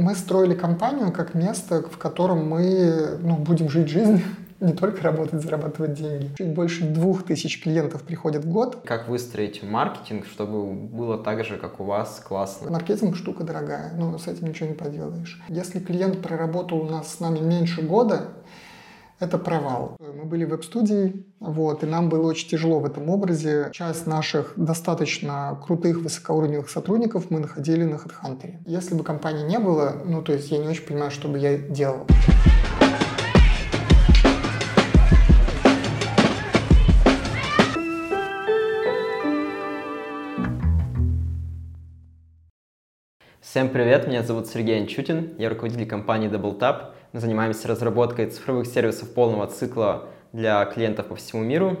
Мы строили компанию как место, в котором мы ну, будем жить жизнь не только работать, зарабатывать деньги. Чуть больше двух тысяч клиентов приходят в год. Как выстроить маркетинг, чтобы было так же, как у вас, классно? Маркетинг штука дорогая, но с этим ничего не поделаешь. Если клиент проработал у нас с нами меньше года, это провал. Мы были в веб-студии, вот, и нам было очень тяжело в этом образе. Часть наших достаточно крутых высокоуровневых сотрудников мы находили на HeadHunter. Если бы компании не было, ну, то есть я не очень понимаю, что бы я делал. Всем привет, меня зовут Сергей Анчутин, я руководитель компании DoubleTap. Мы занимаемся разработкой цифровых сервисов полного цикла для клиентов по всему миру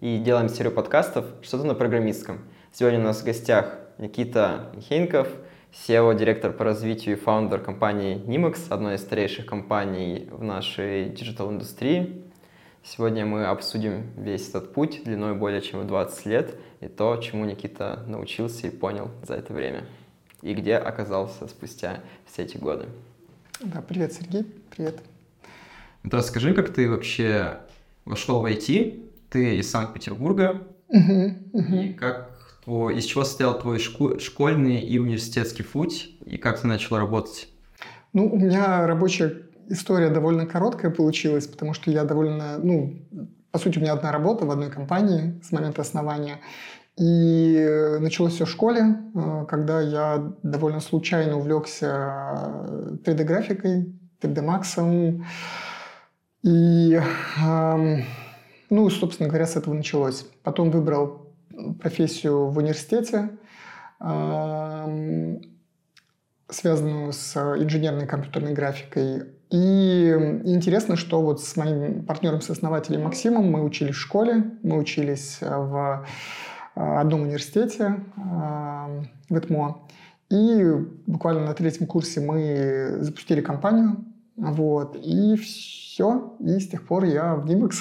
и делаем серию подкастов «Что-то на программистском». Сегодня у нас в гостях Никита Михеенков, CEO, директор по развитию и фаундер компании Nimax, одной из старейших компаний в нашей digital-индустрии. Сегодня мы обсудим весь этот путь длиной более чем в 20 лет и то, чему Никита научился и понял за это время и где оказался спустя все эти годы. Да, привет, Сергей, привет. Да, скажи, как ты вообще вошел в IT? Ты из Санкт-Петербурга. И как твой, из чего состоял твой школьный и университетский путь, и как ты начал работать? Ну, у меня рабочая история довольно короткая получилась, потому что я довольно, ну, по сути, у меня одна работа в одной компании с момента основания. И началось все в школе, э, когда я довольно случайно увлекся 3D-графикой, 3D Max. И, ну, собственно говоря, с этого началось. Потом выбрал профессию в университете, связанную с инженерной компьютерной графикой. И интересно, что вот с моим партнером-сооснователем Максимом мы учились в школе, мы учились в Э, одном университете э, в ЭТМО. И буквально на третьем курсе мы запустили компанию. Вот, и все. И с тех пор я в Nimax.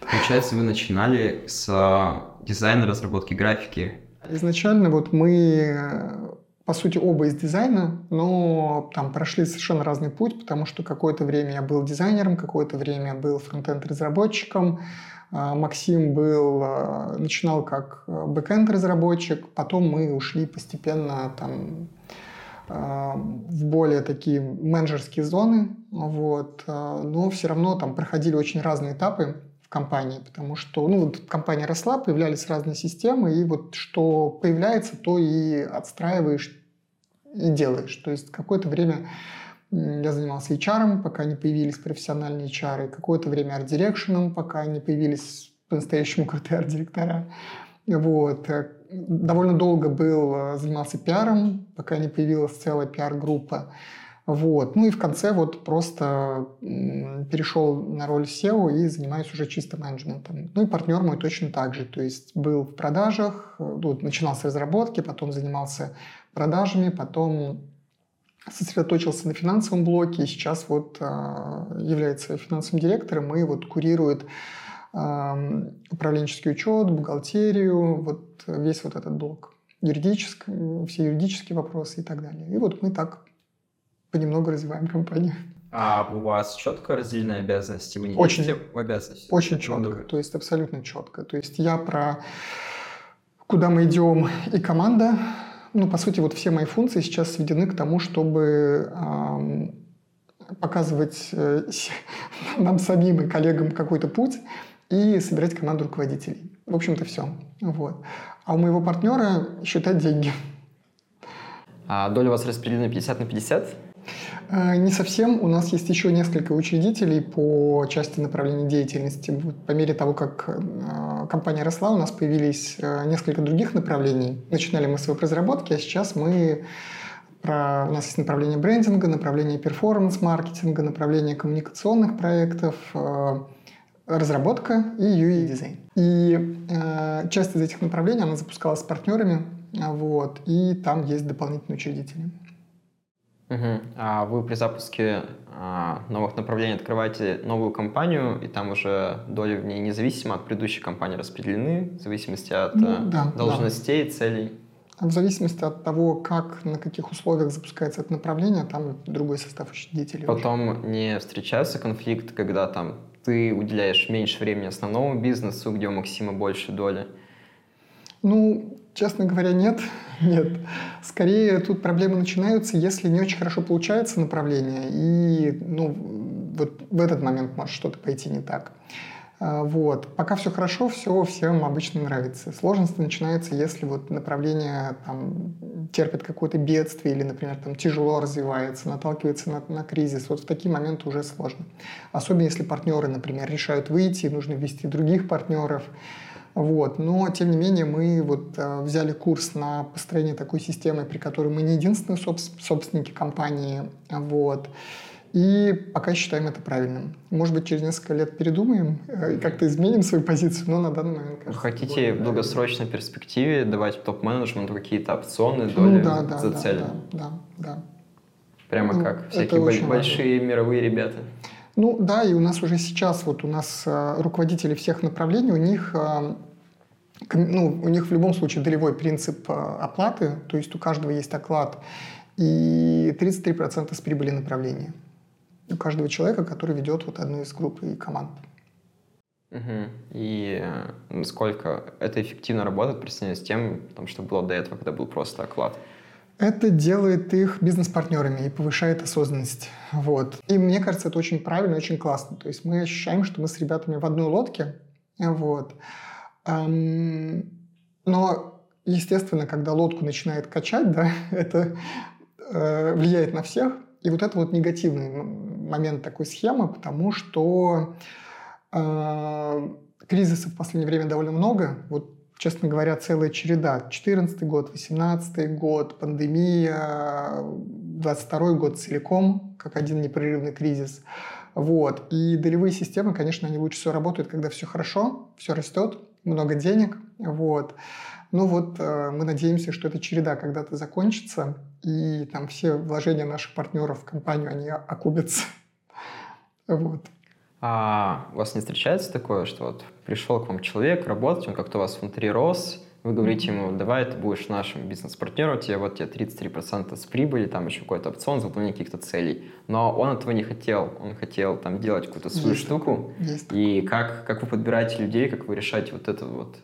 Получается, вы начинали с э, дизайна, разработки графики. Изначально вот мы, по сути, оба из дизайна, но там прошли совершенно разный путь, потому что какое-то время я был дизайнером, какое-то время я был фронтенд-разработчиком, Максим был, а, начинал как а, бэкэнд-разработчик, потом мы ушли постепенно там, в более такие менеджерские зоны, вот, но все равно там проходили очень разные этапы в компании, потому что ну, вот компания росла, появлялись разные системы, и вот что появляется, то и отстраиваешь и делаешь. То есть какое-то время я занимался HR, пока не появились профессиональные HR, какое-то время арт-дирекшеном, пока не появились по-настоящему крутые арт-директора. Вот. Э, довольно долго был, э, занимался пиаром, пока не появилась целая пиар-группа. Вот. Ну и в конце вот просто перешел на роль SEO и занимаюсь уже чисто менеджментом. Ну и партнер мой точно так же. То есть был в продажах, э, ну, начинал с разработки, потом занимался продажами, потом сосредоточился на финансовом блоке сейчас вот а, является финансовым директором и вот курирует управленческий учет, бухгалтерию, вот весь вот этот блок. Юридический, все юридические вопросы и так далее. И вот мы так понемногу развиваем компанию. А у вас четко разделены обязанности? Вы не очень, в обязанности? Очень четко, много. то есть абсолютно четко. То есть я про куда мы идем и команда, ну, по сути, вот все мои функции сейчас сведены к тому, чтобы э, показывать э, нам самим и коллегам какой-то путь и собирать команду руководителей. В общем-то, все. Вот. А у моего партнера считать деньги. А доля у вас распределена 50 на 50? Э, не совсем. У нас есть еще несколько учредителей по части направления деятельности. По мере того, как э, компания росла, у нас появились э, несколько других направлений. Начинали мы с веб-разработки, а сейчас мы про... У нас есть направление брендинга, направление перформанс-маркетинга, направление коммуникационных проектов, разработка и UI-дизайн. И э, часть из этих направлений, она запускалась с партнерами, вот, и там есть дополнительные учредители. Угу. А вы при запуске а, новых направлений открываете новую компанию, и там уже доли в ней независимо от предыдущей компании распределены, в зависимости от ну, э, да, должностей, да. целей? В зависимости от того, как, на каких условиях запускается это направление, там другой состав учредителей. Потом уже. не встречаются конфликты, когда там ты уделяешь меньше времени основному бизнесу, где у Максима больше доли? Ну, честно говоря, нет. Нет. Скорее, тут проблемы начинаются, если не очень хорошо получается направление, и ну, вот в этот момент может что-то пойти не так. А, вот. Пока все хорошо, все всем обычно нравится. Сложности начинаются, если вот направление там, терпит какое-то бедствие или, например, там, тяжело развивается, наталкивается на, на кризис. Вот в такие моменты уже сложно. Особенно если партнеры, например, решают выйти, нужно ввести других партнеров. Вот. Но, тем не менее, мы вот, э, взяли курс на построение такой системы, при которой мы не единственные собственники компании. Вот. И пока считаем это правильным. Может быть, через несколько лет передумаем э, и как-то изменим свою позицию, но на данный момент кажется... Хотите в долгосрочной перспективе давать топ-менеджменту какие-то опционные ну доли ну, да, да, за да, цель? Да, да, да. Прямо ну, как всякие большие важно. мировые ребята. Ну да, и у нас уже сейчас, вот у нас э, руководители всех направлений, у них э, ну, у них в любом случае долевой принцип оплаты, то есть у каждого есть оклад, и 33% с прибыли направления у каждого человека, который ведет вот одну из групп и команд. Угу. И э, насколько это эффективно работает по сравнению с тем, что было до этого, когда был просто оклад? Это делает их бизнес-партнерами и повышает осознанность. Вот. И мне кажется, это очень правильно, очень классно. То есть мы ощущаем, что мы с ребятами в одной лодке. Вот. Но, естественно, когда лодку начинает качать, да, это э, влияет на всех. И вот это вот негативный момент такой схемы, потому что э, кризисов в последнее время довольно много. Вот, честно говоря, целая череда. 14 год, 18 год, пандемия, 22 год целиком, как один непрерывный кризис. Вот. И долевые системы, конечно, они лучше всего работают, когда все хорошо, все растет, много денег. Вот. Ну вот э, мы надеемся, что эта череда когда-то закончится, и там все вложения наших партнеров в компанию, они окупятся. Вот. А у вас не встречается такое, что вот пришел к вам человек работать, он как-то у вас внутри рос, вы говорите ему, давай ты будешь нашим бизнес-партнером, тебе вот тебе 33% с прибыли, там еще какой-то опцион за выполнение каких-то целей. Но он этого не хотел, он хотел там делать какую-то свою есть штуку. Есть и как, как вы подбираете людей, как вы решаете вот это вот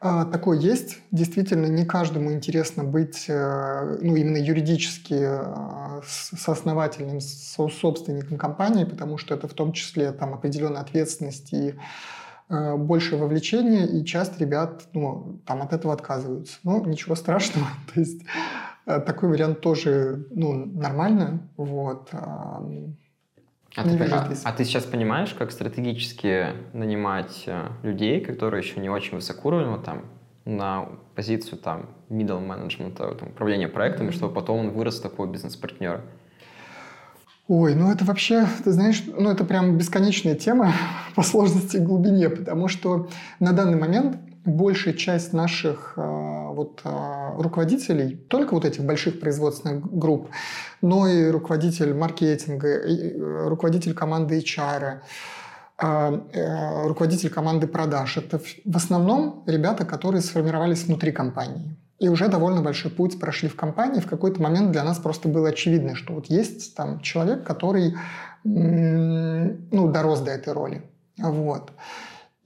такое есть. Действительно, не каждому интересно быть э, ну, именно юридически э, соосновательным, собственником компании, потому что это в том числе там, определенная ответственность и э, больше вовлечения, и часть ребят ну, там, от этого отказываются. Ну, ничего страшного. То есть такой вариант тоже ну, нормально. Вот. А ты, а, а ты сейчас понимаешь, как стратегически нанимать э, людей, которые еще не очень высокоуровнево там на позицию там middle management, там, управления проектами, чтобы потом он вырос такой бизнес-партнер? Ой, ну это вообще, ты знаешь, ну это прям бесконечная тема по сложности и глубине, потому что на данный момент большая часть наших э, вот, э, руководителей, только вот этих больших производственных групп, но и руководитель маркетинга, и э, руководитель команды HR, руководитель команды продаж. Это в основном ребята, которые сформировались внутри компании. И уже довольно большой путь прошли в компании. В какой-то момент для нас просто было очевидно, что вот есть там человек, который ну, дорос до этой роли. Вот.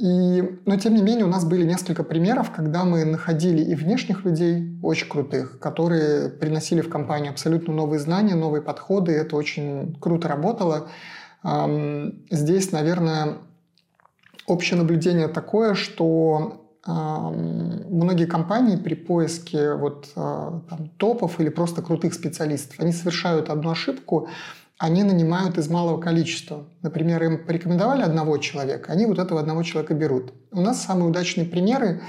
И, но тем не менее у нас были несколько примеров, когда мы находили и внешних людей очень крутых, которые приносили в компанию абсолютно новые знания, новые подходы. Это очень круто работало. Здесь, наверное, общее наблюдение такое, что многие компании при поиске вот, а, там, топов или просто крутых специалистов, они совершают одну ошибку – они нанимают из малого количества. Например, им порекомендовали одного человека, они вот этого одного человека берут. У нас самые удачные примеры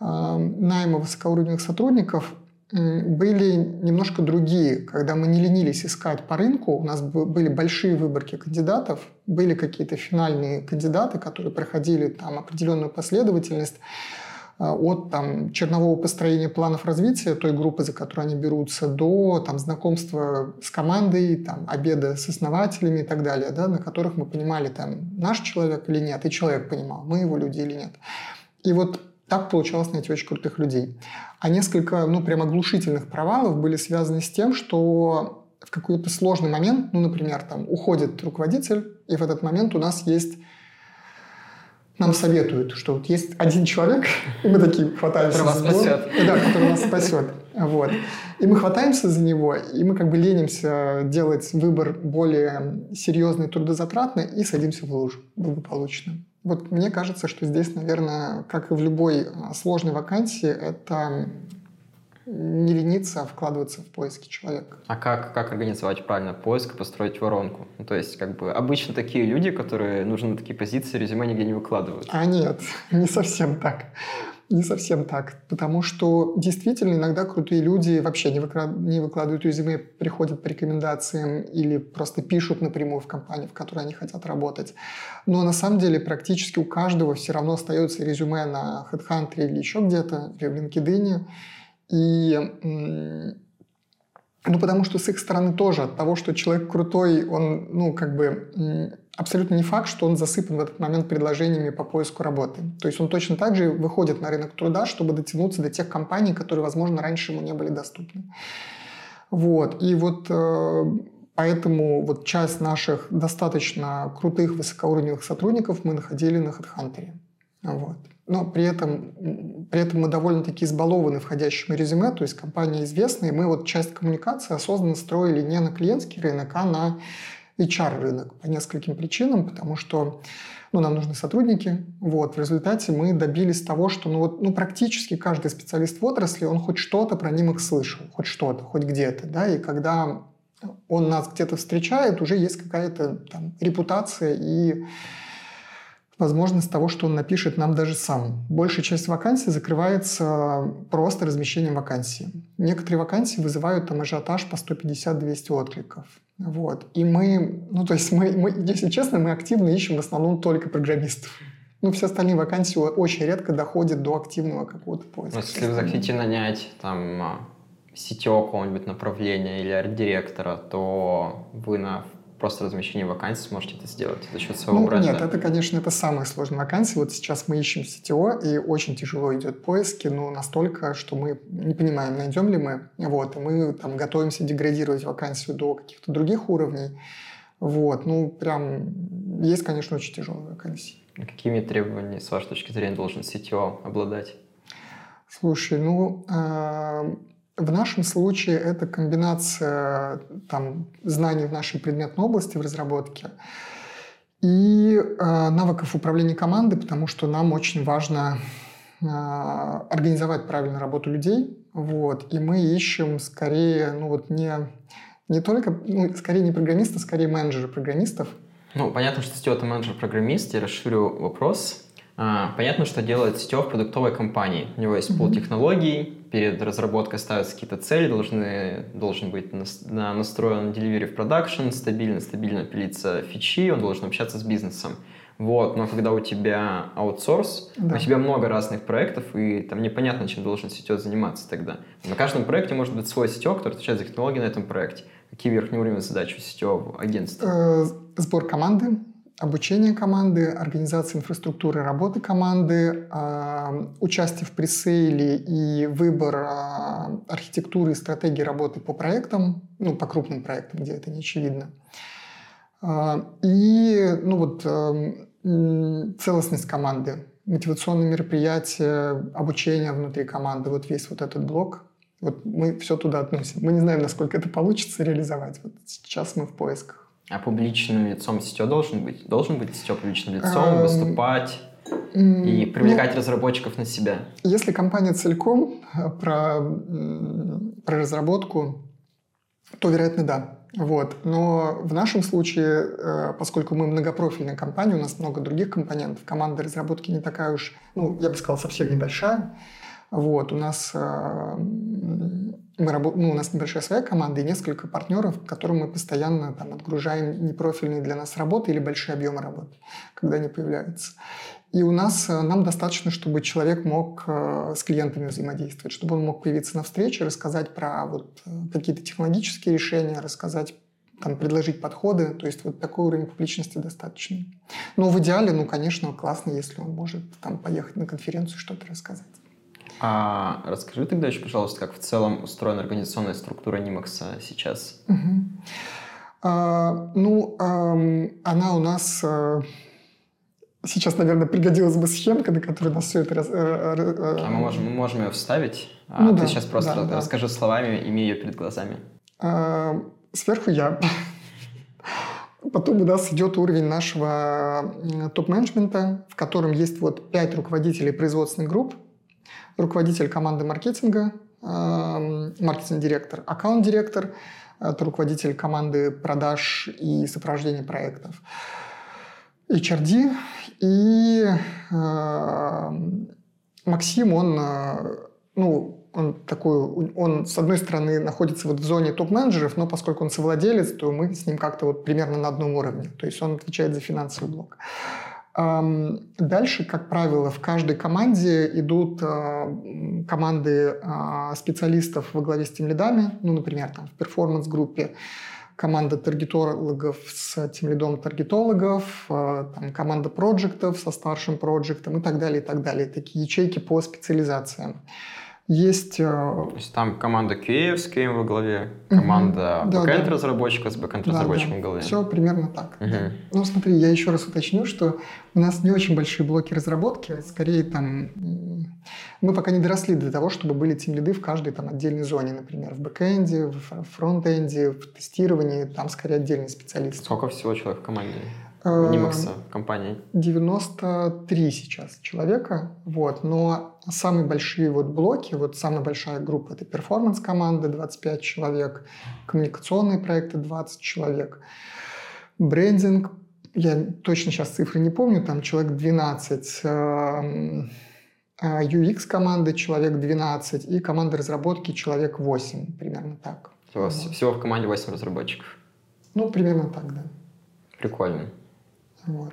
э, найма высокоуровневых сотрудников были немножко другие, когда мы не ленились искать по рынку, у нас были большие выборки кандидатов, были какие-то финальные кандидаты, которые проходили там определенную последовательность, от там, чернового построения планов развития той группы, за которую они берутся, до там, знакомства с командой, там, обеда с основателями и так далее, да, на которых мы понимали, там, наш человек или нет, и человек понимал, мы его люди или нет. И вот так получалось найти очень крутых людей. А несколько, ну, прям оглушительных провалов были связаны с тем, что в какой-то сложный момент, ну, например, там уходит руководитель, и в этот момент у нас есть нам советуют, что вот есть один человек, и мы такие хватаемся который за него. Спасет. Да, который нас спасет. Вот. И мы хватаемся за него, и мы как бы ленимся делать выбор более серьезный, трудозатратный, и садимся в лужу благополучно. Вот мне кажется, что здесь, наверное, как и в любой а, сложной вакансии, это не лениться, а вкладываться в поиски человека. А как, как организовать правильно поиск и построить воронку? Ну, то есть, как бы, обычно такие люди, которые нужны на такие позиции, резюме нигде не выкладывают. А нет, не совсем так. Не совсем так, потому что действительно иногда крутые люди вообще не, выклад... не выкладывают резюме, приходят по рекомендациям или просто пишут напрямую в компании, в которой они хотят работать. Но на самом деле практически у каждого все равно остается резюме на HeadHunter или еще где-то, или в LinkedIn. И ну, потому что с их стороны тоже от того, что человек крутой, он, ну, как бы абсолютно не факт, что он засыпан в этот момент предложениями по поиску работы. То есть он точно так же выходит на рынок труда, чтобы дотянуться до тех компаний, которые, возможно, раньше ему не были доступны. Вот. И вот э, поэтому вот часть наших достаточно крутых высокоуровневых сотрудников мы находили на HeadHunter. Вот но при этом, при этом мы довольно-таки избалованы входящим резюме, то есть компания известная, и мы вот часть коммуникации осознанно строили не на клиентский рынок, а на HR-рынок по нескольким причинам, потому что ну, нам нужны сотрудники. Вот. В результате мы добились того, что ну, вот, ну, практически каждый специалист в отрасли, он хоть что-то про них слышал, хоть что-то, хоть где-то. Да? И когда он нас где-то встречает, уже есть какая-то там репутация и возможность того, что он напишет нам даже сам. Большая часть вакансий закрывается просто размещением вакансии. Некоторые вакансии вызывают там ажиотаж по 150-200 откликов. Вот. И мы, ну то есть мы, мы, если честно, мы активно ищем в основном только программистов. Ну, все остальные вакансии очень редко доходят до активного какого-то поиска. Если вы захотите нанять там сетевого какого-нибудь направления или арт-директора, то вы на просто размещение вакансий сможете это сделать за счет своего ну, бренда? Нет, это, конечно, это самая сложная вакансия. Вот сейчас мы ищем CTO, и очень тяжело идет поиски, но настолько, что мы не понимаем, найдем ли мы. Вот, и мы там готовимся деградировать вакансию до каких-то других уровней. Вот, ну, прям есть, конечно, очень тяжелые вакансии. А какими требованиями, с вашей точки зрения, должен CTO обладать? Слушай, ну, э, в нашем случае это комбинация там, знаний в нашей предметной области в разработке и э, навыков управления командой, потому что нам очень важно э, организовать правильно работу людей. Вот, и мы ищем скорее, ну вот не, не только, ну, скорее не программиста, скорее менеджера программистов. Ну, понятно, что сетевой менеджер-программист. Я расширю вопрос. А, понятно, что делает сетев в продуктовой компании. У него есть mm-hmm. пул технологий, перед разработкой ставятся какие-то цели, должны, должен быть на, настроен delivery в продакшн, стабильно, стабильно пилиться фичи, он должен общаться с бизнесом. Вот, но когда у тебя аутсорс, да. у тебя много разных проектов, и там непонятно, чем должен сетев заниматься тогда. На каждом проекте может быть свой сетев, который отвечает за технологии на этом проекте. Какие верхние уровни задач у сетевого агентства? Э, сбор команды, обучение команды, организация инфраструктуры работы команды, а, участие в пресейле и выбор а, архитектуры и стратегии работы по проектам, ну, по крупным проектам, где это не очевидно. А, и ну, вот, целостность команды, мотивационные мероприятия, обучение внутри команды, вот весь вот этот блок, вот мы все туда относим. Мы не знаем, насколько это получится реализовать. Вот сейчас мы в поисках. А публичным лицом сетё должен быть? Должен быть сетё публичным лицом, выступать и привлекать ну, разработчиков на себя? Если компания целиком э, про, про разработку, то, вероятно, да. Вот. Но в нашем случае, э, поскольку мы многопрофильная компания, у нас много других компонентов, команда разработки не такая уж, ну, я бы сказал, совсем небольшая. Вот. У нас э, мы работ... ну, у нас небольшая своя команда и несколько партнеров, которым мы постоянно там, отгружаем непрофильные для нас работы или большие объемы работы, когда они появляются. И у нас, э, нам достаточно, чтобы человек мог э, с клиентами взаимодействовать, чтобы он мог появиться на встрече, рассказать про вот, э, какие-то технологические решения, рассказать там, предложить подходы, то есть вот такой уровень публичности достаточный. Но в идеале, ну, конечно, классно, если он может там поехать на конференцию что-то рассказать. А расскажи тогда еще, пожалуйста, как в целом устроена организационная структура Нимакса сейчас? Угу. А, ну, а, она у нас а, сейчас, наверное, пригодилась бы схемка, на которой нас все это... Раз, а, а мы можем, мы можем ее вставить, а ну, ты да, сейчас просто да, расскажи да. словами, имея ее перед глазами. А, сверху я. Потом у нас идет уровень нашего топ-менеджмента, в котором есть вот пять руководителей производственных групп, руководитель команды маркетинга, маркетинг-директор, аккаунт-директор, это руководитель команды продаж и сопровождения проектов, HRD и э, Максим, он, э, ну, он такой, он с одной стороны находится вот в зоне топ-менеджеров, но поскольку он совладелец, то мы с ним как-то вот примерно на одном уровне. То есть он отвечает за финансовый блок. Дальше, как правило, в каждой команде идут а, команды а, специалистов во главе с тем лидами, ну, например, там в перформанс-группе команда таргетологов с тем лидом таргетологов, а, там, команда проектов со старшим проектом и так далее, и так далее. Такие ячейки по специализациям. Есть... Э, То есть там команда QA с QA во главе, команда угу. бэкэнд-разработчика с бэкэнд-разработчиком да, да. в голове. Все примерно так. Угу. Да. Ну, смотри, я еще раз уточню, что у нас не очень большие блоки разработки, скорее там... Мы пока не доросли до того, чтобы были тем лиды в каждой там отдельной зоне, например, в бэкэнде, в фронтенде, в тестировании, там скорее отдельный специалист. Сколько всего человек в команде? Нимакса э, компании? 93 сейчас человека, вот, но самые большие вот блоки, вот самая большая группа это перформанс-команда 25 человек, коммуникационные проекты 20 человек, брендинг, я точно сейчас цифры не помню, там человек 12, UX э, команды человек 12 и команда разработки человек 8, примерно так. У вас вот. всего в команде 8 разработчиков? Ну, примерно так, да. Прикольно. Вот.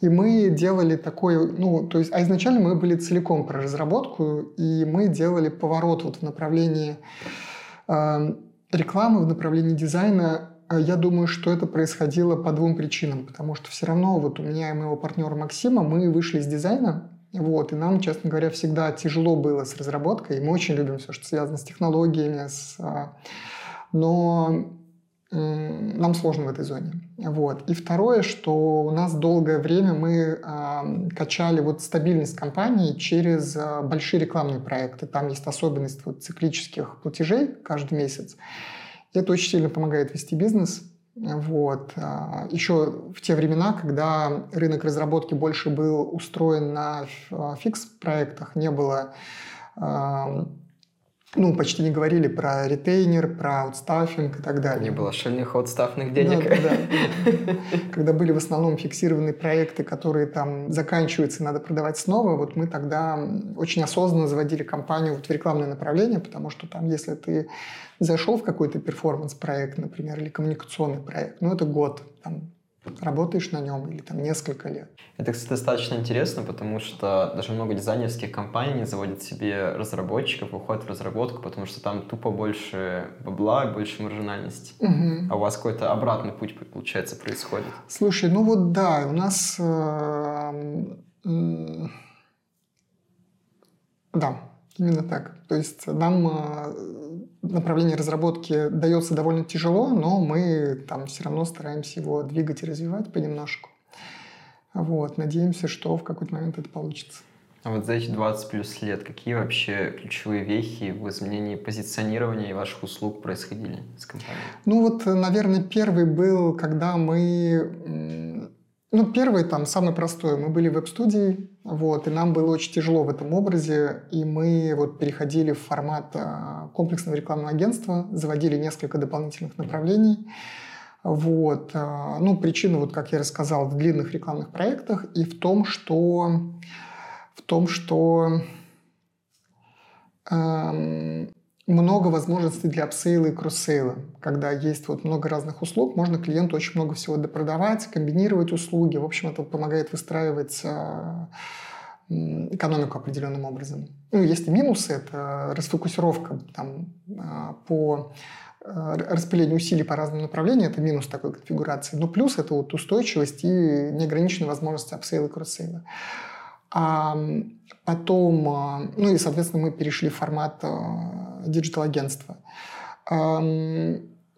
И мы делали такой, ну, то есть, а изначально мы были целиком про разработку, и мы делали поворот вот в направлении э, рекламы, в направлении дизайна. А я думаю, что это происходило по двум причинам, потому что все равно вот у меня и моего партнера Максима мы вышли из дизайна, вот, и нам, честно говоря, всегда тяжело было с разработкой, и мы очень любим все, что связано с технологиями, с, а, но нам сложно в этой зоне. Вот. И второе, что у нас долгое время мы э, качали вот стабильность компании через э, большие рекламные проекты. Там есть особенность вот, циклических платежей каждый месяц. Это очень сильно помогает вести бизнес. Вот. Еще в те времена, когда рынок разработки больше был устроен на фикс-проектах, не было ну, почти не говорили про ретейнер, про аутстаффинг и так далее. Не было шальных аутстаффных денег. Да, да, да. Когда были в основном фиксированные проекты, которые там заканчиваются, надо продавать снова, вот мы тогда очень осознанно заводили компанию вот в рекламное направление, потому что там, если ты зашел в какой-то перформанс-проект, например, или коммуникационный проект, ну, это год, там, работаешь на нем или там несколько лет. Это, кстати, достаточно интересно, потому что даже много дизайнерских компаний заводят себе разработчиков, уходят в разработку, потому что там тупо больше бабла, больше маржинальности. Угу. А у вас какой-то обратный путь, получается, происходит. Слушай, ну вот да, у нас... Э, э, да, Именно так. То есть нам э, направление разработки дается довольно тяжело, но мы там все равно стараемся его двигать и развивать понемножку. Вот. Надеемся, что в какой-то момент это получится. А вот за эти 20 плюс лет какие вообще ключевые вехи в изменении позиционирования и ваших услуг происходили с компанией? Ну вот, наверное, первый был, когда мы ну, первый, там, самый простой. Мы были в веб-студии, вот, и нам было очень тяжело в этом образе, и мы вот переходили в формат а, комплексного рекламного агентства, заводили несколько дополнительных направлений. Вот. А, ну, причина, вот, как я рассказал, в длинных рекламных проектах и в том, что, в том, что эм, много возможностей для апсейла и кроссейла. Когда есть вот много разных услуг, можно клиенту очень много всего допродавать, комбинировать услуги. В общем, это помогает выстраивать а, экономику определенным образом. Ну, есть и минусы, это расфокусировка там, а, по э, распыление усилий по разным направлениям, это минус такой конфигурации. Но плюс это вот устойчивость и неограниченная возможность апсейла и кроссейла. А потом, а, ну и, соответственно, мы перешли в формат а, digital-агентства.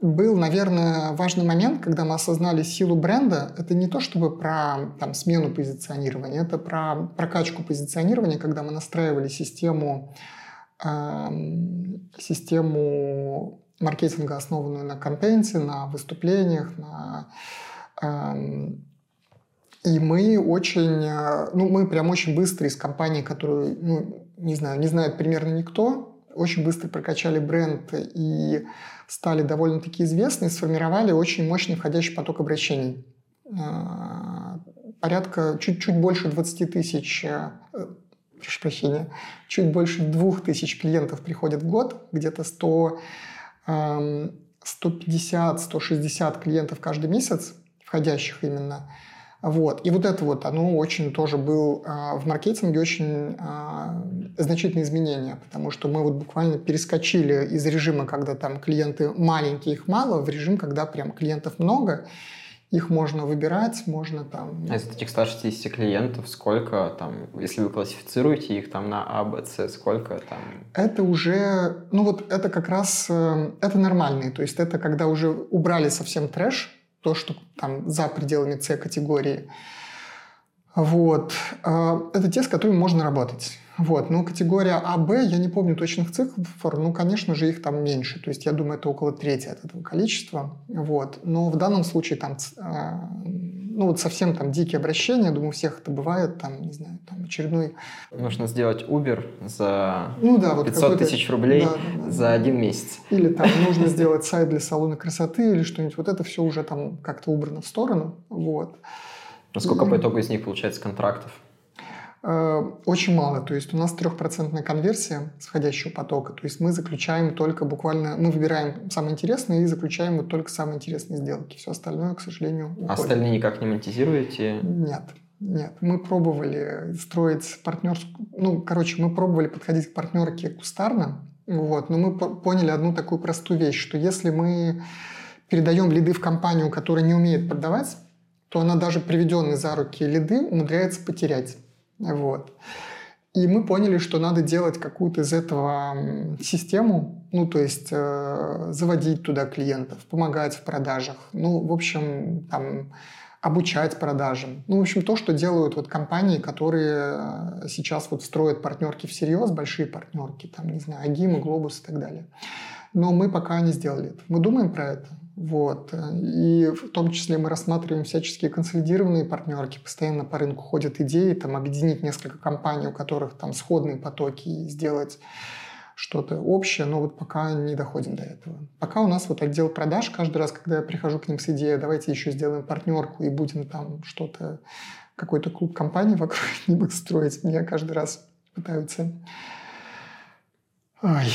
Был, наверное, важный момент, когда мы осознали силу бренда. Это не то чтобы про там, смену позиционирования, это про прокачку позиционирования, когда мы настраивали систему, систему маркетинга, основанную на контенте, на выступлениях, на и мы очень, э, ну, мы прям очень быстро из компании, которую, ну, не знаю, не знает примерно никто, очень быстро прокачали бренд и стали довольно-таки известны, сформировали очень мощный входящий поток обращений. Э, порядка чуть-чуть больше 20 тысяч, э, прошу прощения, чуть больше двух тысяч клиентов приходят в год, где-то 100, 150-160 эм, клиентов каждый месяц, входящих именно – вот. И вот это вот, оно очень тоже был а, в маркетинге очень а, значительное изменение, потому что мы вот буквально перескочили из режима, когда там клиенты маленькие, их мало, в режим, когда прям клиентов много, их можно выбирать, можно там... А из этих 160 клиентов сколько там, если вы классифицируете их там на А, Б, С, сколько там? Это уже, ну вот это как раз, э, это нормальные, то есть это когда уже убрали совсем трэш, то, что там за пределами С-категории. Вот. А, это те, с которыми можно работать. Вот. Но категория А, Б, я не помню точных цифр, ну, конечно же, их там меньше. То есть, я думаю, это около трети от этого количества. Вот. Но в данном случае там, а, ну, вот совсем там дикие обращения, думаю, у всех это бывает, там, не знаю, там очередной... Нужно сделать Uber за ну, да, вот 500 тысяч рублей да, да, да, за один месяц. Или там нужно сделать сайт для салона красоты или что-нибудь. Вот это все уже там как-то убрано в сторону. Вот. Сколько по итогу из них получается контрактов? Э, очень мало. То есть у нас трехпроцентная конверсия сходящего потока. То есть мы заключаем только буквально, мы выбираем самые интересные и заключаем вот только самые интересные сделки. Все остальное, к сожалению, уходит. Остальные никак не монетизируете? Нет. Нет, мы пробовали строить партнерскую... Ну, короче, мы пробовали подходить к партнерке кустарно, вот, но мы поняли одну такую простую вещь, что если мы передаем лиды в компанию, которая не умеет продавать, то она даже приведенные за руки лиды умудряется потерять. Вот. И мы поняли, что надо делать какую-то из этого систему, ну, то есть э, заводить туда клиентов, помогать в продажах, ну, в общем, там, обучать продажам. Ну, в общем, то, что делают вот компании, которые э, сейчас вот строят партнерки всерьез, большие партнерки, там, не знаю, Агима, Глобус и так далее. Но мы пока не сделали это. Мы думаем про это. Вот. И в том числе мы рассматриваем всяческие консолидированные партнерки. Постоянно по рынку ходят идеи, там, объединить несколько компаний, у которых там сходные потоки, и сделать что-то общее, но вот пока не доходим до этого. Пока у нас вот отдел продаж, каждый раз, когда я прихожу к ним с идеей, давайте еще сделаем партнерку и будем там что-то, какой-то клуб компаний вокруг них строить, меня каждый раз пытаются... Ой,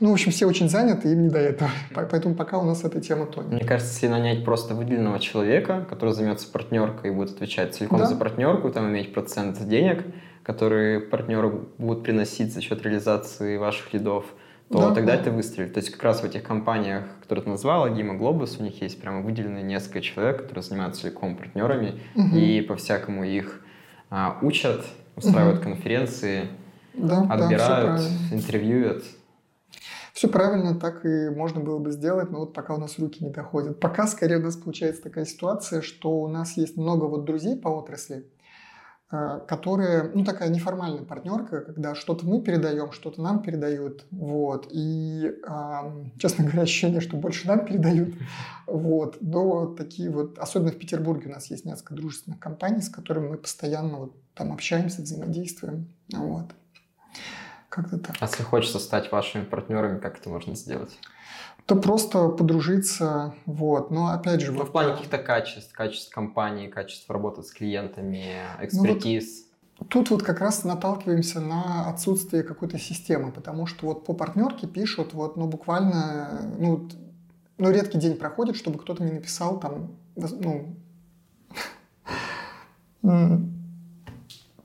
ну, в общем, все очень заняты, им не до этого. Поэтому пока у нас эта тема тонет. Мне кажется, если нанять просто выделенного человека, который займется партнеркой и будет отвечать целиком да. за партнерку, там иметь процент денег, которые партнеру будут приносить за счет реализации ваших лидов, то да, тогда да. это выстрелит. То есть как раз в этих компаниях, которые ты назвал, Гима Глобус, у них есть прямо выделенные несколько человек, которые занимаются целиком партнерами угу. и по-всякому их а, учат, устраивают угу. конференции, да, отбирают, да, интервьюют. Все правильно, так и можно было бы сделать, но вот пока у нас руки не доходят. Пока скорее у нас получается такая ситуация, что у нас есть много вот друзей по отрасли, э, которые, ну, такая неформальная партнерка, когда что-то мы передаем, что-то нам передают, вот, и, честно говоря, ощущение, что больше нам передают, вот, но такие вот, особенно в Петербурге у нас есть несколько дружественных компаний, с которыми мы постоянно вот там общаемся, взаимодействуем, вот. Как-то так. А если хочется стать вашими партнерами, как это можно сделать? то просто подружиться, вот. Но опять же... Ну, вот, в плане каких-то качеств, качеств компании, качеств работы с клиентами, экспертиз. Ну, вот, тут вот как раз наталкиваемся на отсутствие какой-то системы, потому что вот по партнерке пишут вот, ну, буквально, ну, ну, редкий день проходит, чтобы кто-то не написал там, ну,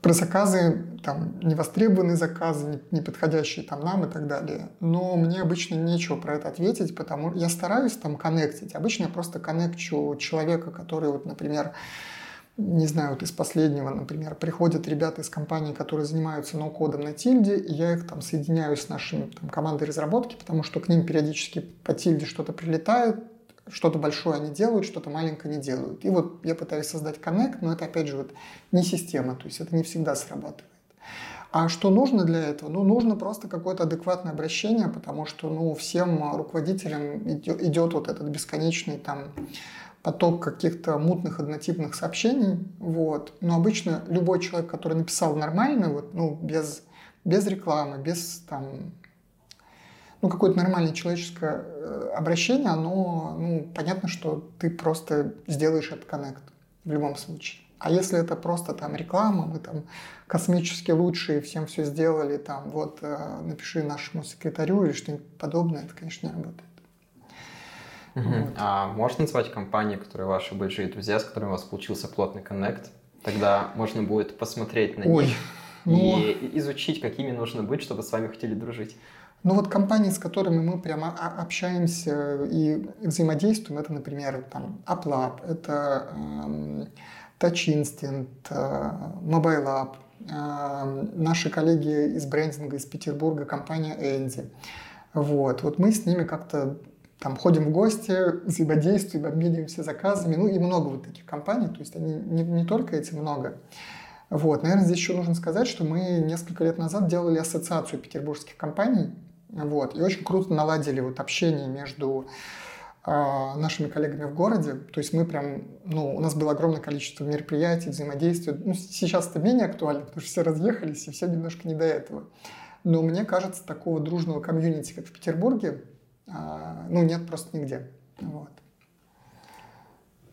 про заказы там невостребованные заказы, не подходящие там нам и так далее. Но мне обычно нечего про это ответить, потому я стараюсь там коннектить. Обычно я просто коннекчу человека, который вот, например, не знаю, вот из последнего, например, приходят ребята из компании, которые занимаются ноу-кодом на тильде, и я их там соединяю с нашей там, командой разработки, потому что к ним периодически по тильде что-то прилетает, что-то большое они делают, что-то маленькое не делают. И вот я пытаюсь создать коннект, но это опять же вот не система, то есть это не всегда срабатывает. А что нужно для этого? Ну, нужно просто какое-то адекватное обращение, потому что, ну, всем руководителям идет, идет вот этот бесконечный там поток каких-то мутных однотипных сообщений, вот. Но обычно любой человек, который написал нормально, вот, ну, без, без рекламы, без там, ну, какое-то нормальное человеческое э, обращение, оно, ну, понятно, что ты просто сделаешь этот коннект в любом случае. А если это просто там реклама, мы там космически лучшие, всем все сделали, там вот э, напиши нашему секретарю или что-нибудь подобное, это, конечно, не работает. Угу. Вот. А можно назвать компании, которые ваши большие друзья, с которыми у вас получился плотный коннект? Тогда можно будет посмотреть на Ой, них ну... и изучить, какими нужно быть, чтобы с вами хотели дружить. Ну вот компании, с которыми мы прямо общаемся и взаимодействуем, это, например, там Uplab, это эм, Touch Instant, э, Mobile э, наши коллеги из брендинга из Петербурга, компания Энди. Вот, вот мы с ними как-то там ходим в гости, взаимодействуем, обмениваемся заказами, ну и много вот таких компаний, то есть они не, не только эти много. Вот, наверное, здесь еще нужно сказать, что мы несколько лет назад делали ассоциацию петербургских компаний, вот, и очень круто наладили вот общение между нашими коллегами в городе. То есть мы прям, ну, у нас было огромное количество мероприятий, взаимодействия. Ну, сейчас это менее актуально, потому что все разъехались, и все немножко не до этого. Но мне кажется, такого дружного комьюнити, как в Петербурге, э, ну, нет просто нигде. Вот.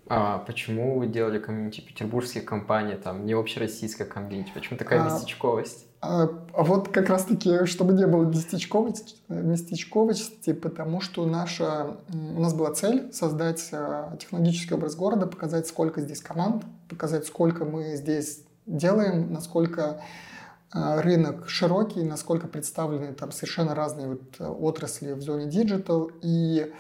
А почему вы делали комьюнити петербургских компаний, там, не общероссийская комьюнити? Почему такая а, местечковость? А, а вот как раз-таки, чтобы не было местечковости, потому что наша, у нас была цель создать а, технологический образ города, показать, сколько здесь команд, показать, сколько мы здесь делаем, насколько а, рынок широкий, насколько представлены там совершенно разные вот отрасли в зоне digital. И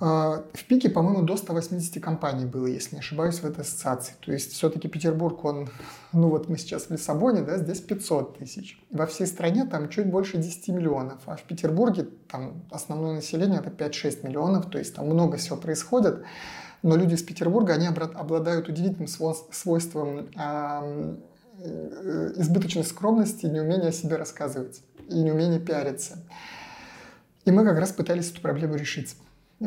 в пике, по-моему, до 180 компаний было, если не ошибаюсь, в этой ассоциации. То есть все-таки Петербург, он, ну вот мы сейчас в Лиссабоне, да, здесь 500 тысяч. Во всей стране там чуть больше 10 миллионов, а в Петербурге там основное население это 5-6 миллионов, то есть там много всего происходит. Но люди из Петербурга, они обладают удивительным свойством э, избыточной скромности неумения о себе рассказывать, и неумения пиариться. И мы как раз пытались эту проблему решить.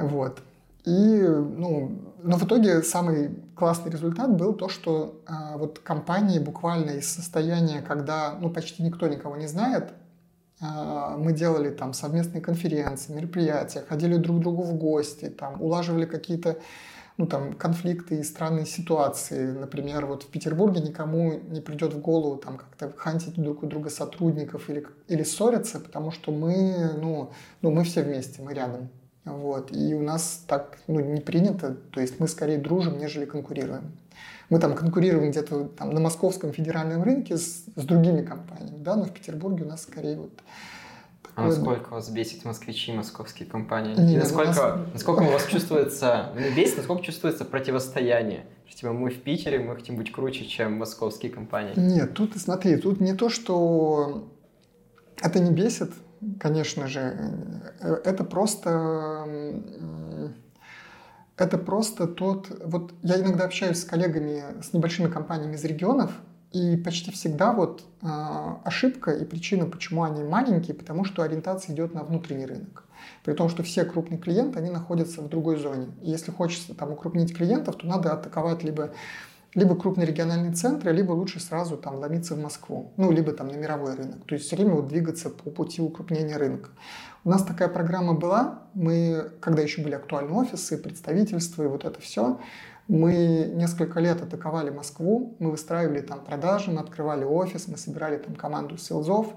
Вот. И, ну, но в итоге самый классный результат был то, что э, вот компании буквально из состояния, когда ну, почти никто никого не знает, э, мы делали там совместные конференции, мероприятия, ходили друг к другу в гости, там, улаживали какие-то ну, там, конфликты и странные ситуации. Например, вот в Петербурге никому не придет в голову там как-то хантить друг у друга сотрудников или, или ссориться, потому что мы, ну, ну, мы все вместе, мы рядом. Вот. И у нас так ну, не принято, то есть мы скорее дружим, нежели конкурируем. Мы там конкурируем где-то там, на московском федеральном рынке с, с другими компаниями, да, но в Петербурге у нас скорее вот а насколько вас бесит москвичи, московские компании? Нет, насколько, нас... насколько у вас чувствуется, бесит, насколько чувствуется противостояние? Что, типа, мы в Питере, мы хотим быть круче, чем московские компании. Нет, тут, смотри, тут не то, что это не бесит, конечно же, э, это просто это просто тот... Вот я иногда общаюсь с коллегами, с небольшими компаниями из регионов, и почти всегда вот э, ошибка и причина, почему они маленькие, потому что ориентация идет на внутренний рынок. При том, что все крупные клиенты, они находятся в другой зоне. И если хочется там укрупнить клиентов, то надо атаковать либо либо крупные региональные центры, либо лучше сразу там ломиться в Москву, ну, либо там на мировой рынок. То есть все время вот двигаться по пути укрупнения рынка. У нас такая программа была, мы, когда еще были актуальны офисы, представительства и вот это все, мы несколько лет атаковали Москву, мы выстраивали там продажи, мы открывали офис, мы собирали там команду селзов,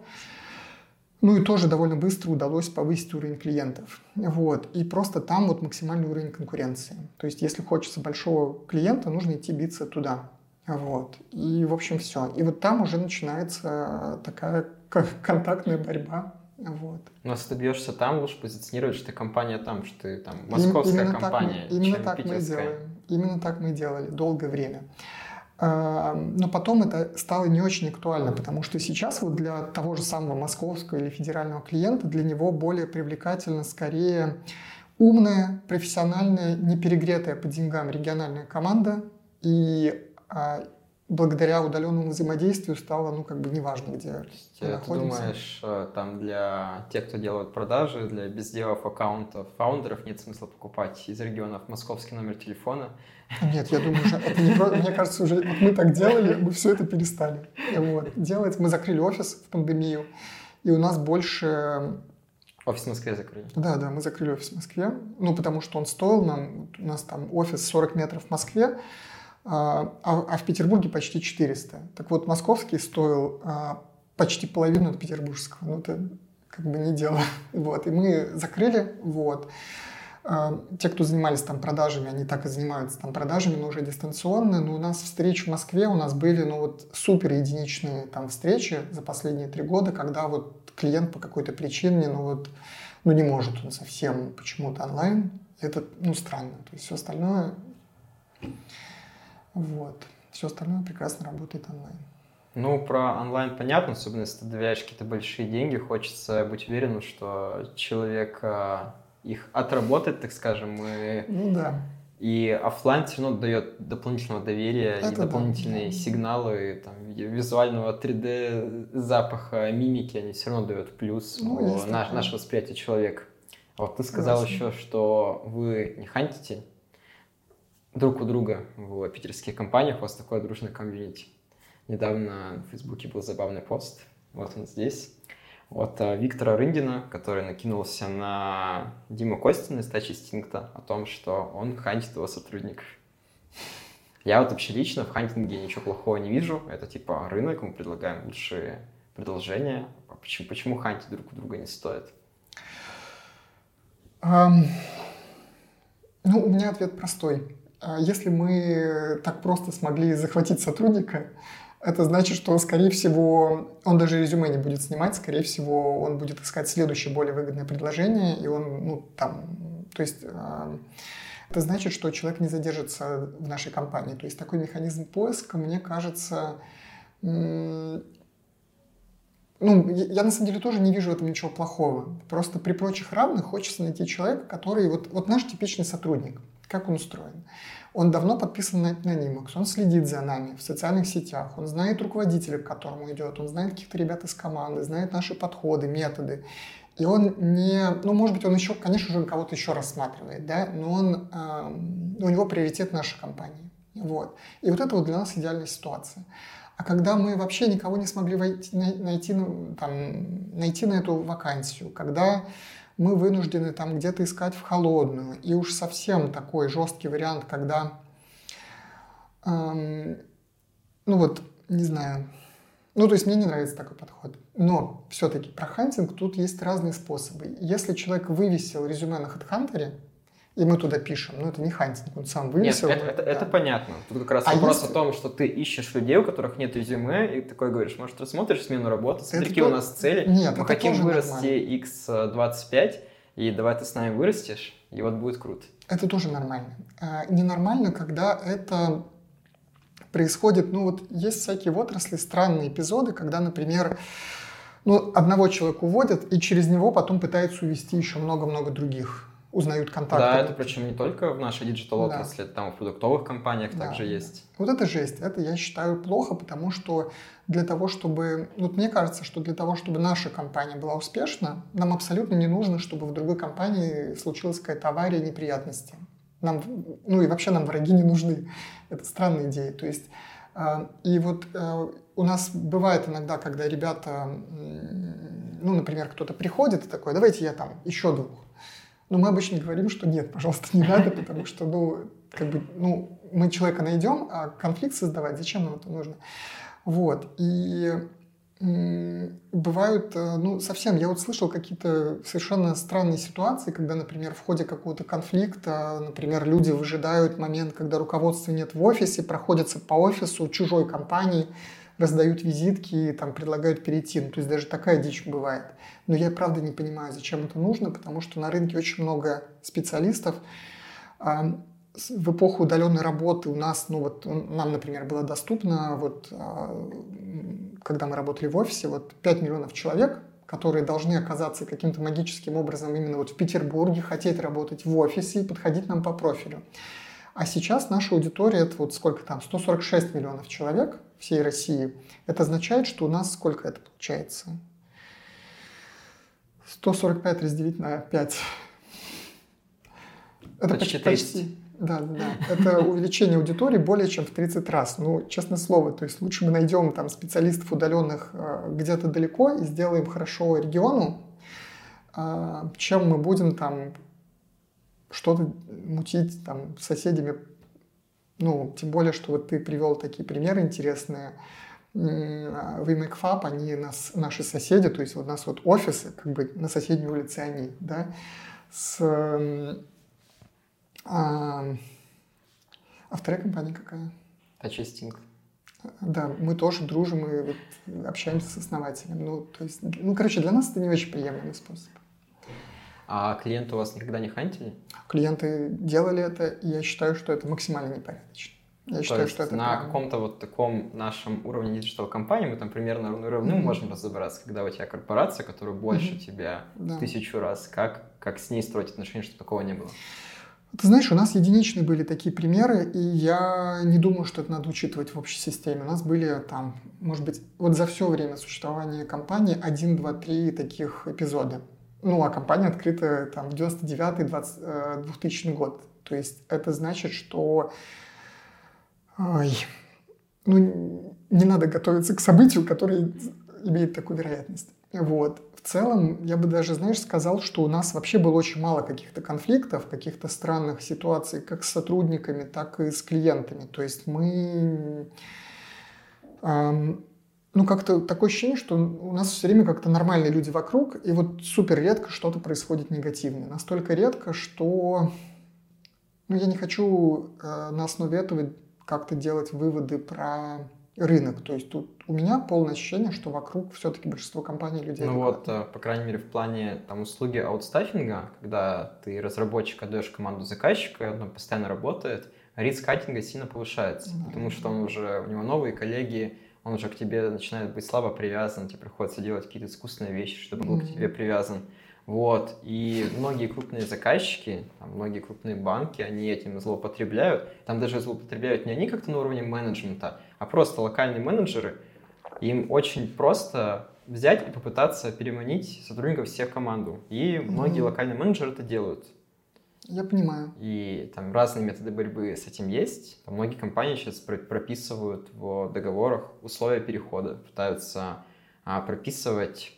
ну и тоже довольно быстро удалось повысить уровень клиентов. Вот. И просто там вот максимальный уровень конкуренции. То есть если хочется большого клиента, нужно идти биться туда. Вот. И, в общем, все. И вот там уже начинается такая контактная борьба. Вот. Но если ты бьешься там, лучше позиционировать, что ты компания там, что ты там московская именно компания, так мы, именно так мы делаем. Именно так мы делали долгое время. А, но потом это стало не очень актуально, потому что сейчас вот для того же самого московского или федерального клиента для него более привлекательно скорее умная, профессиональная, не перегретая по деньгам региональная команда. И а, благодаря удаленному взаимодействию стало, ну, как бы неважно, где мы Ты находимся. думаешь, э, там для тех, кто делает продажи, для безделов аккаунтов фаундеров нет смысла покупать из регионов московский номер телефона? Нет, я думаю, что это не про... мне кажется, уже вот мы так делали, мы все это перестали вот, делать. Мы закрыли офис в пандемию, и у нас больше Офис в Москве закрыли? Да, да, мы закрыли офис в Москве. Ну, потому что он стоил нам, у нас там офис 40 метров в Москве, а, а, а в Петербурге почти 400. Так вот, московский стоил а, почти половину от петербургского. Ну, это как бы не дело. Вот. И мы закрыли. Вот. А, те, кто занимались там продажами, они так и занимаются там продажами, но уже дистанционно. Но у нас встречи в Москве, у нас были ну, вот супер единичные там встречи за последние три года, когда вот клиент по какой-то причине, ну вот, ну не может он совсем почему-то онлайн. Это, ну, странно. То есть все остальное вот. Все остальное прекрасно работает онлайн. Ну, про онлайн понятно, особенно если ты доверяешь какие-то большие деньги, хочется быть уверенным, что человек а, их отработает, так скажем, и, ну, да. и офлайн все равно дает дополнительного доверия Это и дополнительные да. сигналы там, визуального 3D, запаха, мимики, они все равно дают плюс ну, наш, наше восприятие человека. А вот ты сказал Классно. еще, что вы не хантите, друг у друга в питерских компаниях, у вас такое дружное комьюнити. Недавно в Фейсбуке был забавный пост, вот он здесь, от а, Виктора Рындина, который накинулся на Диму Костина из Touch Instinct о том, что он хантит его сотрудников. Я вот вообще лично в хантинге ничего плохого не вижу. Это типа рынок, мы предлагаем лучшие предложения. А почему, почему хантить друг у друга не стоит? Um, ну, у меня ответ простой. А если мы так просто смогли захватить сотрудника, это значит, что, скорее всего, он даже резюме не будет снимать, скорее всего, он будет искать следующее более выгодное предложение, и он, ну, там, то есть, а, это значит, что человек не задержится в нашей компании. То есть такой механизм поиска, мне кажется, ну, я на самом деле тоже не вижу в этом ничего плохого. Просто при прочих равных хочется найти человека, который вот, вот наш типичный сотрудник. Как он устроен? Он давно подписан на, на он следит за нами в социальных сетях, он знает руководителя, к которому идет, он знает каких-то ребят из команды, знает наши подходы, методы. И он не, ну, может быть, он еще, конечно же, кого-то еще рассматривает, да, но он, э, у него приоритет наша компания. Вот. И вот это вот для нас идеальная ситуация. А когда мы вообще никого не смогли войти, найти, ну, там, найти на эту вакансию, когда мы вынуждены там где-то искать в холодную. И уж совсем такой жесткий вариант, когда, эм, ну вот, не знаю, ну то есть мне не нравится такой подход. Но все-таки про хантинг тут есть разные способы. Если человек вывесил резюме на HeadHunter, и мы туда пишем. Но это не хантинг, он сам вывесил. Нет, это, это, да. это понятно. Тут как раз а вопрос если... о том, что ты ищешь людей, у которых нет резюме, и такой говоришь, может, рассмотришь смену работы, смотри, какие то... у нас цели. Нет, Мы хотим вырасти x25, и давай ты с нами вырастешь, и вот будет круто. Это тоже нормально. А, ненормально, когда это происходит, ну вот есть всякие в отрасли странные эпизоды, когда, например, ну, одного человека уводят, и через него потом пытаются увести еще много-много других узнают контакты. Да, это причем не только в нашей digital отрасли, да. там в продуктовых компаниях да. также есть. Вот это жесть. Это я считаю плохо, потому что для того, чтобы... Вот мне кажется, что для того, чтобы наша компания была успешна, нам абсолютно не нужно, чтобы в другой компании случилась какая-то авария, неприятности. Нам, ну и вообще нам враги не нужны. Это странная идея. То есть, э, и вот э, у нас бывает иногда, когда ребята, ну, например, кто-то приходит и такой, давайте я там еще двух но мы обычно говорим, что нет, пожалуйста, не надо, потому что, ну, как бы, ну, мы человека найдем, а конфликт создавать, зачем нам это нужно? Вот, и Бывают, э, ну, совсем, я вот слышал какие-то совершенно странные ситуации, когда, например, в ходе какого-то конфликта, например, люди выжидают момент, когда руководства нет в офисе, проходятся по офису чужой компании, раздают визитки, там, предлагают перейти. Ну, то есть даже такая дичь бывает. Но я, правда, не понимаю, зачем это нужно, потому что на рынке очень много специалистов, в эпоху удаленной работы у нас, ну вот нам, например, было доступно, вот а, когда мы работали в офисе, вот 5 миллионов человек, которые должны оказаться каким-то магическим образом именно вот в Петербурге, хотеть работать в офисе и подходить нам по профилю. А сейчас наша аудитория, это вот сколько там, 146 миллионов человек всей России. Это означает, что у нас сколько это получается? 145 разделить на 5. Это почти, почти, да, да, да. Это увеличение аудитории более чем в 30 раз. Ну, честное слово, то есть лучше мы найдем там специалистов удаленных э, где-то далеко и сделаем хорошо региону, э, чем мы будем там что-то мутить там с соседями. Ну, тем более, что вот ты привел такие примеры интересные. В IMACFAB они нас, наши соседи, то есть вот у нас вот офисы, как бы на соседней улице они, да, с а, а вторая компания какая? Touch Да, мы тоже дружим и вот общаемся с основателем. Ну, то есть, ну, короче, для нас это не очень приемлемый способ. А клиенты у вас никогда не хантили? Клиенты делали это, и я считаю, что это максимально непорядочно. Я То считаю, есть что это на правильно. каком-то вот таком нашем уровне digital компании мы там примерно равны mm-hmm. можем разобраться, когда у тебя корпорация, которая больше mm-hmm. тебя да. тысячу раз, как, как с ней строить отношения, чтобы такого не было? Ты знаешь, у нас единичные были такие примеры, и я не думаю, что это надо учитывать в общей системе. У нас были там, может быть, вот за все время существования компании один, два, три таких эпизода. Ну, а компания открыта там в 99-2000 э, год. То есть это значит, что ой, ну, не надо готовиться к событию, которое имеет такую вероятность. Вот в целом, я бы даже, знаешь, сказал, что у нас вообще было очень мало каких-то конфликтов, каких-то странных ситуаций, как с сотрудниками, так и с клиентами. То есть мы... Эм, ну, как-то такое ощущение, что у нас все время как-то нормальные люди вокруг, и вот супер редко что-то происходит негативное. Настолько редко, что ну, я не хочу э, на основе этого как-то делать выводы про рынок. То есть тут у меня полное ощущение, что вокруг все-таки большинство компаний людей. Ну вот, э, по крайней мере, в плане там услуги аутстаффинга, когда ты разработчик отдаешь команду заказчика, и он постоянно работает, риск катинга сильно повышается, да, потому что он уже, у него новые коллеги, он уже к тебе начинает быть слабо привязан, тебе приходится делать какие-то искусственные вещи, чтобы был mm-hmm. к тебе привязан. Вот, и многие крупные заказчики, там, многие крупные банки, они этим злоупотребляют. Там даже злоупотребляют не они как-то на уровне менеджмента, а просто локальные менеджеры. Им очень просто взять и попытаться переманить сотрудников всех в команду. И многие mm-hmm. локальные менеджеры это делают. Я понимаю. И там разные методы борьбы с этим есть. Многие компании сейчас прописывают в договорах условия перехода, пытаются а, прописывать,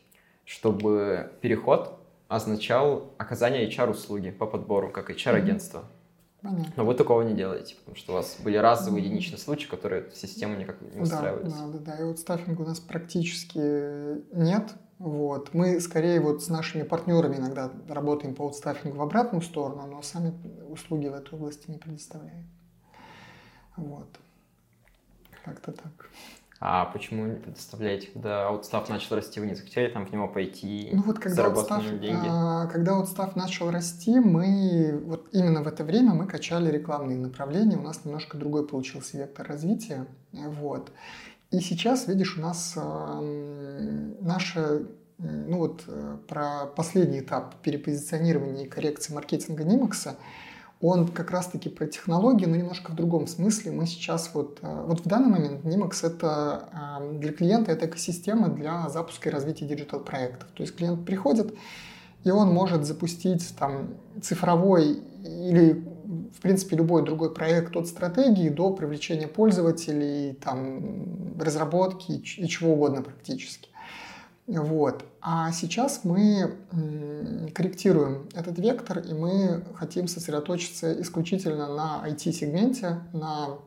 чтобы переход означал оказание HR-услуги по подбору, как HR-агентство. Понятно. Но вы такого не делаете, потому что у вас были разовые единичные случаи, которые в систему никак не устраивались. Да, да, да. И вот стаффинга у нас практически нет. Вот. Мы скорее вот с нашими партнерами иногда работаем по аутстаффингу в обратную сторону, но сами услуги в этой области не предоставляем. Вот. Как-то так. А почему не предоставляете, когда аутстав начал расти, вы не захотели там в него пойти, ну, вот когда аутстав, деньги? А, когда аутстав начал расти, мы вот именно в это время мы качали рекламные направления, у нас немножко другой получился вектор развития, вот. И сейчас, видишь, у нас э, наша ну вот э, про последний этап перепозиционирования и коррекции маркетинга Нимакса – он как раз-таки про технологии, но немножко в другом смысле. Мы сейчас вот, э, вот в данный момент Nimax это эм, для клиента это экосистема для запуска и развития digital проектов. То есть клиент приходит, и он может запустить там цифровой или в принципе любой другой проект от стратегии до привлечения пользователей, там, разработки и чего угодно практически. Вот. А сейчас мы корректируем этот вектор, и мы хотим сосредоточиться исключительно на IT-сегменте, на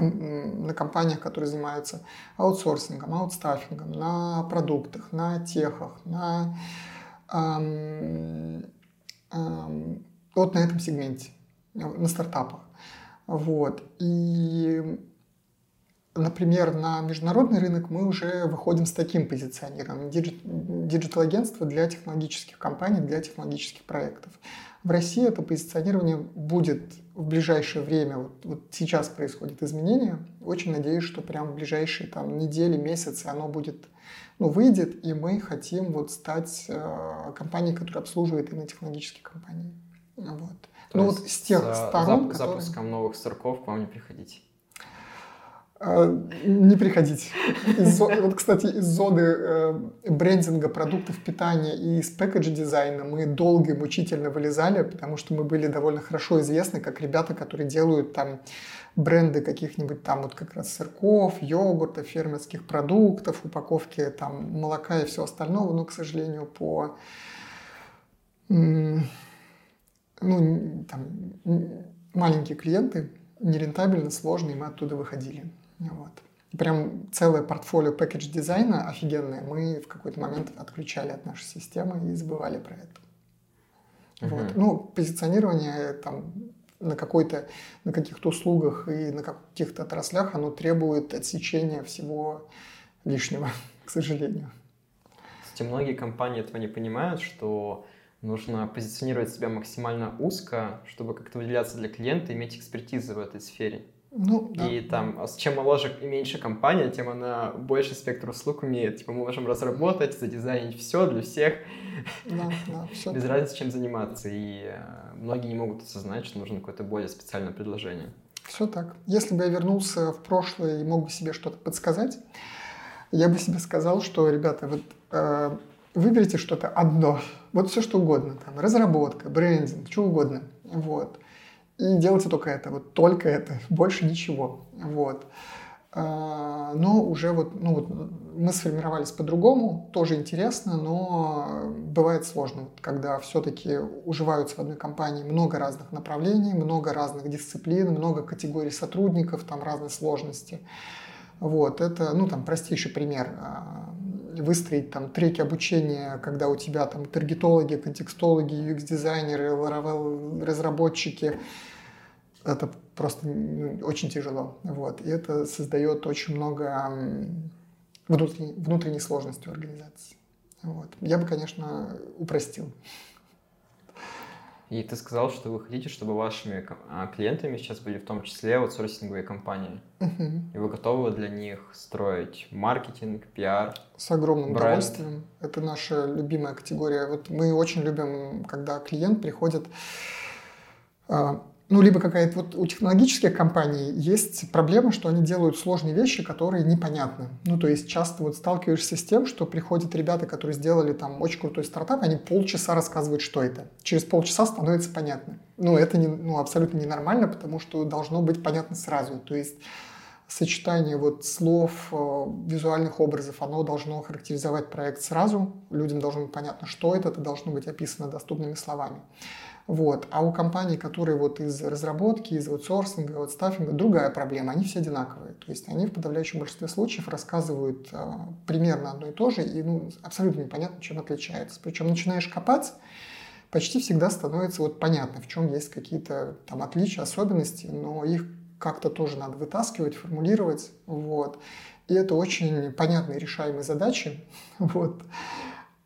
на компаниях, которые занимаются аутсорсингом, аутстаффингом, на продуктах, на техах, на эм, эм, вот на этом сегменте, на стартапах. Вот. И, например, на международный рынок мы уже выходим с таким позиционированием. Диджитал-агентство для технологических компаний, для технологических проектов. В России это позиционирование будет в ближайшее время, вот, вот сейчас происходит изменение. Очень надеюсь, что прямо в ближайшие там, недели, месяцы оно будет, ну, выйдет, и мы хотим вот стать э, компанией, которая обслуживает именно технологические компании. Вот. То ну вот с тех сторон, зап- которые... запуском новых сырков к вам не приходите. А, не приходить. Из, вот, кстати, из зоны э, брендинга продуктов питания и из пэкэдж дизайна мы долго и мучительно вылезали, потому что мы были довольно хорошо известны как ребята, которые делают там бренды каких-нибудь там вот как раз сырков, йогурта, фермерских продуктов, упаковки там молока и все остальное, но, к сожалению, по ну, там, маленькие клиенты, нерентабельно, сложно, и мы оттуда выходили. Вот. Прям целое портфолио пакетж дизайна офигенное мы в какой-то момент отключали от нашей системы и забывали про это. Uh-huh. Вот. Ну, позиционирование там на какой-то, на каких-то услугах и на каких-то отраслях, оно требует отсечения всего лишнего, к сожалению. Кстати, многие компании этого не понимают, что нужно позиционировать себя максимально узко, чтобы как-то выделяться для клиента иметь экспертизу в этой сфере. Ну, да. И там, а чем моложе и меньше компания, тем она больше спектр услуг умеет. Типа мы можем разработать, задизайнить все для всех. Да, да, все. Без разницы, чем заниматься. И э, многие не могут осознать, что нужно какое-то более специальное предложение. Все так. Если бы я вернулся в прошлое и мог бы себе что-то подсказать, я бы себе сказал, что, ребята, вот э, выберите что-то одно, вот все что угодно, там, разработка, брендинг, что угодно, вот. И делайте только это, вот только это, больше ничего. Вот. А, но уже вот, ну вот мы сформировались по-другому, тоже интересно, но бывает сложно, когда все-таки уживаются в одной компании много разных направлений, много разных дисциплин, много категорий сотрудников, там разные сложности. Вот, это, ну, там, простейший пример. Выстроить там треки обучения, когда у тебя там таргетологи, контекстологи, UX-дизайнеры, разработчики, это просто очень тяжело. Вот. И это создает очень много внутренней, внутренней сложности организации. Вот. Я бы, конечно, упростил. И ты сказал, что вы хотите, чтобы вашими а, клиентами сейчас были в том числе аутсорсинговые компании. Uh-huh. И вы готовы для них строить маркетинг, пиар? С огромным бренд. удовольствием. Это наша любимая категория. Вот мы очень любим, когда клиент приходит а, ну, либо какая-то вот у технологических компаний есть проблема, что они делают сложные вещи, которые непонятны. Ну, то есть часто вот сталкиваешься с тем, что приходят ребята, которые сделали там очень крутой стартап, они полчаса рассказывают, что это. Через полчаса становится понятно. Ну, это не, ну, абсолютно ненормально, потому что должно быть понятно сразу. То есть сочетание вот слов, э, визуальных образов, оно должно характеризовать проект сразу. Людям должно быть понятно, что это, это должно быть описано доступными словами. Вот. А у компаний, которые вот из разработки, из аутсорсинга, вот стаффинга, другая проблема. Они все одинаковые. То есть они в подавляющем большинстве случаев рассказывают э, примерно одно и то же, и ну, абсолютно непонятно, чем отличается. Причем начинаешь копать, почти всегда становится вот понятно, в чем есть какие-то там отличия, особенности, но их как-то тоже надо вытаскивать, формулировать. Вот. И это очень понятные решаемые задачи. Вот.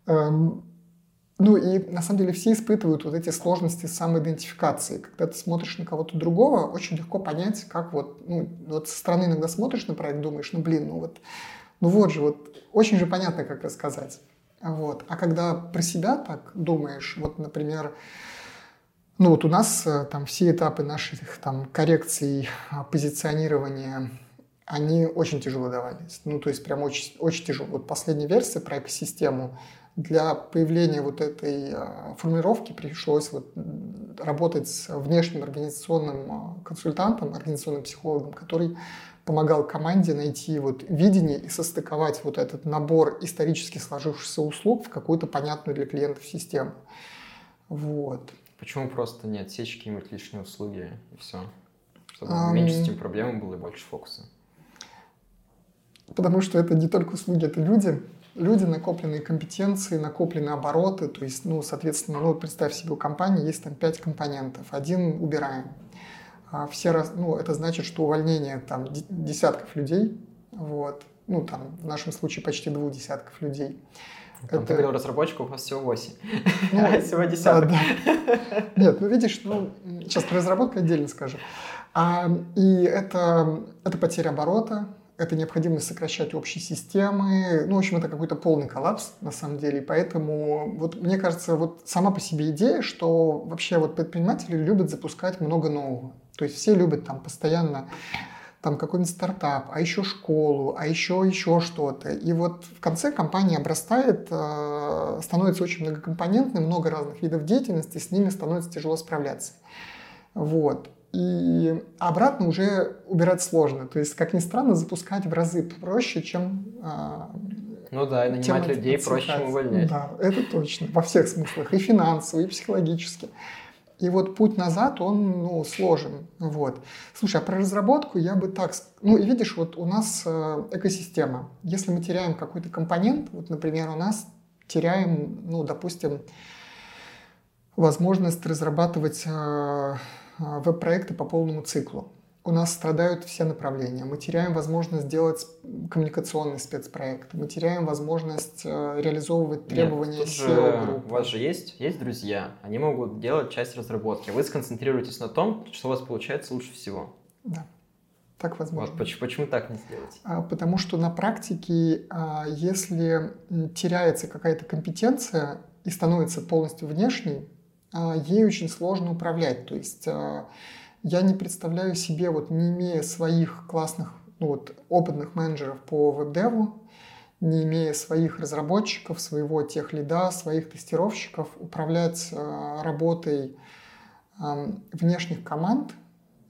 Эм, ну и на самом деле все испытывают вот эти сложности самоидентификации. Когда ты смотришь на кого-то другого, очень легко понять, как вот, ну, вот со стороны иногда смотришь на проект, думаешь, ну блин, ну вот, ну вот же, вот очень же понятно, как рассказать. Вот. А когда про себя так думаешь, вот, например, ну вот у нас э, там все этапы наших там коррекций, а, позиционирования, они очень тяжело давались. Ну, то есть прям очень, очень тяжело. Вот последняя версия про экосистему, для появления вот этой а, формулировки пришлось вот работать с внешним организационным а, консультантом, организационным психологом, который помогал команде найти вот видение и состыковать вот этот набор исторически сложившихся услуг в какую-то понятную для клиентов систему. Вот. Почему просто не отсечь какие-нибудь лишние услуги и все? чтобы um, меньше с этим проблемами было и больше фокуса? Потому что это не только услуги, это люди. Люди, накопленные компетенции, накопленные обороты. То есть, ну, соответственно, ну, представь себе, у компании есть там пять компонентов. Один убираем. А все раз, ну, это значит, что увольнение там десятков людей, вот, ну, там, в нашем случае почти двух десятков людей. Там это... ты говорил, разработчиков у вас всего 8, ну, а всего десяток. Да, да. Нет, ну видишь, ну, сейчас про разработку отдельно скажу. А, и это, это потеря оборота, это необходимость сокращать общие системы. Ну, в общем, это какой-то полный коллапс, на самом деле. Поэтому, вот мне кажется, вот сама по себе идея, что вообще вот предприниматели любят запускать много нового. То есть все любят там постоянно там какой-нибудь стартап, а еще школу, а еще еще что-то. И вот в конце компания обрастает, э, становится очень многокомпонентной, много разных видов деятельности, с ними становится тяжело справляться. Вот. И обратно уже убирать сложно. То есть, как ни странно, запускать в разы проще, чем... Э, ну да, и нанимать людей отсекать. проще, чем увольнять. Да, это точно. Во всех смыслах. И финансово, и психологически. И вот путь назад, он ну, сложен. Вот. Слушай, а про разработку я бы так... Ну, и видишь, вот у нас э, экосистема. Если мы теряем какой-то компонент, вот, например, у нас теряем, ну, допустим, возможность разрабатывать э, веб-проекты по полному циклу у нас страдают все направления. Мы теряем возможность делать коммуникационный спецпроект, мы теряем возможность э, реализовывать требования SEO У вас же есть, есть друзья, они могут делать часть разработки. Вы сконцентрируетесь на том, что у вас получается лучше всего. Да. Так возможно. Вот, почему, почему так не сделать? А, потому что на практике, а, если теряется какая-то компетенция и становится полностью внешней, а, ей очень сложно управлять. То есть а, я не представляю себе, вот не имея своих классных, ну вот, опытных менеджеров по веб-деву, не имея своих разработчиков, своего техлида, своих тестировщиков, управлять э, работой внешних команд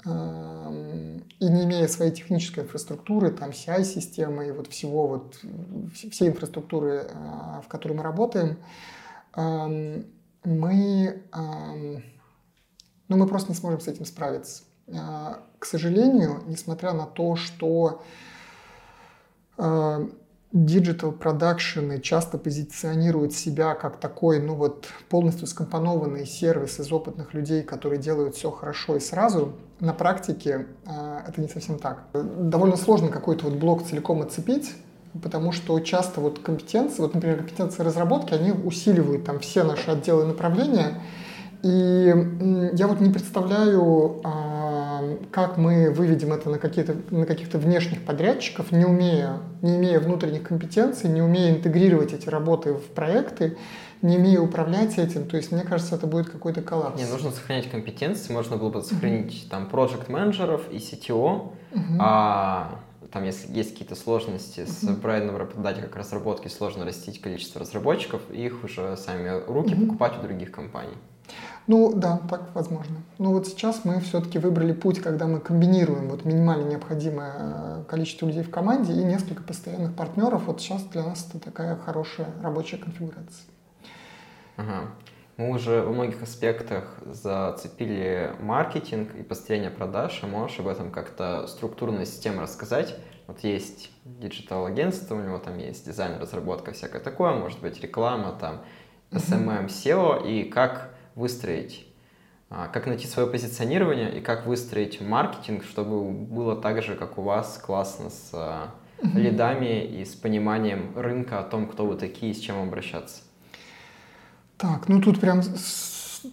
и не имея своей технической инфраструктуры, там CI-системы и вот всего вот, всей инфраструктуры, в которой мы работаем, мы но мы просто не сможем с этим справиться. А, к сожалению, несмотря на то, что digital продакшены часто позиционируют себя как такой, ну вот, полностью скомпонованный сервис из опытных людей, которые делают все хорошо и сразу, на практике э, это не совсем так. Довольно сложно какой-то вот блок целиком отцепить, потому что часто вот компетенции, вот, например, компетенции разработки, они усиливают там все наши отделы направления, и я вот не представляю, а, как мы выведем это на, какие-то, на каких-то внешних подрядчиков, не умея, не имея внутренних компетенций, не умея интегрировать эти работы в проекты, не имея управлять этим. То есть, мне кажется, это будет какой-то коллапс. Не, нужно сохранять компетенции. Можно было бы сохранить mm-hmm. там проект менеджеров и CTO, mm-hmm. а там, если есть какие-то сложности с правильным работодателем, как разработки, сложно растить количество разработчиков, их уже сами руки покупать у других компаний. Ну да, так возможно. Но вот сейчас мы все-таки выбрали путь, когда мы комбинируем вот минимально необходимое э, количество людей в команде и несколько постоянных партнеров. Вот сейчас для нас это такая хорошая рабочая конфигурация. Ага. Мы уже во многих аспектах зацепили маркетинг и построение продаж. А можешь об этом как-то структурно система рассказать? Вот есть digital-агентство, у него там есть дизайн, разработка, всякое такое, может быть, реклама, там, SMM, SEO, и как выстроить, а, как найти свое позиционирование и как выстроить маркетинг, чтобы было так же, как у вас, классно с mm-hmm. лидами и с пониманием рынка о том, кто вы такие и с чем обращаться. Так, ну тут прям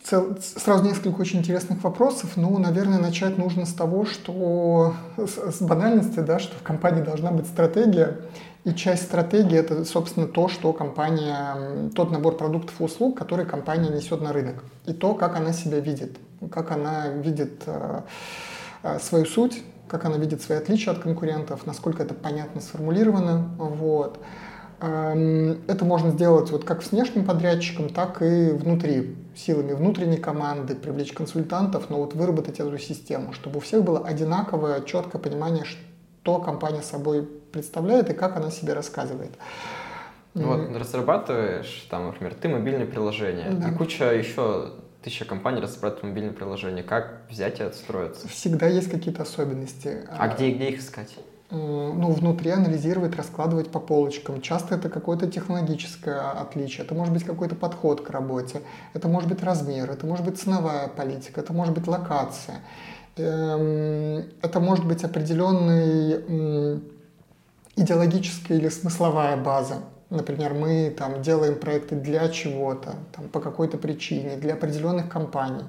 сразу несколько очень интересных вопросов. Ну, наверное, начать нужно с того, что с, с банальности, да, что в компании должна быть стратегия. И часть стратегии это, собственно, то, что компания, тот набор продуктов и услуг, который компания несет на рынок. И то, как она себя видит, как она видит э, э, свою суть, как она видит свои отличия от конкурентов, насколько это понятно сформулировано. Вот. Это можно сделать вот как с внешним подрядчиком, так и внутри, силами внутренней команды, привлечь консультантов, но вот выработать эту систему, чтобы у всех было одинаковое, четкое понимание, что компания собой представляет и как она себе рассказывает. Ну вот разрабатываешь, там, например, ты мобильное приложение, да. и куча еще тысяча компаний разработают мобильное приложение. Как взять и отстроиться? Всегда есть какие-то особенности. А где, где их искать? Ну, внутри анализировать, раскладывать по полочкам. Часто это какое-то технологическое отличие, это может быть какой-то подход к работе, это может быть размер, это может быть ценовая политика, это может быть локация, эм, это может быть определенная идеологическая или смысловая база. Например, мы там делаем проекты для чего-то, там, по какой-то причине, для определенных компаний.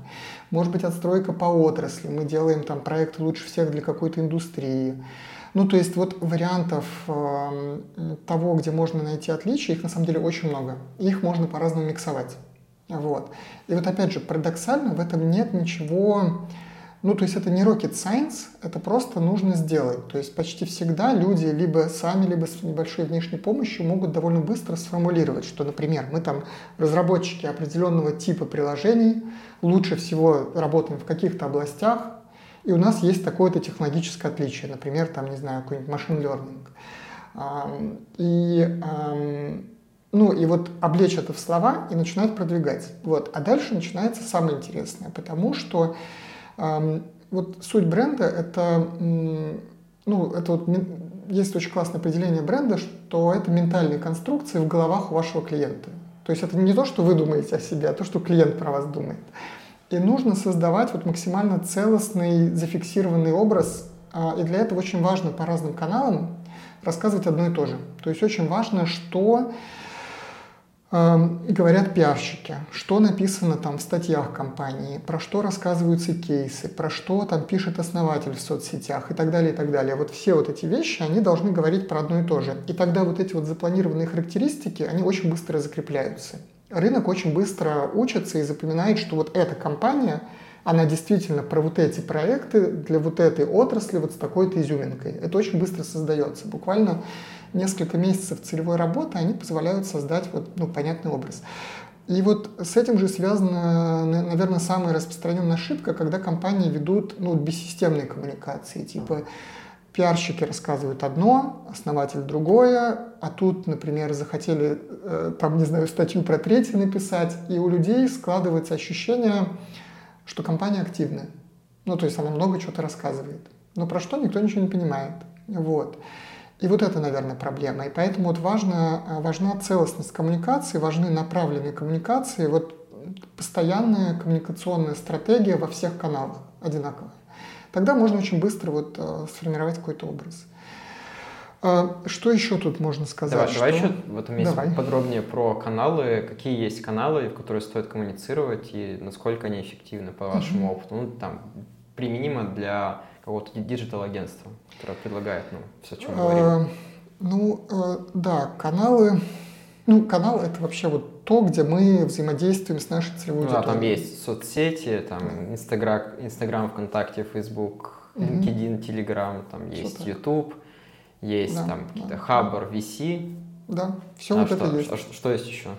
Может быть, отстройка по отрасли. Мы делаем там проекты лучше всех для какой-то индустрии. Ну, то есть вот вариантов э, того, где можно найти отличия, их на самом деле очень много. Их можно по-разному миксовать. Вот. И вот опять же, парадоксально в этом нет ничего... Ну, то есть это не rocket science, это просто нужно сделать. То есть почти всегда люди либо сами, либо с небольшой внешней помощью могут довольно быстро сформулировать, что, например, мы там разработчики определенного типа приложений, лучше всего работаем в каких-то областях, и у нас есть такое-то технологическое отличие, например, там, не знаю, какой-нибудь машин learning. И, ну, и вот облечь это в слова и начинать продвигать. Вот. А дальше начинается самое интересное, потому что вот суть бренда — это, ну, это вот есть очень классное определение бренда, что это ментальные конструкции в головах у вашего клиента. То есть это не то, что вы думаете о себе, а то, что клиент про вас думает. И нужно создавать вот максимально целостный, зафиксированный образ. А, и для этого очень важно по разным каналам рассказывать одно и то же. То есть очень важно, что говорят пиарщики, что написано там в статьях компании, про что рассказываются кейсы, про что там пишет основатель в соцсетях и так далее, и так далее. Вот все вот эти вещи, они должны говорить про одно и то же. И тогда вот эти вот запланированные характеристики, они очень быстро закрепляются рынок очень быстро учится и запоминает, что вот эта компания, она действительно про вот эти проекты для вот этой отрасли вот с такой-то изюминкой. Это очень быстро создается. Буквально несколько месяцев целевой работы, они позволяют создать вот, ну, понятный образ. И вот с этим же связана, наверное, самая распространенная ошибка, когда компании ведут ну, бессистемные коммуникации, типа пиарщики рассказывают одно, основатель другое, а тут, например, захотели, э, там, не знаю, статью про третий написать, и у людей складывается ощущение, что компания активная. Ну, то есть она много чего-то рассказывает. Но про что никто ничего не понимает. Вот. И вот это, наверное, проблема. И поэтому вот важно, важна целостность коммуникации, важны направленные коммуникации, вот постоянная коммуникационная стратегия во всех каналах одинаковая тогда можно очень быстро вот э, сформировать какой-то образ. А, что еще тут можно сказать? Давай, что... давай еще в этом месте давай. подробнее про каналы. Какие есть каналы, в которые стоит коммуницировать и насколько они эффективны по вашему uh-huh. опыту? Ну, там, применимо для какого-то диджитал-агентства, которое предлагает ну, все, о чем мы. А, ну, э, да, каналы ну, канал — это вообще вот то, где мы взаимодействуем с нашей целевой ну, аудиторией. Да, там есть соцсети, там Инстаграм, Инстаграм, ВКонтакте, Фейсбук, LinkedIn, Telegram, там есть YouTube, есть да, там какие-то да. Хабр, VC. Да, все а вот что, это есть. Что, что есть еще?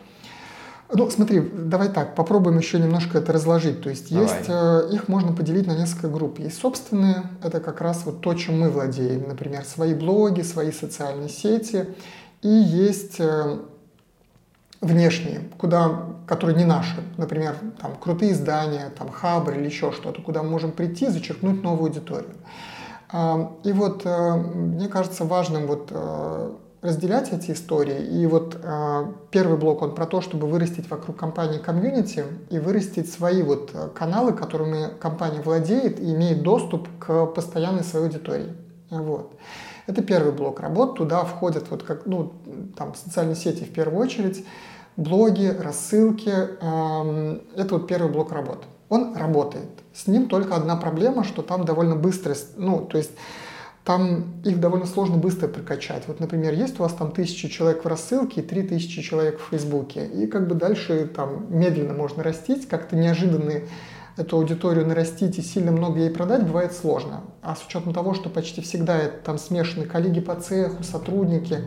Ну, смотри, давай так, попробуем еще немножко это разложить. То есть давай. есть, э, их можно поделить на несколько групп. Есть собственные, это как раз вот то, чем мы владеем. Например, свои блоги, свои социальные сети. И есть э, внешние, куда, которые не наши, например, там крутые издания, там Хабр или еще что-то, куда мы можем прийти, зачеркнуть новую аудиторию. А, и вот э, мне кажется важным вот э, разделять эти истории. И вот э, первый блок, он про то, чтобы вырастить вокруг компании комьюнити и вырастить свои вот каналы, которыми компания владеет и имеет доступ к постоянной своей аудитории. Вот. Это первый блок работ. Туда входят вот как, ну, там, социальные сети в первую очередь, блоги, рассылки. Эм, это вот первый блок работ. Он работает. С ним только одна проблема, что там довольно быстро, ну, то есть там их довольно сложно быстро прокачать. Вот, например, есть у вас там тысячи человек в рассылке и три тысячи человек в Фейсбуке. И как бы дальше там медленно можно растить, как-то неожиданно эту аудиторию нарастить и сильно много ей продать бывает сложно. А с учетом того, что почти всегда это там смешаны коллеги по цеху, сотрудники,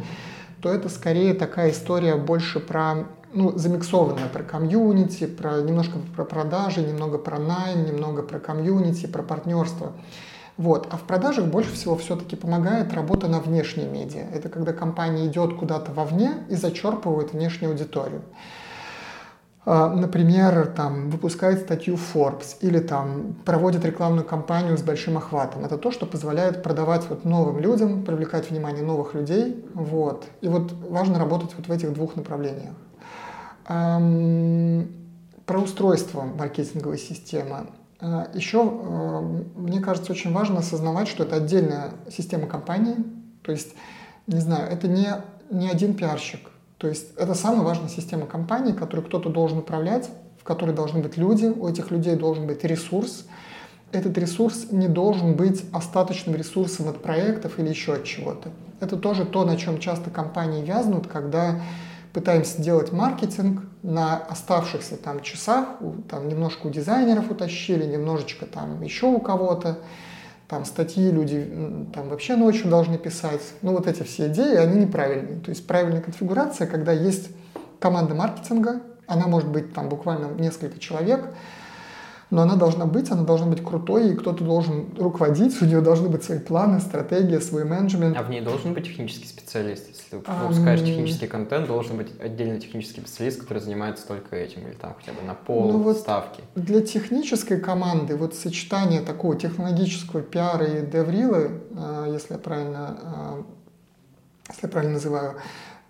то это скорее такая история больше про ну, замиксованная про комьюнити, про, немножко про продажи, немного про найм, немного про комьюнити, про партнерство. Вот. А в продажах больше всего все-таки помогает работа на внешней медиа. Это когда компания идет куда-то вовне и зачерпывает внешнюю аудиторию. а, например, там, выпускает статью Forbes или там, проводит рекламную кампанию с большим охватом. Это то, что позволяет продавать вот новым людям, привлекать внимание новых людей. Вот. И вот важно работать вот в этих двух направлениях. Эм, про устройство маркетинговой системы. Э, Еще, э, мне кажется, очень важно осознавать, что это отдельная система компании. То есть, не знаю, это не, не один пиарщик, то есть это самая важная система компании, которую кто-то должен управлять, в которой должны быть люди, у этих людей должен быть ресурс. Этот ресурс не должен быть остаточным ресурсом от проектов или еще от чего-то. Это тоже то, на чем часто компании вязнут, когда пытаемся делать маркетинг на оставшихся там часах, там немножко у дизайнеров утащили, немножечко там еще у кого-то там статьи люди там вообще ночью должны писать. Ну, вот эти все идеи, они неправильные. То есть правильная конфигурация, когда есть команда маркетинга, она может быть там буквально несколько человек, но она должна быть, она должна быть крутой, и кто-то должен руководить, у нее должны быть свои планы, стратегия, свой менеджмент. А в ней должен быть технический специалист? Если ты выпускаешь технический контент, должен быть отдельный технический специалист, который занимается только этим, или там хотя бы на пол, ну, вот ставки? Для технической команды вот сочетание такого технологического пиара и деврила, э, если я правильно, э, если я правильно называю,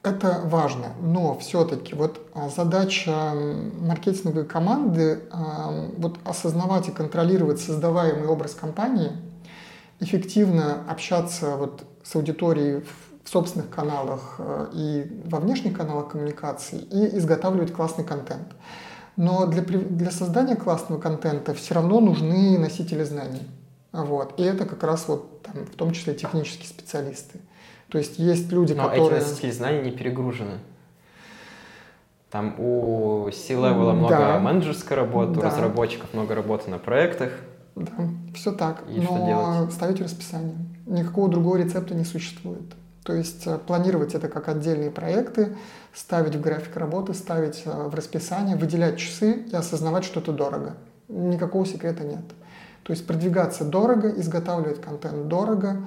это важно, но все-таки вот а, задача маркетинговой команды а, вот осознавать и контролировать создаваемый образ компании, эффективно общаться вот с аудиторией в собственных каналах а, и во внешних каналах коммуникации и изготавливать классный контент. Но для, для создания классного контента все равно нужны носители знаний. Вот. И это как раз вот там, в том числе технические специалисты. То есть есть люди, Но которые... эти носители знаний не перегружены. Там у C-Level много да. менеджерской работы, да. у разработчиков много работы на проектах. Да, все так. И Но что делать? ставить расписание. Никакого другого рецепта не существует. То есть э, планировать это как отдельные проекты, ставить в график работы, ставить э, в расписание, выделять часы и осознавать, что это дорого. Никакого секрета нет. То есть продвигаться дорого, изготавливать контент дорого,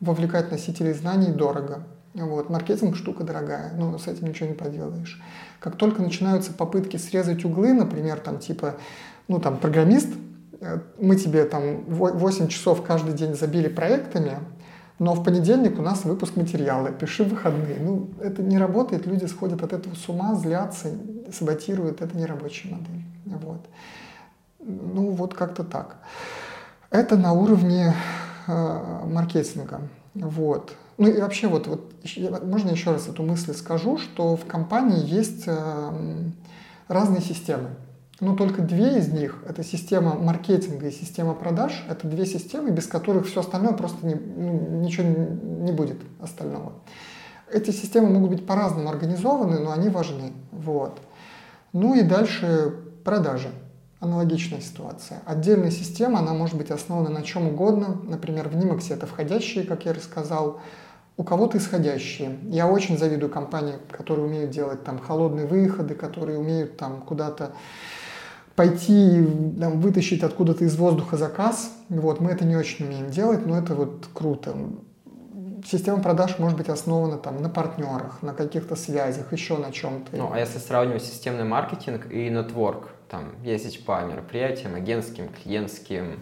вовлекать носителей знаний дорого. Вот. Маркетинг штука дорогая, но с этим ничего не поделаешь. Как только начинаются попытки срезать углы, например, там типа, ну там программист, э, мы тебе там 8 часов каждый день забили проектами, но в понедельник у нас выпуск материала, пиши выходные. Ну, это не работает, люди сходят от этого с ума, злятся, саботируют, это не рабочая модель. Вот. Ну, вот как-то так. Это на уровне маркетинга. Вот. Ну и вообще вот, вот можно еще раз эту мысль скажу, что в компании есть э, разные системы. Но только две из них, это система маркетинга и система продаж, это две системы, без которых все остальное просто не, ну, ничего не будет остального. Эти системы могут быть по-разному организованы, но они важны. Вот. Ну и дальше продажи. Аналогичная ситуация. Отдельная система, она может быть основана на чем угодно. Например, в Nimax это входящие, как я рассказал, у кого-то исходящие. Я очень завидую компании, которые умеют делать там холодные выходы, которые умеют там куда-то пойти там, вытащить откуда-то из воздуха заказ. Вот, мы это не очень умеем делать, но это вот круто. Система продаж может быть основана там, на партнерах, на каких-то связях, еще на чем-то. Ну, а если сравнивать системный маркетинг и network, там ездить по мероприятиям, агентским, клиентским,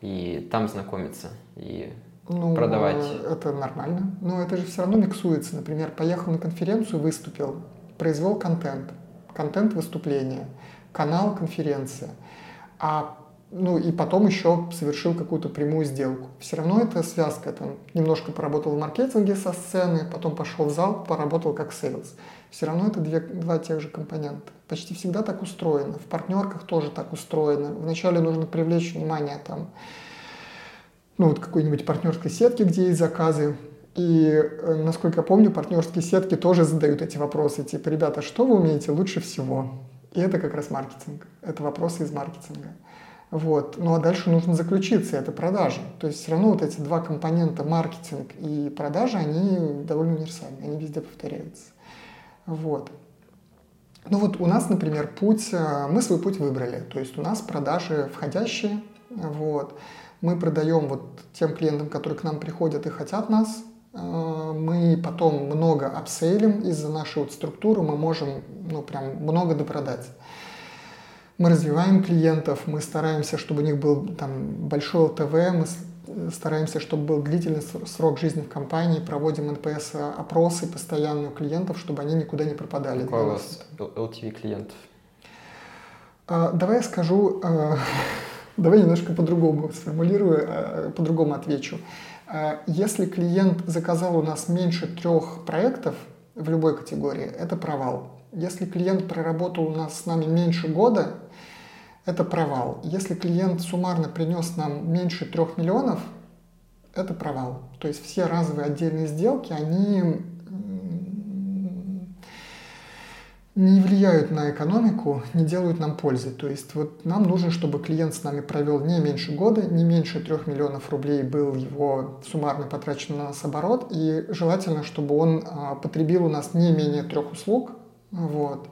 и там знакомиться, и ну, продавать. Это нормально. Но это же все равно миксуется. Например, поехал на конференцию, выступил, произвел контент, контент выступления, канал конференция. А ну и потом еще совершил какую-то прямую сделку. Все равно это связка. Там немножко поработал в маркетинге со сцены, потом пошел в зал, поработал как sales. Все равно это две, два тех же компонента. Почти всегда так устроено. В партнерках тоже так устроено. Вначале нужно привлечь внимание там, ну вот какой-нибудь партнерской сетки, где есть заказы. И, э, насколько я помню, партнерские сетки тоже задают эти вопросы. Типа, ребята, что вы умеете лучше всего? И это как раз маркетинг. Это вопросы из маркетинга. Вот. Ну а дальше нужно заключиться, это продажи. То есть все равно вот эти два компонента, маркетинг и продажи, они довольно универсальны, они везде повторяются. Вот. Ну вот у нас, например, путь, э, мы свой путь выбрали. То есть у нас продажи входящие, вот. Мы продаем вот тем клиентам, которые к нам приходят и хотят нас Э, мы потом много апсейлим из-за нашей вот структуры, мы можем ну, прям много допродать. Мы развиваем клиентов, мы стараемся, чтобы у них был там большой ЛТВ, мы стараемся, чтобы был длительный срок жизни в компании, проводим НПС-опросы постоянно у клиентов, чтобы они никуда не пропадали. Какой у вас LTV клиентов? А, давай я скажу, а, давай немножко по-другому сформулирую, а, по-другому отвечу. Если клиент заказал у нас меньше трех проектов в любой категории, это провал. Если клиент проработал у нас с нами меньше года, это провал. Если клиент суммарно принес нам меньше трех миллионов, это провал. То есть все разовые отдельные сделки, они не влияют на экономику, не делают нам пользы. То есть вот нам нужно, чтобы клиент с нами провел не меньше года, не меньше трех миллионов рублей был его суммарно потрачен на нас оборот, и желательно, чтобы он а, потребил у нас не менее трех услуг, вот,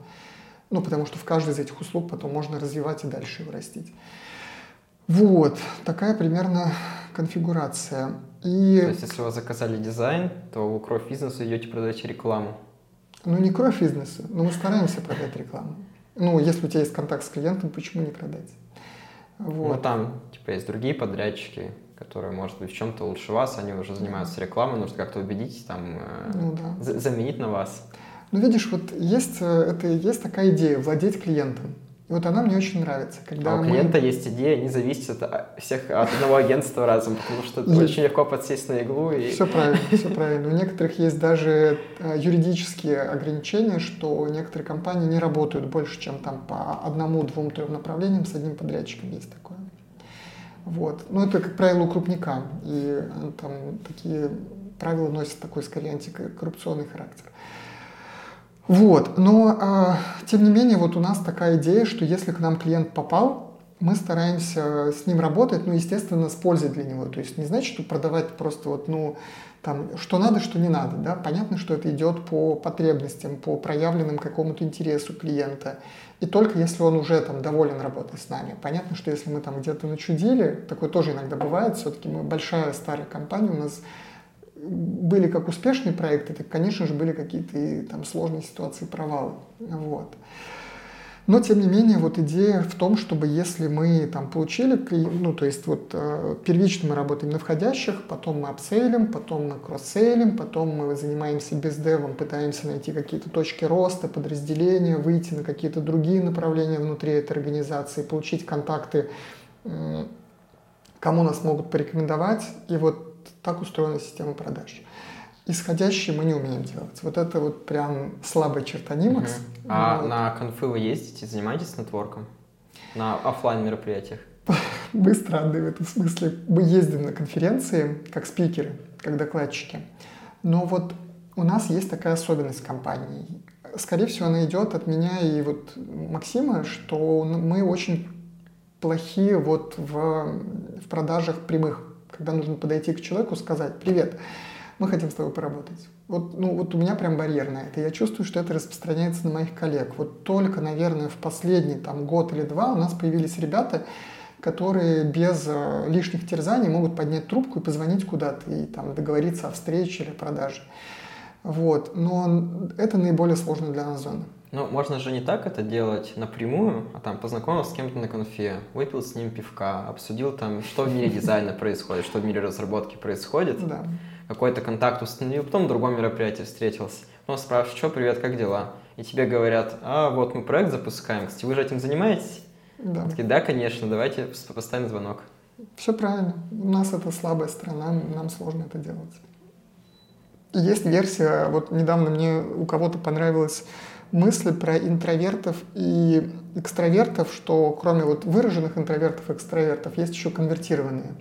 ну, потому что в каждой из этих услуг потом можно развивать и дальше его растить. Вот, такая примерно конфигурация. И... То есть, если вы заказали дизайн, то вы кровь бизнеса идете продать рекламу. Ну, не кровь бизнеса, но мы стараемся продать рекламу. Ну, если у тебя есть контакт с клиентом, почему не продать? Вот. Ну, там, типа, есть другие подрядчики, которые, может быть, в чем-то лучше вас, они уже занимаются рекламой, нужно как-то убедить, там, э, ну, да. заменить на вас. Ну, видишь, вот есть, э, это, есть такая идея владеть клиентом. И вот она мне очень нравится. Когда а у мы... клиента есть идея, не зависит от а, всех от одного агентства разом, потому что это очень легко подсесть на иглу. И... Все правильно, все правильно. У некоторых есть даже э, юридические ограничения, что некоторые компании не работают больше, чем там по одному, двум, трем направлениям с одним подрядчиком есть такое. Вот. Но это, как правило, у крупника. И э, там такие правила носят такой, скорее, антикоррупционный характер. Вот, но э, тем не менее, вот у нас такая идея, что если к нам клиент попал, мы стараемся с ним работать, ну, естественно, с пользой для него. То есть не значит, что продавать просто вот, ну, там, что надо, что не надо, да. Понятно, что это идет по потребностям, по проявленным какому-то интересу клиента. И только если он уже там доволен работой с нами. Понятно, что если мы там где-то начудили, такое тоже иногда бывает, все-таки мы большая старая компания, у нас были как успешные проекты, так, конечно же, были какие-то там сложные ситуации, провалы. Вот. Но, тем не менее, вот идея в том, чтобы если мы там получили, ну, то есть вот э, первично мы работаем на входящих, потом мы апсейлим, потом мы кросс-сейлим, потом мы занимаемся бездевом, пытаемся найти какие-то точки роста, подразделения, выйти на какие-то другие направления внутри этой организации, получить контакты, кому нас могут порекомендовать. И вот так устроена система продаж. Исходящие мы не умеем делать. Вот это вот прям слабая черта Nimax. Угу. А вот. на конфы вы ездите, занимаетесь нетворком? На офлайн мероприятиях? Быстро, Андрей, в этом смысле. Мы ездим на конференции как спикеры, как докладчики. Но вот у нас есть такая особенность компании. Скорее всего, она идет от меня и вот Максима, что мы очень плохие вот в, в продажах прямых когда нужно подойти к человеку, сказать «Привет, мы хотим с тобой поработать». Вот, ну, вот у меня прям барьер на это. Я чувствую, что это распространяется на моих коллег. Вот только, наверное, в последний там, год или два у нас появились ребята, которые без э, лишних терзаний могут поднять трубку и позвонить куда-то и там, договориться о встрече или продаже. Вот. Но это наиболее сложно для нас зона. Ну, можно же не так это делать напрямую, а там познакомился с кем-то на конфе, выпил с ним пивка, обсудил там, что в мире дизайна происходит, что в мире разработки происходит. Да. Какой-то контакт установил, потом в другом мероприятии встретился. Потом спрашиваешь, что, привет, как дела? И тебе говорят, а вот мы проект запускаем, кстати, вы же этим занимаетесь? Да. Такие, да, конечно, давайте поставим звонок. Все правильно. У нас это слабая сторона, нам сложно это делать. Есть версия, вот недавно мне у кого-то понравилась мысли про интровертов и экстравертов, что кроме вот выраженных интровертов и экстравертов есть еще конвертированные.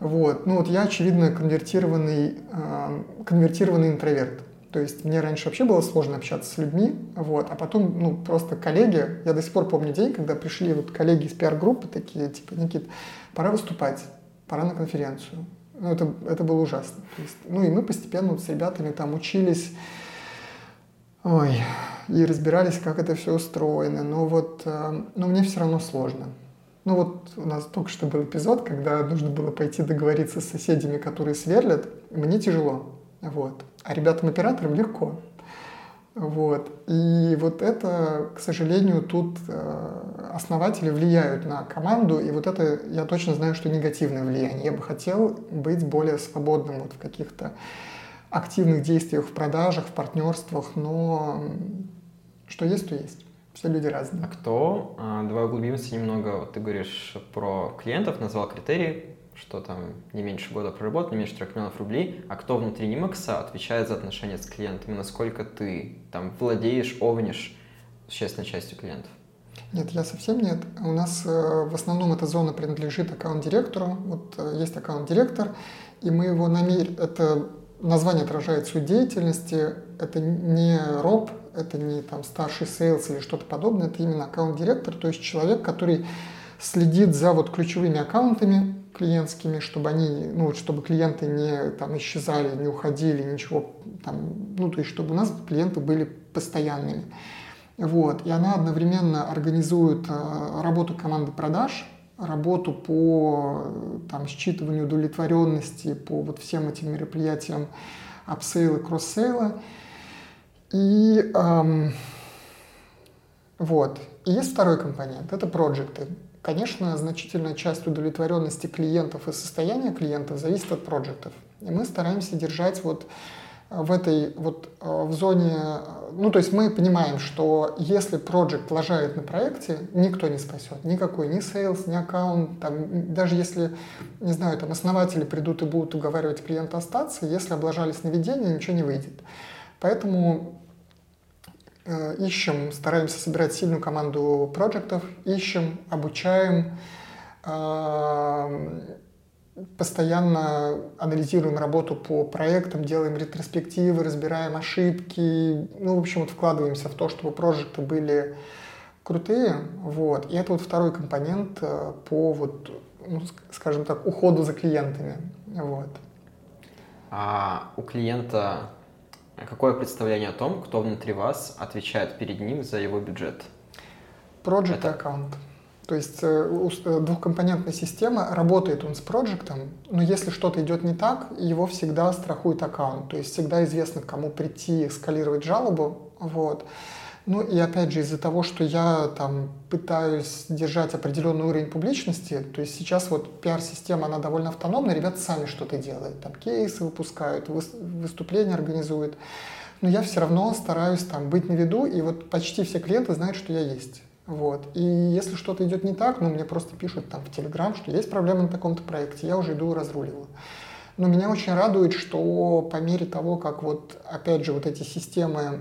Вот. Ну вот я, очевидно, конвертированный, э, конвертированный интроверт. То есть мне раньше вообще было сложно общаться с людьми, вот, а потом, ну, просто коллеги, я до сих пор помню день, когда пришли вот коллеги из пиар-группы такие, типа, Никит, пора выступать, пора на конференцию. Ну, это, это было ужасно. То есть, ну, и мы постепенно вот с ребятами там учились, ой, и разбирались, как это все устроено. Но вот, э, но мне все равно сложно. Ну вот у нас только что был эпизод, когда нужно было пойти договориться с соседями, которые сверлят. Мне тяжело. Вот. А ребятам-операторам легко. Вот. И вот это, к сожалению, тут э, основатели влияют на команду, и вот это я точно знаю, что негативное влияние. Я бы хотел быть более свободным вот в каких-то активных действиях в продажах, в партнерствах, но что есть, то есть. Все люди разные. А кто? А, давай углубимся немного. Ты говоришь про клиентов, назвал критерии, что там не меньше года проработал, не меньше 3 миллионов рублей, а кто внутри Нимакса отвечает за отношения с клиентами, насколько ты там владеешь, овнишь существенной частью клиентов? Нет, я совсем нет. У нас э, в основном эта зона принадлежит аккаунт-директору. Вот э, есть аккаунт-директор, и мы его намеренно... Это название отражает суть деятельности. Это не РОП, это не там старший sales или что-то подобное. Это именно аккаунт-директор, то есть человек, который следит за вот ключевыми аккаунтами, клиентскими, чтобы они, ну, чтобы клиенты не там исчезали, не уходили, ничего там, ну, то есть чтобы у нас клиенты были постоянными. Вот. И она одновременно организует э, работу команды продаж, работу по там, считыванию удовлетворенности, по вот всем этим мероприятиям upsell а, cross-sell а. И эм, вот. И есть второй компонент, это проекты. Конечно, значительная часть удовлетворенности клиентов и состояния клиентов зависит от проектов. И мы стараемся держать вот в этой вот э, в зоне, ну то есть мы понимаем, что если проект лажает на проекте, никто не спасет, никакой, ни sales, ни аккаунт, там, даже если, не знаю, там основатели придут и будут уговаривать клиента остаться, если облажались на ведение, ничего не выйдет. Поэтому Э, ищем, стараемся собирать сильную команду проектов, ищем, обучаем, э, постоянно анализируем работу по проектам, делаем ретроспективы, разбираем ошибки, ну, в общем, вот вкладываемся в то, чтобы проекты были крутые, вот, и это вот второй компонент э, по вот, ну, скажем так, уходу за клиентами, вот. А у клиента Какое представление о том, кто внутри вас отвечает перед ним за его бюджет? Project Это... аккаунт. То есть э, э, двухкомпонентная система, работает он с проектом, но если что-то идет не так, его всегда страхует аккаунт. То есть всегда известно, к кому прийти, эскалировать жалобу. Вот. Ну и опять же из-за того, что я там пытаюсь держать определенный уровень публичности, то есть сейчас вот пиар-система, она довольно автономная, ребята сами что-то делают, там кейсы выпускают, выступления организуют, но я все равно стараюсь там быть на виду, и вот почти все клиенты знают, что я есть. Вот. И если что-то идет не так, ну, мне просто пишут там в Телеграм, что есть проблемы на таком-то проекте, я уже иду и разруливаю. Но меня очень радует, что по мере того, как вот, опять же, вот эти системы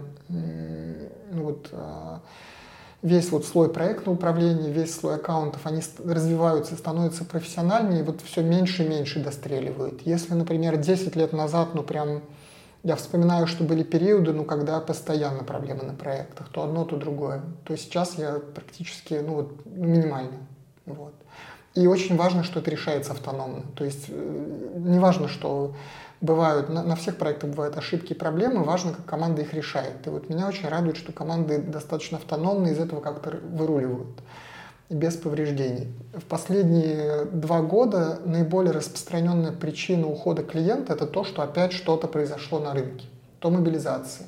ну вот, а, весь вот слой проектного управления, весь слой аккаунтов, они развиваются, становятся профессиональнее, и вот все меньше и меньше достреливают. Если, например, 10 лет назад, ну прям, я вспоминаю, что были периоды, ну, когда постоянно проблемы на проектах, то одно, то другое, то сейчас я практически, ну, вот, минимально, вот. И очень важно, что это решается автономно. То есть э, не важно, что бывают, на, на всех проектах бывают ошибки и проблемы, важно, как команда их решает. И вот меня очень радует, что команды достаточно автономные, из этого как-то выруливают без повреждений. В последние два года наиболее распространенная причина ухода клиента – это то, что опять что-то произошло на рынке. То мобилизация,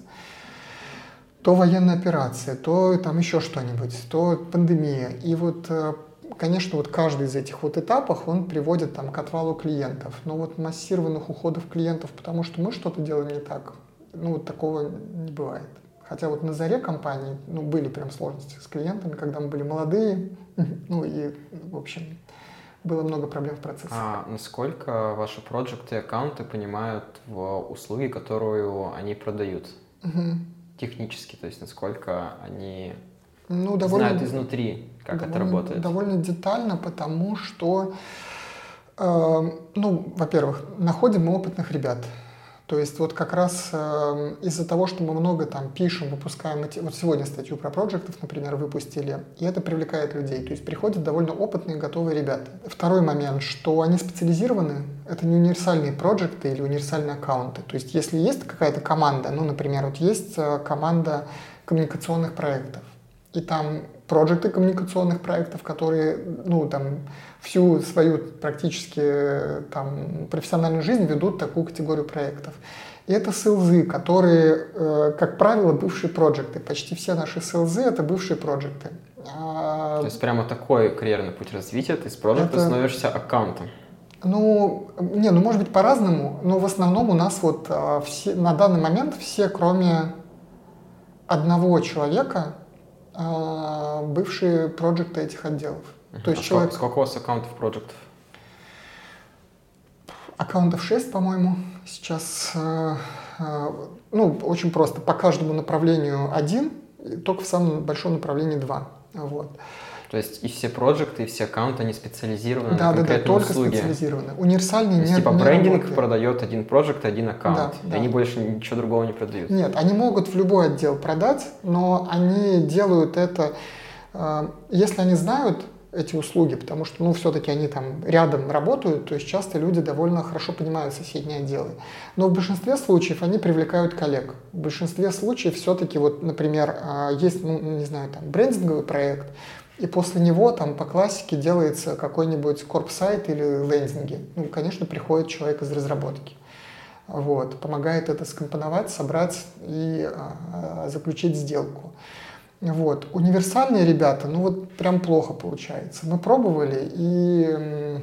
то военная операция, то там еще что-нибудь, то пандемия. И вот э, конечно, вот каждый из этих вот этапов, он приводит там к отвалу клиентов. Но вот массированных уходов клиентов, потому что мы что-то делаем не так, ну вот такого не бывает. Хотя вот на заре компании, ну, были прям сложности с клиентами, когда мы были молодые, ну и, в общем, было много проблем в процессе. А насколько ваши проекты и аккаунты понимают в услуги, которую они продают? Угу. Технически, то есть насколько они ну, довольно, знают изнутри, как довольно, это работает? Довольно детально, потому что, э, ну, во-первых, находим мы опытных ребят. То есть вот как раз э, из-за того, что мы много там пишем, выпускаем, эти, вот сегодня статью про проектов, например, выпустили, и это привлекает людей. То есть приходят довольно опытные, готовые ребята. Второй момент, что они специализированы, это не универсальные проекты или универсальные аккаунты. То есть если есть какая-то команда, ну, например, вот есть э, команда коммуникационных проектов, и там проекты коммуникационных проектов, которые, ну, там, всю свою практически там, профессиональную жизнь ведут такую категорию проектов. И это селзы, которые, э, как правило, бывшие проекты. Почти все наши селзы — это бывшие проекты. А, То есть прямо такой карьерный путь развития, ты с проекта это... становишься аккаунтом. Ну, не, ну может быть по-разному, но в основном у нас вот а, все, на данный момент все, кроме одного человека, а, бывшие проекты этих отделов. Uh-huh. То есть а человек... Сколько у вас аккаунтов проектов? Аккаунтов 6, по-моему, сейчас. Э, э, ну, очень просто. По каждому направлению один, только в самом большом направлении два. Вот. То есть и все проекты, и все аккаунты, они специализированы да, на конкретные да, да, только услуги. специализированы. Универсальные нет. Типа не брендинг работает. продает один проект, один аккаунт. Да, да. они больше ничего другого не продают. Нет, они могут в любой отдел продать, но они делают это, э, если они знают эти услуги, потому что, ну, все-таки они там рядом работают, то есть часто люди довольно хорошо понимают соседние отделы. Но в большинстве случаев они привлекают коллег. В большинстве случаев все-таки, вот, например, э, есть, ну, не знаю, там, брендинговый проект, и после него там по классике делается какой-нибудь корп-сайт или лендинги. Ну, конечно, приходит человек из разработки. Вот, помогает это скомпоновать, собрать и а, заключить сделку. Вот. Универсальные ребята, ну вот прям плохо получается. Мы пробовали и,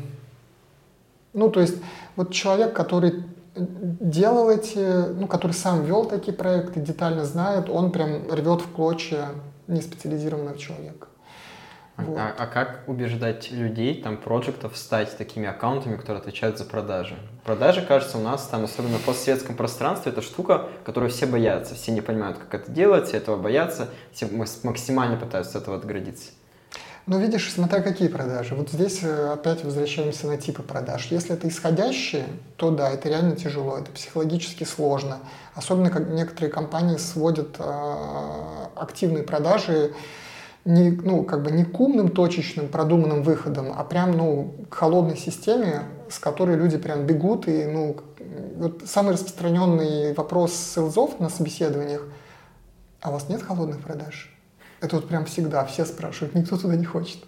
ну то есть вот человек, который делал эти, ну который сам вел такие проекты, детально знает, он прям рвет в клочья неспециализированного человека. Вот. А, а как убеждать людей, там, проектов стать такими аккаунтами, которые отвечают за продажи? Продажи, кажется, у нас там, особенно в постсоветском пространстве, это штука, которую все боятся. Все не понимают, как это делать, все этого боятся, все максимально пытаются от этого отгородиться. Ну, видишь, смотря какие продажи. Вот здесь э, опять возвращаемся на типы продаж. Если это исходящие, то да, это реально тяжело, это психологически сложно. Особенно, как некоторые компании сводят э, активные продажи не, ну, как бы не к умным, точечным, продуманным выходам, а прям, ну, к холодной системе, с которой люди прям бегут. И, ну, вот самый распространенный вопрос селзов на собеседованиях, а у вас нет холодных продаж? Это вот прям всегда, все спрашивают, никто туда не хочет.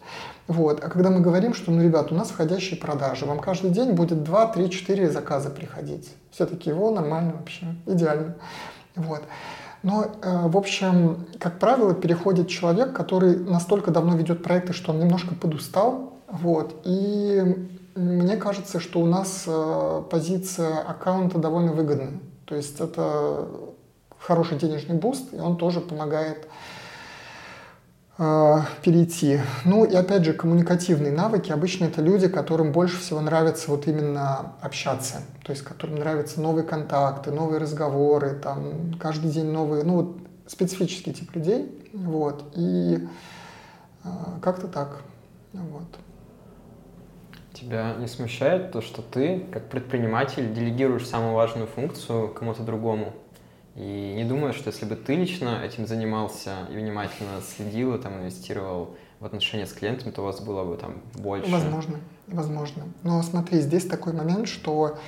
Вот. А когда мы говорим, что, ну, ребят, у нас входящие продажи, вам каждый день будет 2, 3, 4 заказа приходить. Все таки его нормально вообще, идеально. Вот. Но, э, в общем, как правило, переходит человек, который настолько давно ведет проекты, что он немножко подустал. Вот. И мне кажется, что у нас э, позиция аккаунта довольно выгодная. То есть это хороший денежный boost, и он тоже помогает Э, перейти. Ну и опять же, коммуникативные навыки. Обычно это люди, которым больше всего нравится вот именно общаться. То есть которым нравятся новые контакты, новые разговоры, там каждый день новые, ну вот специфический тип людей. Вот. И э, как-то так. Вот. Тебя не смущает то, что ты, как предприниматель, делегируешь самую важную функцию кому-то другому? И не думаю, что если бы ты лично этим занимался и внимательно следил и там инвестировал в отношения с клиентами, то у вас было бы там больше. Возможно, возможно. Но смотри, здесь такой момент, что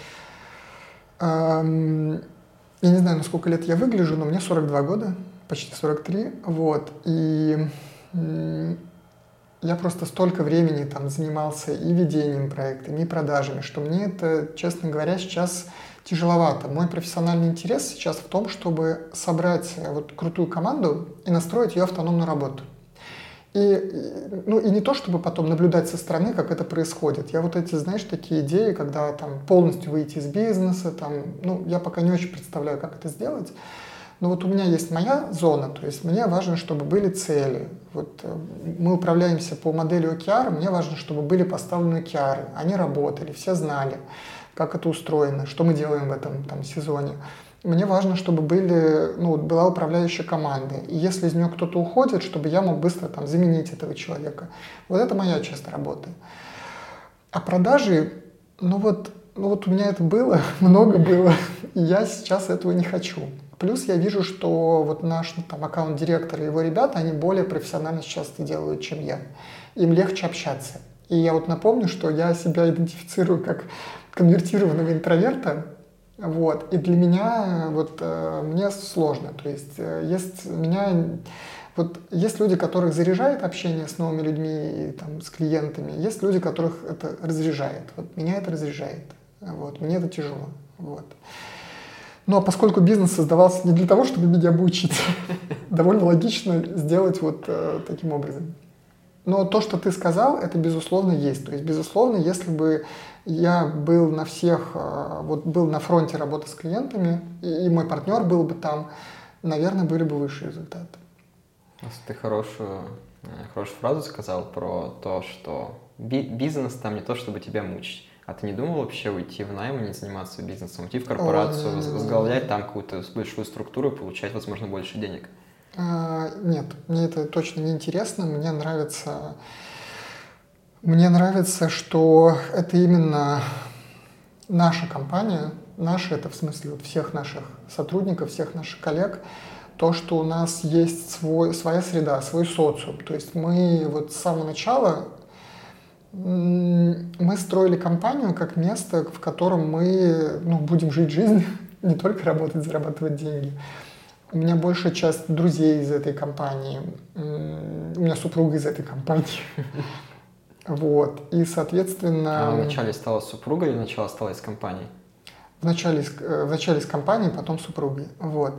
эм, я не знаю, на сколько лет я выгляжу, но мне 42 года, почти 43, вот, и э, я просто столько времени там занимался и ведением проекта, и продажами, что мне это, честно говоря, сейчас тяжеловато. Мой профессиональный интерес сейчас в том, чтобы собрать э, вот крутую команду и настроить ее автономную работу. И, ну, и не то, чтобы потом наблюдать со стороны, как это происходит. Я вот эти, знаешь, такие идеи, когда там полностью выйти из бизнеса, там, ну, я пока не очень представляю, как это сделать. Но вот у меня есть моя зона, то есть мне важно, чтобы были цели. Вот э, мы управляемся по модели OKR, мне важно, чтобы были поставлены OKR, они работали, все знали как это устроено, что мы делаем в этом там, сезоне. Мне важно, чтобы были, ну, была управляющая команда. И если из нее кто-то уходит, чтобы я мог быстро там, заменить этого человека. Вот это моя часть работы. А продажи, ну вот, ну вот у меня это было, много было, и я сейчас этого не хочу. Плюс я вижу, что вот наш там, аккаунт-директор и его ребята, они более профессионально сейчас это делают, чем я. Им легче общаться. И я вот напомню, что я себя идентифицирую как конвертированного интроверта, вот, и для меня вот э, мне сложно, то есть э, есть меня вот есть люди, которых заряжает общение с новыми людьми, и, там, с клиентами, есть люди, которых это разряжает. Вот меня это разряжает. Вот, мне это тяжело. Вот. Но поскольку бизнес создавался не для того, чтобы меня обучить, довольно логично сделать вот э, таким образом. Но то, что ты сказал, это безусловно есть. То есть, безусловно, если бы я был на всех, э, вот был на фронте работы с клиентами, и, мой партнер был бы там, наверное, были бы высшие результаты. Ты хорошую, э, хорошую фразу сказал про то, что бизнес там не то, чтобы тебя мучить. А ты не думал вообще уйти в найм и не заниматься бизнесом, уйти в корпорацию, О, возглавлять там какую-то большую структуру и получать, возможно, больше денег? А, нет, мне это точно не интересно. Мне нравится, мне нравится, что это именно наша компания, наша это в смысле вот всех наших сотрудников, всех наших коллег, то, что у нас есть свой, своя среда, свой социум. То есть мы вот с самого начала мы строили компанию как место, в котором мы ну, будем жить жизнь, не только работать, зарабатывать деньги. У меня большая часть друзей из этой компании, у меня супруга из этой компании. Вот. И, соответственно... А вначале стала супругой или вначале стала из компании? Вначале, э, вначале из компании, потом супругой. Вот.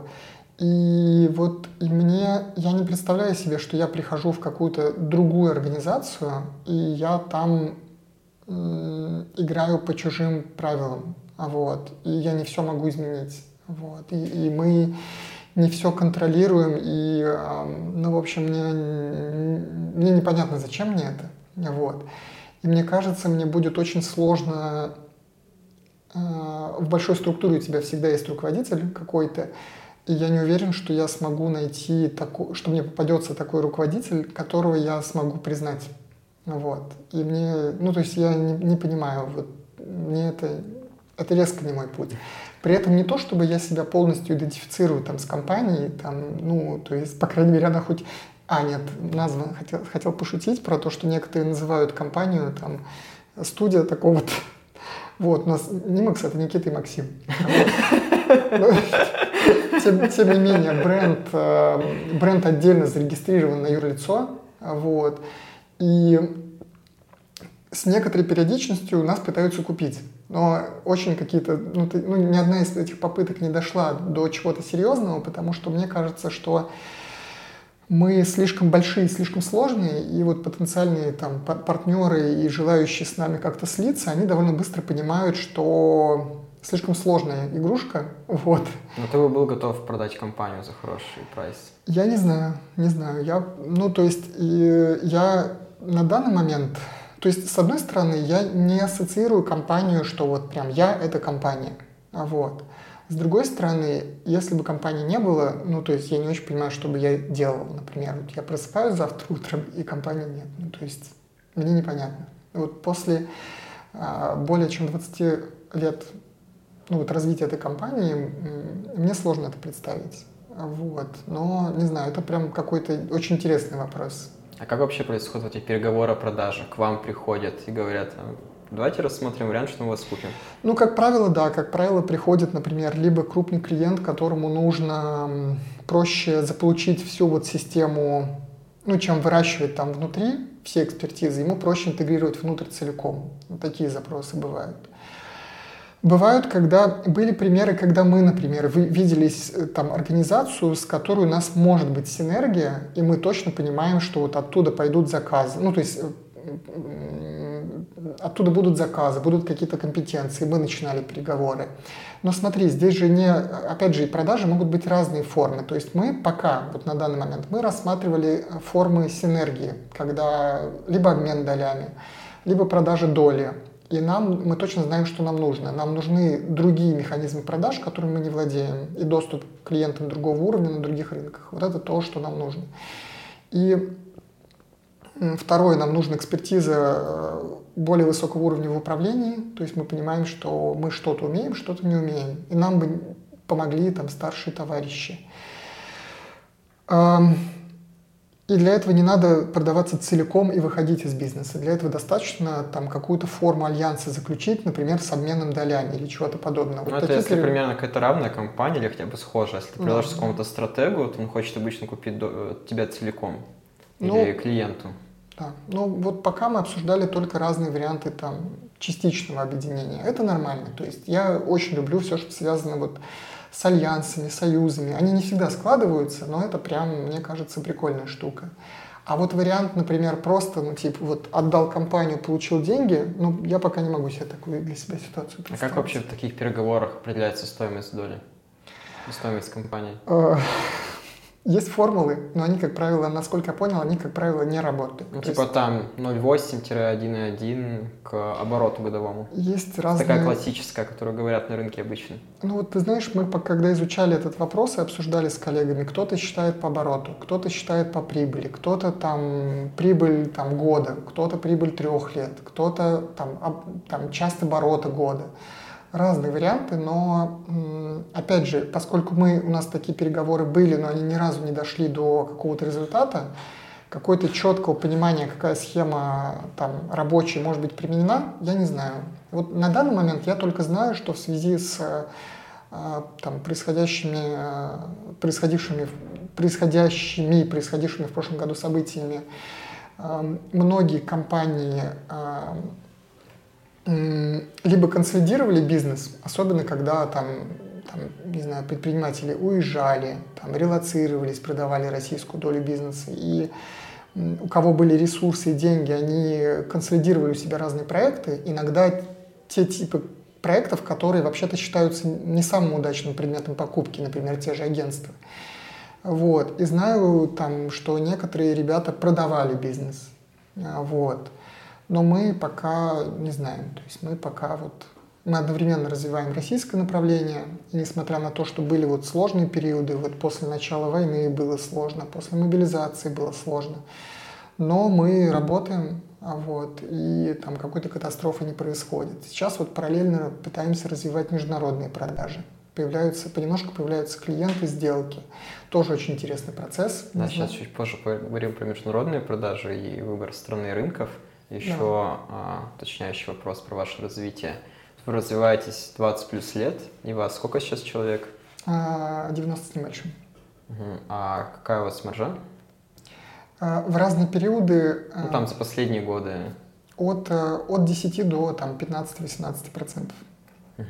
И вот и мне, я не представляю себе, что я прихожу в какую-то другую организацию, и я там играю по чужим правилам, вот, и я не все могу изменить, вот, и, и мы не все контролируем, и, ну, в общем, мне, мне непонятно, зачем мне это, вот. И мне кажется, мне будет очень сложно, э, в большой структуре у тебя всегда есть руководитель какой-то, и я не уверен, что я смогу найти, такой, что мне попадется такой руководитель, которого я смогу признать. Вот. И мне, ну, то есть я не, не понимаю, вот, мне это, это резко не мой путь. При этом не то, чтобы я себя полностью идентифицирую там с компанией, там, ну, то есть, по крайней мере, она хоть... А, нет, назва, хотел, хотел пошутить про то, что некоторые называют компанию, там, студия такого-то. Вот, у нас Нимакс — это Никита и Максим. Ну, тем, тем не менее, бренд, э, бренд отдельно зарегистрирован на юрлицо, вот, и с некоторой периодичностью нас пытаются купить. Но очень какие-то, ну, ты, ну, ни одна из этих попыток не дошла до чего-то серьезного, потому что мне кажется, что мы слишком большие, слишком сложные, и вот потенциальные там партнеры и желающие с нами как-то слиться, они довольно быстро понимают, что слишком сложная игрушка, вот. Но ты бы был готов продать компанию за хороший прайс? Я не знаю, не знаю. Я, ну, то есть, я на данный момент, то есть, с одной стороны, я не ассоциирую компанию, что вот прям я — это компания, вот. С другой стороны, если бы компании не было, ну, то есть я не очень понимаю, что бы я делал, например. Вот я просыпаюсь завтра утром, и компании нет. Ну, то есть мне непонятно. Вот после а, более чем 20 лет ну, вот развития этой компании, мне сложно это представить. Вот. Но, не знаю, это прям какой-то очень интересный вопрос. А как вообще происходят эти переговоры о продаже? К вам приходят и говорят, «А, давайте рассмотрим вариант, что мы вас купим. Ну, как правило, да. Как правило, приходит, например, либо крупный клиент, которому нужно проще заполучить всю вот систему, ну, чем выращивать там внутри все экспертизы, ему проще интегрировать внутрь целиком. Вот такие запросы бывают. Бывают, когда были примеры, когда мы, например, виделись э, там организацию, с которой у нас может быть синергия, и мы точно понимаем, что вот оттуда пойдут заказы. Ну, то есть э, оттуда будут заказы, будут какие-то компетенции, мы начинали переговоры. Но смотри, здесь же не, опять же, и продажи могут быть разные формы. То есть мы пока, вот на данный момент, мы рассматривали формы синергии, когда либо обмен долями, либо продажа доли, и нам, мы точно знаем, что нам нужно. Нам нужны другие механизмы продаж, которыми мы не владеем, и доступ к клиентам другого уровня на других рынках. Вот это то, что нам нужно. И второе, нам нужна экспертиза э, более высокого уровня в управлении, то есть мы понимаем, что мы что-то умеем, что-то не умеем. И нам бы помогли там старшие товарищи. И для этого не надо продаваться целиком и выходить из бизнеса. Для этого достаточно там какую-то форму альянса заключить, например, с обменом долями или чего-то подобного. Ну, вот это если примерно какая-то равная компания или хотя бы схожая. Если ты приложишь да. какому-то стратегу, то он хочет обычно купить до, э, тебя целиком ну, или клиенту. Да. Ну вот пока мы обсуждали только разные варианты там частичного объединения. Это нормально. То есть я очень люблю все, что связано вот с альянсами, союзами. Они не всегда складываются, но это прям, мне кажется, прикольная штука. А вот вариант, например, просто, ну, типа, вот отдал компанию, получил деньги, ну, я пока не могу себе такую для себя ситуацию представить. А как вообще в таких переговорах определяется стоимость доли? Стоимость компании? Есть формулы, но они, как правило, насколько я понял, они, как правило, не работают. Ну, типа есть... там 0,8-1,1 к обороту годовому. Есть разные... Такая классическая, которую говорят на рынке обычно. Ну вот ты знаешь, мы когда изучали этот вопрос и обсуждали с коллегами, кто-то считает по обороту, кто-то считает по прибыли, кто-то там прибыль там, года, кто-то прибыль трех лет, кто-то там, там часть оборота года разные варианты, но опять же, поскольку мы, у нас такие переговоры были, но они ни разу не дошли до какого-то результата, какое-то четкого понимания, какая схема там рабочая может быть применена, я не знаю. Вот на данный момент я только знаю, что в связи с э, там, происходящими, э, происходившими, происходящими, происходившими в прошлом году событиями, э, многие компании либо консолидировали бизнес, особенно когда там, там не знаю, предприниматели уезжали, там, релацировались, продавали российскую долю бизнеса, и у кого были ресурсы и деньги, они консолидировали у себя разные проекты. Иногда те типы проектов, которые вообще-то считаются не самым удачным предметом покупки, например, те же агентства. Вот. И знаю, там, что некоторые ребята продавали бизнес. Вот. Но мы пока не знаем. То есть мы пока вот мы одновременно развиваем российское направление, и несмотря на то, что были вот сложные периоды, вот после начала войны было сложно, после мобилизации было сложно, но мы работаем, а вот, и там какой-то катастрофы не происходит. Сейчас вот параллельно пытаемся развивать международные продажи. Появляются, понемножку появляются клиенты, сделки. Тоже очень интересный процесс. Да, сейчас чуть позже поговорим про международные продажи и выбор страны и рынков. Еще да. а, уточняющий вопрос про ваше развитие. Вы развиваетесь 20 плюс лет, и вас сколько сейчас человек? 90 а, с небольшим. Угу. А какая у вас маржа? А, в разные периоды... Ну, там за последние годы. От, от 10 до там, 15-18%. Угу.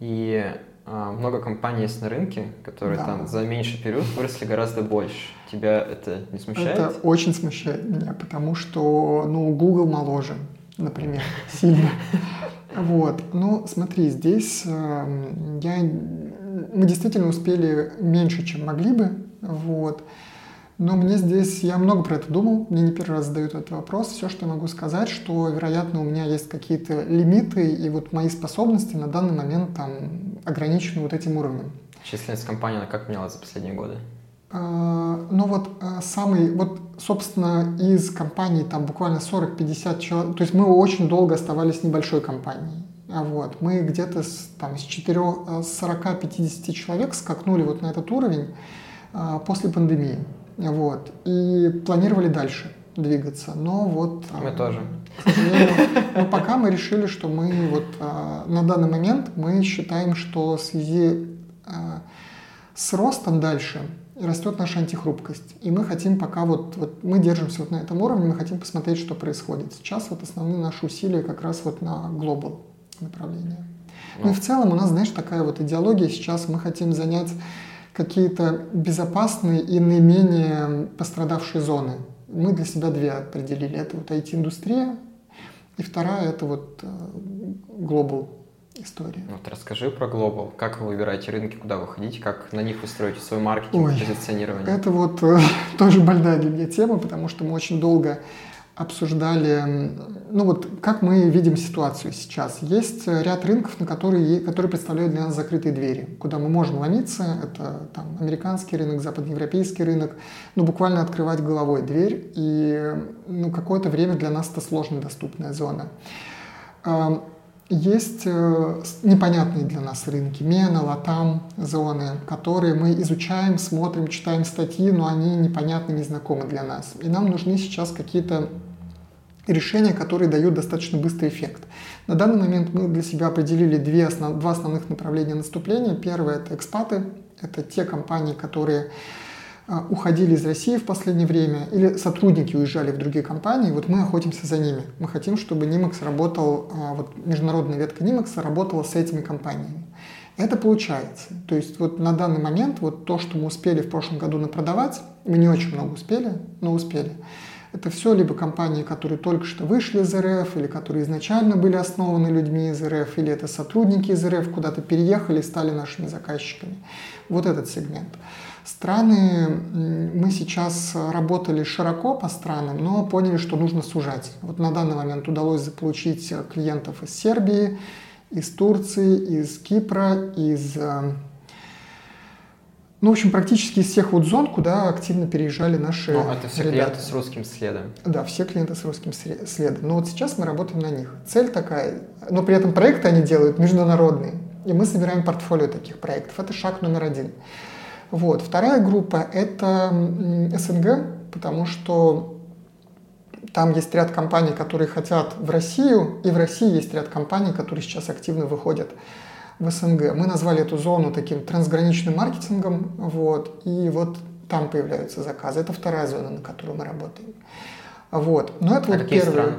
И а, много компаний есть на рынке, которые да. там за меньший период выросли гораздо больше. Тебя это не смущает? Это очень смущает меня, потому что, ну, Google моложе, например, сильно. Вот. Ну, смотри, здесь э, я, мы действительно успели меньше, чем могли бы. Вот. Но мне здесь, я много про это думал, мне не первый раз задают этот вопрос. Все, что я могу сказать, что, вероятно, у меня есть какие-то лимиты, и вот мои способности на данный момент там ограничены вот этим уровнем. Численность компании, она как менялась за последние годы? А, ну вот а, самый, вот, собственно, из компаний там буквально 40-50 человек, то есть мы очень долго оставались небольшой компанией. А вот, мы где-то с, там, с 40-50 человек скакнули вот на этот уровень после пандемии. Вот, и планировали дальше двигаться, но вот... Мы а, тоже. но пока мы решили, что мы вот а, на данный момент мы считаем, что в связи а, с ростом дальше растет наша антихрупкость. И мы хотим пока вот, вот мы держимся вот на этом уровне, мы хотим посмотреть, что происходит. Сейчас вот основные наши усилия как раз вот на глобал направление. Ну и в целом у нас, знаешь, такая вот идеология сейчас, мы хотим занять какие-то безопасные и наименее пострадавшие зоны. Мы для себя две определили. Это вот IT-индустрия, и вторая это вот глобал э, история. Вот расскажи про глобал. Как вы выбираете рынки, куда вы ходите, как на них вы строите свой маркетинг, Ой, позиционирование? Это вот э, тоже больная для меня тема, потому что мы очень долго обсуждали, ну вот как мы видим ситуацию сейчас. Есть ряд рынков, на которые, которые представляют для нас закрытые двери, куда мы можем ломиться. Это там, американский рынок, западноевропейский рынок. Ну, буквально открывать головой дверь. И ну, какое-то время для нас это сложно доступная зона. Есть э, непонятные для нас рынки, Мена, Латам, зоны, которые мы изучаем, смотрим, читаем статьи, но они непонятны, незнакомы для нас. И нам нужны сейчас какие-то решения, которые дают достаточно быстрый эффект. На данный момент мы для себя определили две основ, два основных направления наступления. Первое – это экспаты, это те компании, которые уходили из России в последнее время, или сотрудники уезжали в другие компании, вот мы охотимся за ними. Мы хотим, чтобы Nimax работал, а, вот международная ветка Nimax работала с этими компаниями. Это получается. То есть вот на данный момент вот то, что мы успели в прошлом году напродавать, мы не очень много успели, но успели. Это все либо компании, которые только что вышли из РФ, или которые изначально были основаны людьми из РФ, или это сотрудники из РФ куда-то переехали и стали нашими заказчиками. Вот этот сегмент. Страны, мы сейчас работали широко по странам, но поняли, что нужно сужать. Вот на данный момент удалось заполучить клиентов из Сербии, из Турции, из Кипра, из э, ну, в общем, практически из всех вот зон, куда активно переезжали наши Ну, это все ребята. клиенты с русским следом. Да, все клиенты с русским следом. Но вот сейчас мы работаем на них. Цель такая, но при этом проекты они делают международные. И мы собираем портфолио таких проектов. Это шаг номер один. Вот. Вторая группа – это СНГ, потому что там есть ряд компаний, которые хотят в Россию, и в России есть ряд компаний, которые сейчас активно выходят в СНГ. Мы назвали эту зону таким трансграничным маркетингом, вот, и вот там появляются заказы. Это вторая зона, на которую мы работаем. Вот. Но это а вот первый. Страны?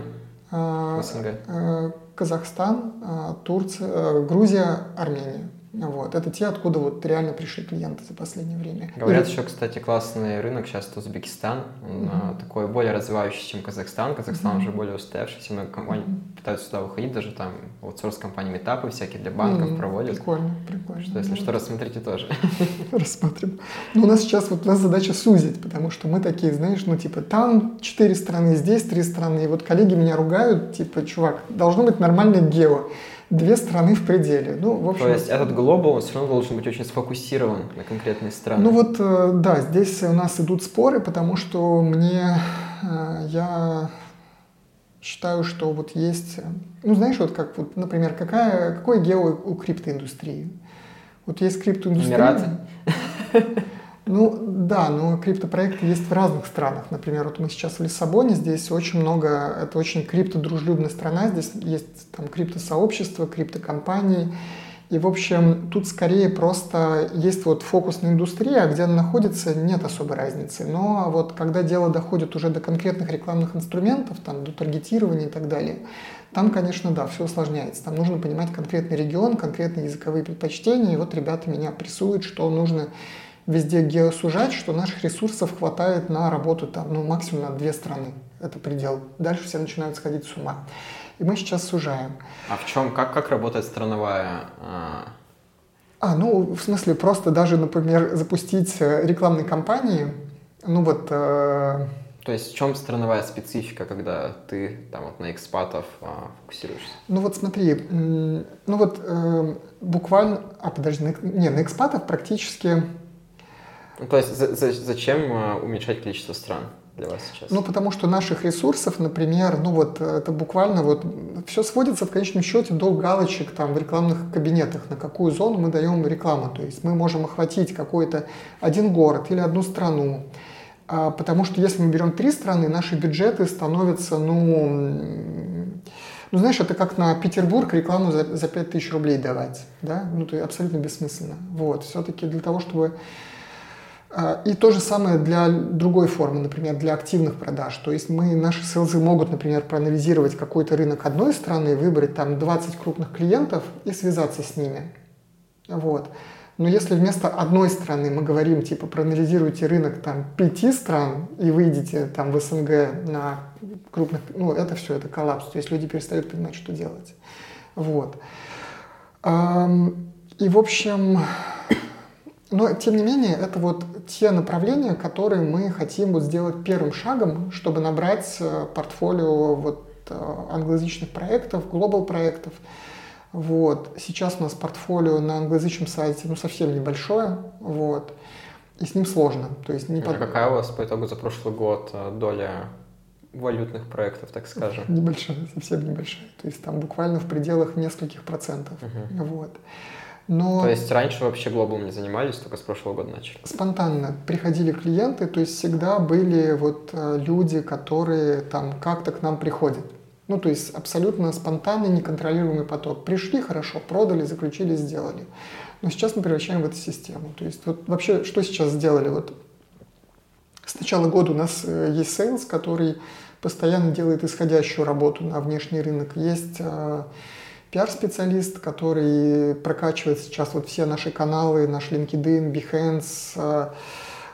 А, СНГ? А, Казахстан, а, Турция, Грузия, Армения. Вот. Это те, откуда вот реально пришли клиенты за последнее время. Говорят, И... еще, кстати, классный рынок сейчас Узбекистан. Он угу. такой более развивающийся, чем Казахстан. Казахстан угу. уже более устоявшийся. Много компаний угу. пытаются сюда выходить. Даже там аутсорс компаниями этапы всякие для банков угу. проводят. Прикольно, прикольно. Что, если что, рассмотрите тоже. Рассмотрим. Ну, у нас сейчас вот у нас задача сузить, потому что мы такие, знаешь, ну, типа, там четыре страны, здесь три страны. И вот коллеги меня ругают, типа, чувак, должно быть нормальное гео две страны в пределе. Ну, в общем, То есть этот глобал все равно должен быть очень сфокусирован на конкретные страны. Ну вот, э, да, здесь у нас идут споры, потому что мне, э, я считаю, что вот есть, ну знаешь, вот как, вот, например, какая, какой гео у криптоиндустрии? Вот есть криптоиндустрия. Эмираты. Ну да, но криптопроекты есть в разных странах. Например, вот мы сейчас в Лиссабоне, здесь очень много, это очень криптодружелюбная страна, здесь есть там криптосообщество, криптокомпании. И, в общем, тут скорее просто есть вот фокусная индустрия, а где она находится, нет особой разницы. Но вот когда дело доходит уже до конкретных рекламных инструментов, там, до таргетирования и так далее, там, конечно, да, все усложняется. Там нужно понимать конкретный регион, конкретные языковые предпочтения. И вот ребята меня прессуют, что нужно везде геосужать, что наших ресурсов хватает на работу там, ну, максимум на две страны. Это предел. Дальше все начинают сходить с ума. И мы сейчас сужаем. А в чем, как, как работает страновая... А... а, ну, в смысле, просто даже, например, запустить э, рекламные кампании, ну вот... Э... То есть в чем страновая специфика, когда ты там вот на экспатов а, фокусируешься? Ну вот смотри, ну вот э, буквально, а подожди, на, не, на экспатов практически ну, то есть за, за, зачем э, уменьшать количество стран? для вас сейчас? Ну, потому что наших ресурсов, например, ну вот это буквально вот все сводится в конечном счете до галочек там в рекламных кабинетах, на какую зону мы даем рекламу. То есть мы можем охватить какой-то один город или одну страну. А, потому что если мы берем три страны, наши бюджеты становятся, ну, ну, знаешь, это как на Петербург рекламу за, за 5000 рублей давать, да? Ну, это абсолютно бессмысленно. Вот, все-таки для того, чтобы и то же самое для другой формы, например, для активных продаж. То есть мы, наши селзы могут, например, проанализировать какой-то рынок одной страны, выбрать там 20 крупных клиентов и связаться с ними. Вот. Но если вместо одной страны мы говорим, типа, проанализируйте рынок там пяти стран и выйдете там в СНГ на крупных, ну, это все, это коллапс. То есть люди перестают понимать, что делать. Вот. И, в общем, но, тем не менее, это вот те направления, которые мы хотим вот сделать первым шагом, чтобы набрать э, портфолио вот э, англоязычных проектов, глобал проектов. Вот. Сейчас у нас портфолио на англоязычном сайте ну, совсем небольшое, вот. и с ним сложно. То есть не а под... какая у вас по итогу за прошлый год э, доля валютных проектов, так скажем? Небольшая, совсем небольшая. То есть там буквально в пределах нескольких процентов. Uh-huh. Вот. Но то есть раньше вообще global ом не занимались, только с прошлого года начали? Спонтанно приходили клиенты, то есть всегда были вот э, люди, которые там как-то к нам приходят. Ну, то есть абсолютно спонтанный, неконтролируемый поток. Пришли, хорошо, продали, заключили, сделали. Но сейчас мы превращаем в эту систему. То есть вот вообще что сейчас сделали? Вот с начала года у нас э, есть sales, который постоянно делает исходящую работу на внешний рынок. Есть э, пиар-специалист, который прокачивает сейчас вот все наши каналы, наш LinkedIn, Behance,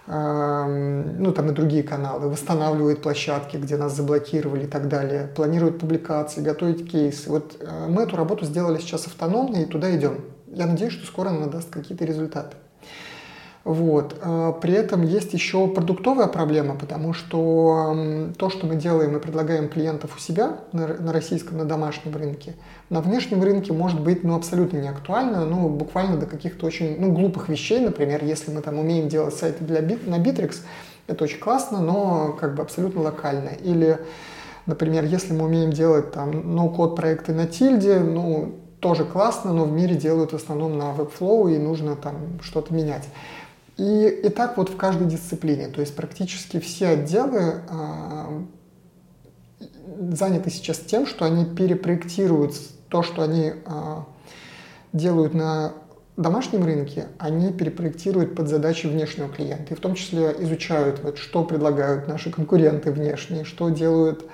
ну, там и другие каналы, восстанавливает площадки, где нас заблокировали и так далее, планирует публикации, готовит кейсы. Вот э, мы эту работу сделали сейчас автономно и туда идем. Я надеюсь, что скоро она даст какие-то результаты. Вот. Э, при этом есть еще продуктовая проблема, потому что то, что мы делаем и предлагаем клиентов у себя на российском, на домашнем рынке, на внешнем рынке может быть ну, абсолютно не актуально, ну, буквально до каких-то очень ну, глупых вещей. Например, если мы там умеем делать сайты для, на Bittrex, это очень классно, но как бы абсолютно локально. Или, например, если мы умеем делать там ноу-код проекты на тильде, ну, тоже классно, но в мире делают в основном на Webflow, и нужно там что-то менять. И, и так вот в каждой дисциплине. То есть практически все отделы э, заняты сейчас тем, что они перепроектируют то, что они э, делают на домашнем рынке, они перепроектируют под задачи внешнего клиента. И в том числе изучают, вот, что предлагают наши конкуренты внешние, что делают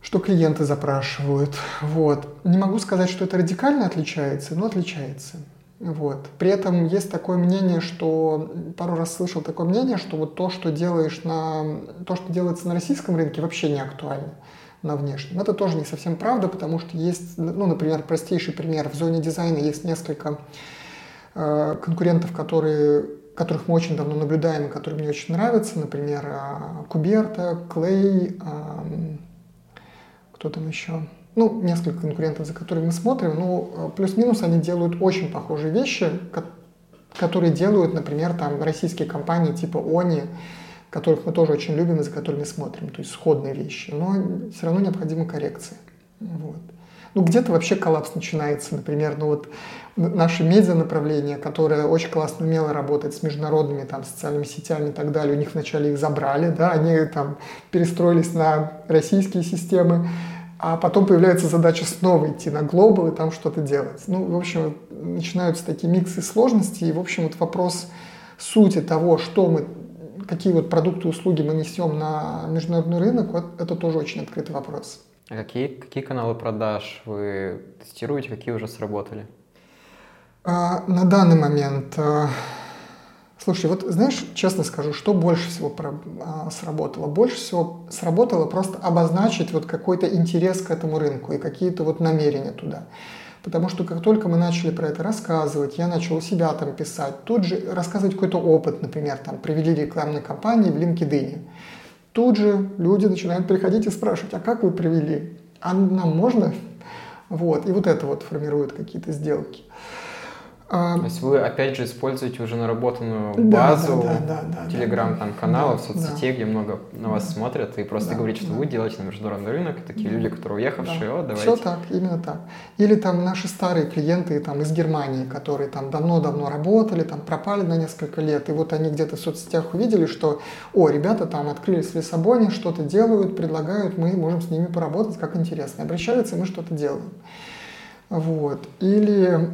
что клиенты запрашивают. Вот. Не могу сказать, что это радикально отличается, но отличается. Вот. При этом есть такое мнение, что пару раз слышал такое мнение, что вот то, что делаешь на то, что делается на российском рынке, вообще не актуально на внешнем. Это тоже не совсем правда, потому что есть, ну, например, простейший пример. В зоне дизайна есть несколько э, конкурентов, которые, которых мы очень давно наблюдаем и которые мне очень нравятся. Например, э, Куберта, Клей, э, кто там еще? Ну, несколько конкурентов, за которыми мы смотрим, ну, э, плюс-минус они делают очень похожие вещи, которые делают, например, там российские компании типа Они, которых мы тоже очень любим и за которыми смотрим, то есть сходные вещи, но все равно необходимы коррекции. Вот. Ну, где-то вообще коллапс начинается, например, ну вот наше медиа направление, которое очень классно умело работать с международными там социальными сетями и так далее, у них вначале их забрали, да, они там перестроились на российские системы, а потом появляется задача снова идти на глобал и там что-то делать. Ну, в общем, начинаются такие миксы сложностей, и, в общем, вот вопрос сути того, что мы, какие вот продукты и услуги мы несем на международный рынок, вот это тоже очень открытый вопрос. А какие, какие каналы продаж вы тестируете, какие уже сработали? А, на данный момент а, Слушай, вот знаешь, честно скажу, что больше всего а, сработало? Больше всего сработало просто обозначить вот какой-то интерес к этому рынку и какие-то вот намерения туда. Потому что как только мы начали про это рассказывать, я начал себя там писать, тут же рассказывать какой-то опыт, например, там провели рекламные кампании в LinkedIn. Тут же люди начинают приходить и спрашивать, а как вы провели? А нам можно? Вот, и вот это вот формирует какие-то сделки. То есть вы опять же используете уже наработанную базу да, да, да, телеграм-каналов, да, соцсетей, где много на вас смотрят, и просто да, говорите, что да. вы делаете на международный рынок, и такие да. люди, которые уехавшие, да. о, давайте. Все так, именно так. Или там наши старые клиенты там, из Германии, которые там давно-давно работали, там пропали на несколько лет, и вот они где-то в соцсетях увидели, что, о, ребята там открылись в Лиссабоне, что-то делают, предлагают, мы можем с ними поработать, как интересно. Обращаются, и мы что-то делаем. Вот. Или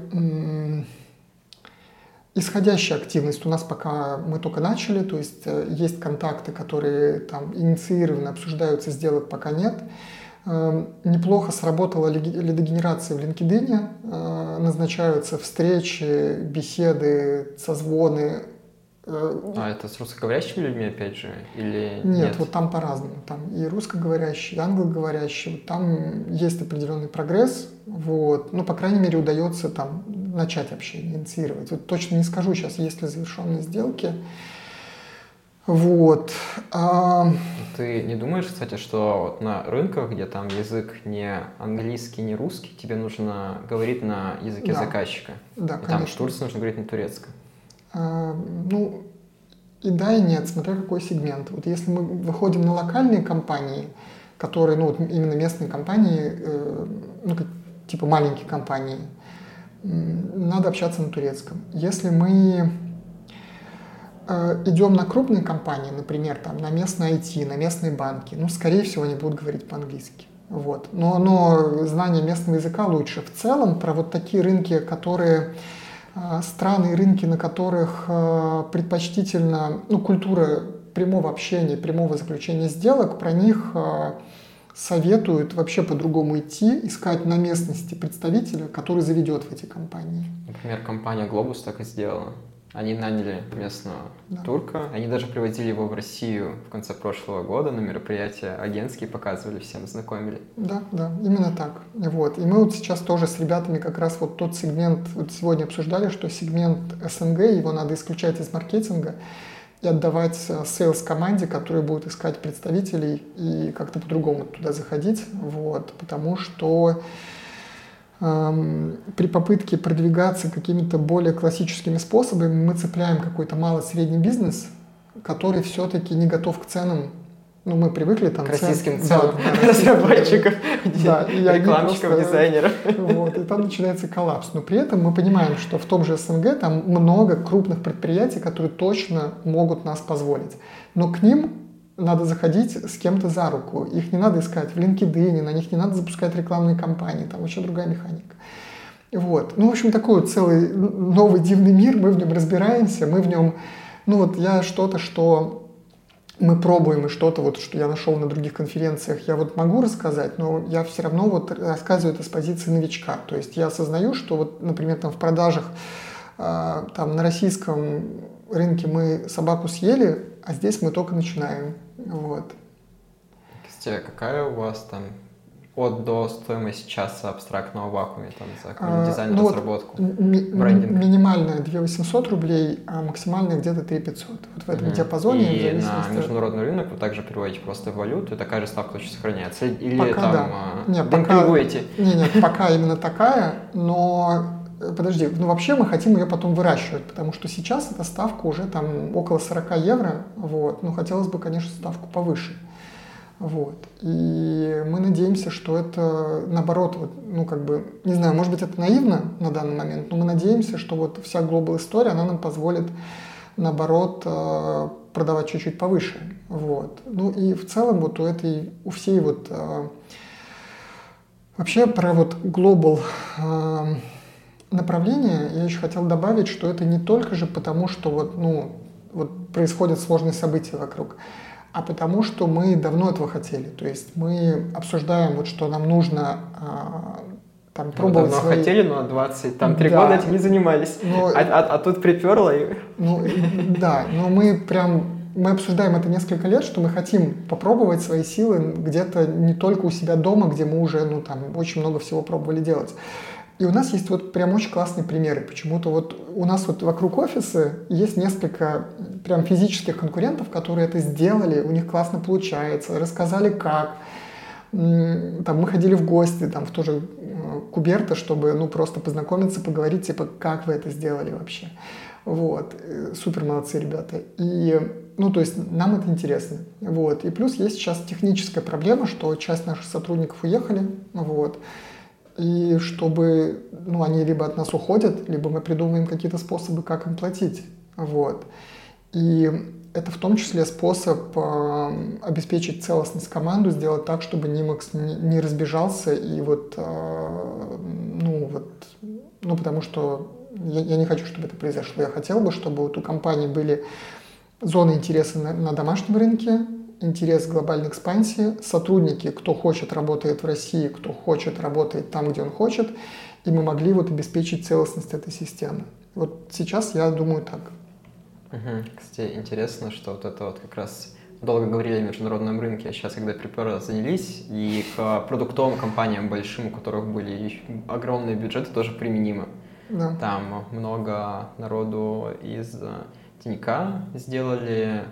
Исходящая активность у нас пока мы только начали, то есть э, есть контакты, которые там инициированы, обсуждаются, сделок пока нет. Эм, неплохо сработала лидогенерация в LinkedIn, э, назначаются встречи, беседы, созвоны, Э, а это с русскоговорящими людьми, опять же, или нет? Нет, вот там по-разному. Там и русскоговорящие, и англоговорящие. Там есть определенный прогресс, вот. Ну, по крайней мере, удается там начать общение, инициировать. Вот точно не скажу сейчас, есть ли завершенные сделки. Вот. А... Ты не думаешь, кстати, что вот на рынках, где там язык не английский, не русский, тебе нужно говорить на языке да. заказчика? Да, и конечно. там в Турции нужно говорить на турецком. А, ну, и да, и нет, смотря какой сегмент. Вот если мы выходим на локальные компании, которые, ну, вот именно местные компании, э, ну, как, типа маленькие компании, надо общаться на турецком. Если мы э, идем на крупные компании, например, там, на местные IT, на местные банки, ну, скорее всего, они будут говорить по-английски. Вот. Но, но знание местного языка лучше. В целом, про вот такие рынки, которые а, страны и рынки, на которых а, предпочтительно ну, культура прямого общения, прямого заключения сделок, про них советуют вообще по-другому идти, искать на местности представителя, который заведет в эти компании. Например, компания Globus так и сделала. Они наняли местного да. турка, они даже привозили его в Россию в конце прошлого года на мероприятия агентские, показывали всем, знакомили. Да, да, именно так. Вот. И мы вот сейчас тоже с ребятами как раз вот тот сегмент, вот сегодня обсуждали, что сегмент СНГ, его надо исключать из маркетинга и отдавать sales команде, которая будет искать представителей и как-то по-другому туда заходить, вот, потому что при попытке продвигаться какими-то более классическими способами мы цепляем какой-то малый-средний бизнес, который все-таки не готов к ценам. Ну, мы привыкли там... К российским ценам да, разработчиков, да, и рекламщиков, просто, дизайнеров. Вот, и там начинается коллапс. Но при этом мы понимаем, что в том же СНГ там много крупных предприятий, которые точно могут нас позволить. Но к ним надо заходить с кем-то за руку. Их не надо искать в LinkedIn, на них не надо запускать рекламные кампании, там вообще другая механика. Вот. Ну, в общем, такой вот целый новый дивный мир, мы в нем разбираемся, мы в нем, ну вот я что-то, что мы пробуем и что-то, вот, что я нашел на других конференциях, я вот могу рассказать, но я все равно вот рассказываю это с позиции новичка. То есть я осознаю, что вот, например, там в продажах э, там на российском рынке мы собаку съели, а здесь мы только начинаем. Вот. Кстати, какая у вас там от до стоимость часа абстрактного вакууме там, за а, дизайн, ну разработку, вот ми- брендинг? Минимальная 2 800 рублей, а максимальная где-то 3 500. Вот в этом угу. диапазоне. И на международный рынок вы также переводите просто в валюту, и такая же ставка точно сохраняется? Или пока там да. А, нет, пока, нет, нет, пока именно такая, но э, подожди, ну вообще мы хотим ее потом выращивать, потому что сейчас эта ставка уже там около 40 евро, вот, но хотелось бы, конечно, ставку повыше. Вот. И мы надеемся, что это наоборот, вот, ну как бы, не знаю, может быть это наивно на данный момент, но мы надеемся, что вот вся глобал история, она нам позволит наоборот э, продавать чуть-чуть повыше. Вот. Ну и в целом вот у этой, у всей вот э, вообще про вот глобал э, направление я еще хотел добавить, что это не только же потому, что вот, ну, вот происходят сложные события вокруг, а потому что мы давно этого хотели. То есть мы обсуждаем, вот, что нам нужно а, там, пробовать давно свои... хотели, но 20, там, три да. года этим не занимались. Но... А, а, а тут приперло и... Ну, да, но мы прям мы обсуждаем это несколько лет, что мы хотим попробовать свои силы где-то не только у себя дома, где мы уже ну, там, очень много всего пробовали делать. И у нас есть вот прям очень классные примеры. Почему-то вот у нас вот вокруг офиса есть несколько прям физических конкурентов, которые это сделали, у них классно получается, рассказали как. Там мы ходили в гости, там в тоже э, Куберта, чтобы ну просто познакомиться, поговорить, типа, как вы это сделали вообще. Вот. Э, супер молодцы ребята. И ну, то есть нам это интересно. Вот. И плюс есть сейчас техническая проблема, что часть наших сотрудников уехали. Вот и чтобы ну, они либо от нас уходят, либо мы придумываем какие-то способы, как им платить. Вот. И это в том числе способ э, обеспечить целостность команды, сделать так, чтобы Нимакс не, не разбежался и вот, э, ну вот, ну потому что я, я не хочу, чтобы это произошло. Я хотел бы, чтобы вот у компании были зоны интереса на, на домашнем рынке, интерес к глобальной экспансии. Сотрудники, кто хочет, работает в России, кто хочет, работает там, где он хочет. И мы могли вот обеспечить целостность этой системы. Вот сейчас я думаю так. Угу. Кстати, интересно, что вот это вот как раз долго говорили о международном рынке, а сейчас, когда припер занялись, и к продуктовым компаниям большим, у которых были огромные бюджеты, тоже применимо. Да. Там много народу из Тинька сделали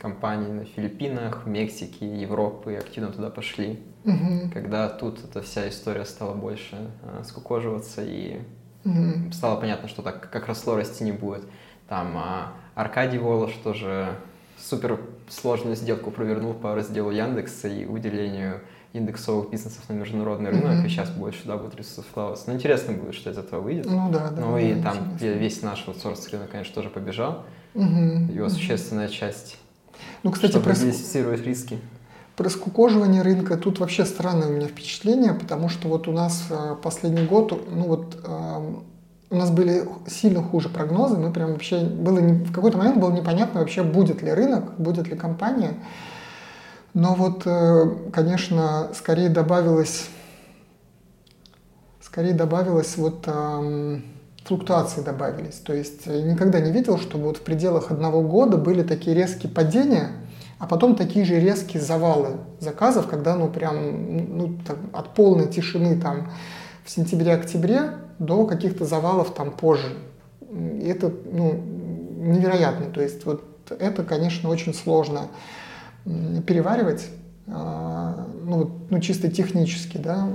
компании на Филиппинах, Мексике, Европы активно туда пошли. Угу. Когда тут эта вся история стала больше э, скукоживаться и угу. стало понятно, что так как росло, расти не будет. Там э, Аркадий Волош тоже супер сложную сделку провернул по разделу Яндекса и выделению индексовых бизнесов на международный рынок, mm-hmm. и сейчас больше да, будет ресурсов вкладываться. Но интересно будет, что из этого выйдет. Ну да, да. Ну да, и да, там интересно. весь наш аутсорс рынок, конечно, тоже побежал. Mm-hmm. Его существенная часть ну, кстати, чтобы про... диверсифицировать риски. Про скукоживание рынка тут вообще странное у меня впечатление, потому что вот у нас э, последний год, ну вот э, у нас были сильно хуже прогнозы, мы прям вообще, было в какой-то момент было непонятно вообще, будет ли рынок, будет ли компания. Но вот, э, конечно, скорее добавилось, скорее добавилось вот эм, флуктуации добавились. То есть я никогда не видел, чтобы вот в пределах одного года были такие резкие падения, а потом такие же резкие завалы заказов, когда ну прям ну, там, от полной тишины там в сентябре-октябре до каких-то завалов там позже. И это ну, невероятно. То есть вот это, конечно, очень сложно переваривать, а, ну, ну чисто технически, да.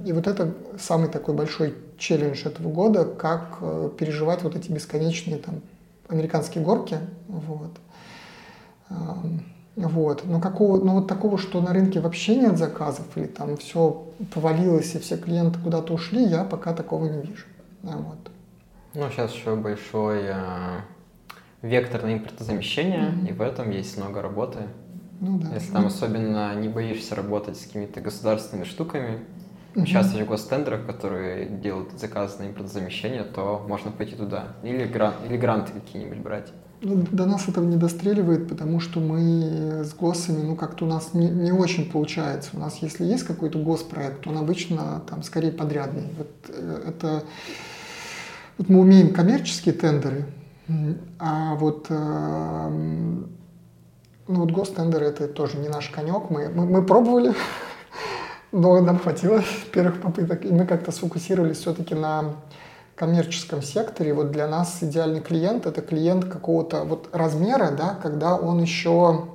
А, и вот это самый такой большой челлендж этого года, как э, переживать вот эти бесконечные там американские горки, вот. Вот. Но, какого, но вот такого, что на рынке вообще нет заказов, или там все повалилось, и все клиенты куда-то ушли, я пока такого не вижу. Вот. Ну, сейчас еще большой э, вектор на импортозамещение, mm-hmm. и в этом есть много работы. Ну, да. Если там особенно не боишься работать с какими-то государственными штуками, участвовать в гостендерах, которые делают заказы на импортозамещение, то можно пойти туда. Или, гран, или гранты какие-нибудь брать. Ну, до нас этого не достреливает, потому что мы с ГОСами, ну, как-то у нас не, не очень получается. У нас, если есть какой-то госпроект, он обычно там скорее подрядный. Вот э, это... Вот мы умеем коммерческие тендеры, а вот, э, ну, вот гостендеры это тоже не наш конек. Мы, мы, мы пробовали, но нам хватило первых попыток, и мы как-то сфокусировались все-таки на коммерческом секторе, вот для нас идеальный клиент это клиент какого-то вот размера, да, когда он еще,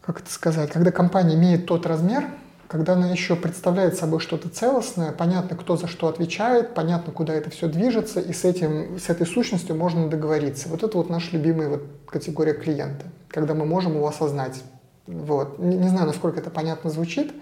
как это сказать, когда компания имеет тот размер, когда она еще представляет собой что-то целостное, понятно, кто за что отвечает, понятно, куда это все движется, и с, этим, с этой сущностью можно договориться. Вот это вот наша любимая вот категория клиента, когда мы можем его осознать. Вот. Не, не знаю, насколько это понятно звучит,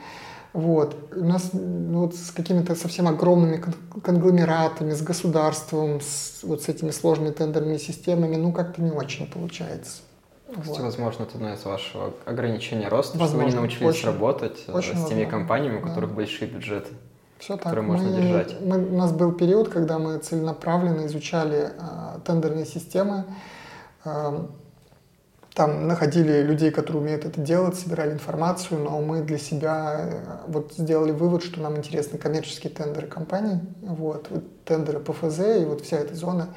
вот. У нас ну, вот с какими-то совсем огромными конгломератами, с государством, с, вот с этими сложными тендерными системами, ну, как-то не очень получается. Кстати, вот. возможно, это одно из вашего ограничения роста, возможно, что вы не научились очень, работать э, очень с теми возможно. компаниями, у которых да. большие бюджеты. Все так. можно мы, держать. Мы, у нас был период, когда мы целенаправленно изучали э, тендерные системы, э, там находили людей, которые умеют это делать, собирали информацию, но мы для себя э, вот сделали вывод, что нам интересны коммерческие тендеры компаний, вот, вот тендеры ПФЗ и вот вся эта зона.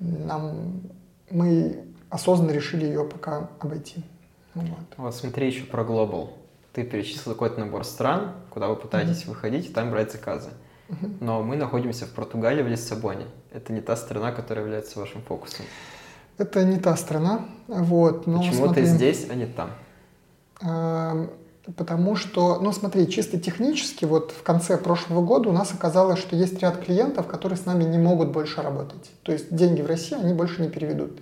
Нам, мы осознанно решили ее пока обойти. Вот. вот смотри еще про Global. Ты перечислил какой-то набор стран, куда вы пытаетесь mm-hmm. выходить и там брать заказы. Mm-hmm. Но мы находимся в Португалии, в Лиссабоне. Это не та страна, которая является вашим фокусом. Это не та страна. Вот, но Почему смотри, ты здесь, а не там? Э, потому что, ну смотри, чисто технически, вот в конце прошлого года у нас оказалось, что есть ряд клиентов, которые с нами не могут больше работать. То есть деньги в России они больше не переведут.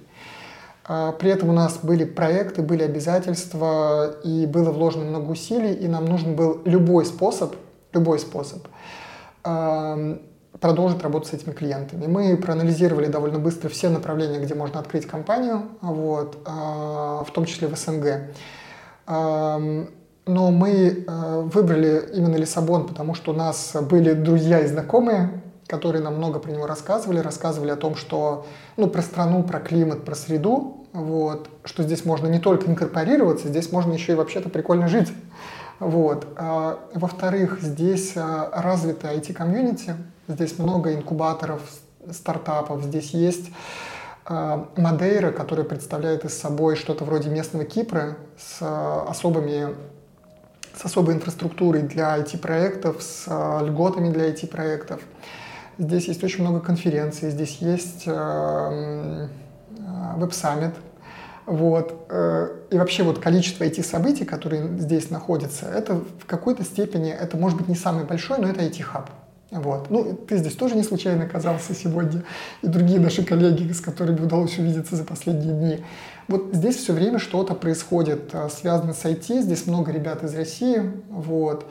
А, при этом у нас были проекты, были обязательства, и было вложено много усилий, и нам нужен был любой способ, любой способ продолжить работать с этими клиентами. Мы проанализировали довольно быстро все направления, где можно открыть компанию, вот, а, в том числе в СНГ. Но мы а, выбрали именно Лиссабон, потому что у нас были друзья и знакомые, которые нам много про него рассказывали, рассказывали о том, что, ну, про страну, про климат, про среду, вот, что здесь можно не только инкорпорироваться, здесь можно еще и вообще-то прикольно жить. Вот. А, во-вторых, здесь развитая IT-комьюнити, Здесь много инкубаторов, стартапов. Здесь есть э, Мадейра, которая представляет из собой что-то вроде местного Кипра с э, особыми с особой инфраструктурой для IT-проектов, с э, льготами для IT-проектов. Здесь есть очень много конференций, здесь есть веб-саммит, вот. И вообще вот количество IT-событий, которые здесь находятся, это в какой-то степени, это может быть не самый большой, но это IT-хаб. Вот. Ну, ты здесь тоже не случайно оказался сегодня, и другие наши коллеги, с которыми удалось увидеться за последние дни. Вот здесь все время что-то происходит, а, связано с IT, здесь много ребят из России, вот.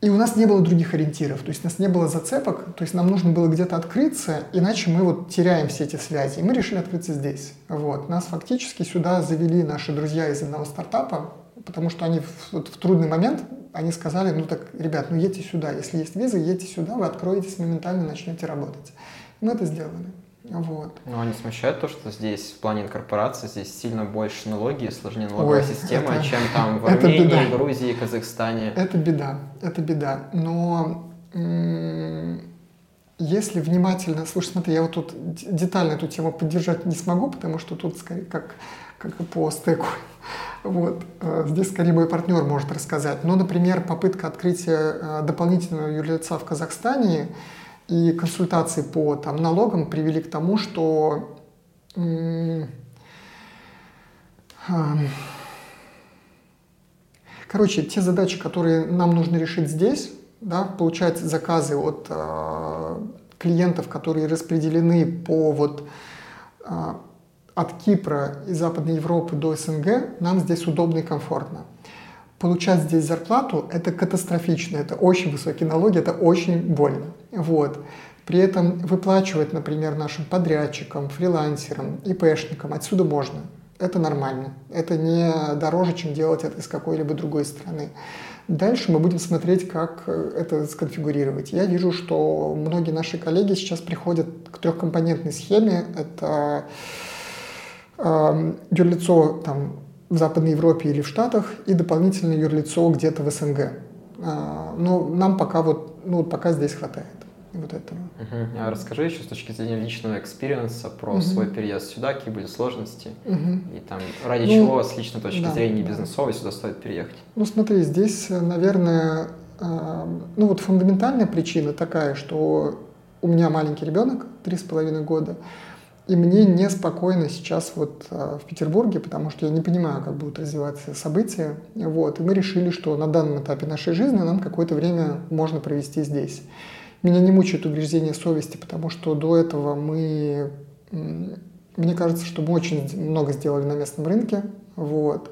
И у нас не было других ориентиров, то есть у нас не было зацепок, то есть нам нужно было где-то открыться, иначе мы вот теряем все эти связи. И мы решили открыться здесь. Вот. Нас фактически сюда завели наши друзья из одного стартапа, потому что они в, вот в трудный момент, они сказали, ну так, ребят, ну едьте сюда, если есть виза, едьте сюда, вы откроетесь, моментально начнете работать. Мы это сделали. Вот. Ну, а не смущает то, что здесь в плане инкорпорации здесь сильно больше налоги, сложнее налоговая Ой, система, это, чем там в Армении, беда. Грузии, Казахстане. Это беда, это беда. Но если внимательно, слушай, смотри, я вот тут детально эту тему поддержать не смогу, потому что тут скорее как, как по стеку. Вот. Э, здесь скорее мой партнер может рассказать. Но, например, попытка открытия э, дополнительного юрлица в Казахстане и консультации по там, налогам привели к тому, что Короче, те задачи, которые нам нужно решить здесь, да, получать заказы от э, клиентов, которые распределены по вот э, от Кипра и Западной Европы до СНГ, нам здесь удобно и комфортно. Получать здесь зарплату – это катастрофично, это очень высокие налоги, это очень больно. Вот. При этом выплачивать, например, нашим подрядчикам, фрилансерам, ИПшникам отсюда можно. Это нормально. Это не дороже, чем делать это из какой-либо другой страны. Дальше мы будем смотреть, как э, это сконфигурировать. Я вижу, что многие наши коллеги сейчас приходят к трехкомпонентной схеме. Это юрлицо там, в Западной Европе или в Штатах и дополнительное юрлицо где-то в СНГ. Э, но нам пока вот, ну, пока здесь хватает вот этого. Угу. А расскажи еще с точки зрения личного experience а про угу. свой переезд сюда, какие были сложности, угу. и там ради ну, чего с личной точки да, зрения да. бизнесовой сюда стоит переехать. Ну смотри, здесь, наверное, э, ну вот фундаментальная причина такая, что у меня маленький ребенок, три с половиной года, и мне неспокойно сейчас вот э, в Петербурге, потому что я не понимаю, как будут развиваться события. Вот. И мы решили, что на данном этапе нашей жизни нам какое-то время можно провести здесь. Меня не мучают угрызения совести, потому что до этого мы, мне кажется, что мы очень много сделали на местном рынке, вот.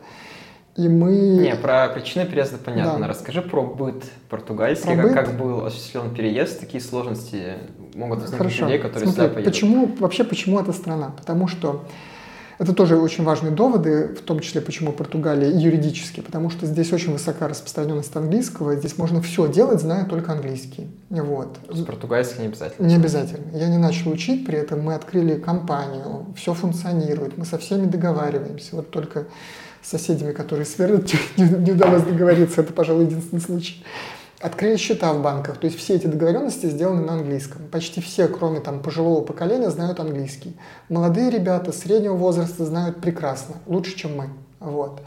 И мы... Не, про причины переезда понятно. Да. Расскажи про быт португальский, про как, быт. как был осуществлен переезд, какие сложности могут возникнуть Хорошо. людей, которые Смотри, сюда поедут. Почему, вообще, почему эта страна? Потому что это тоже очень важные доводы, в том числе почему Португалия юридически, потому что здесь очень высока распространенность английского, здесь можно все делать, зная только английский. Вот. С португальский не обязательно? Не обязательно. Я не начал учить, при этом мы открыли компанию, все функционирует, мы со всеми договариваемся. Вот только с соседями, которые сверлят, не, не удалось договориться, это, пожалуй, единственный случай открыли счета в банках. То есть все эти договоренности сделаны на английском. Почти все, кроме там пожилого поколения, знают английский. Молодые ребята среднего возраста знают прекрасно, лучше, чем мы. Вот.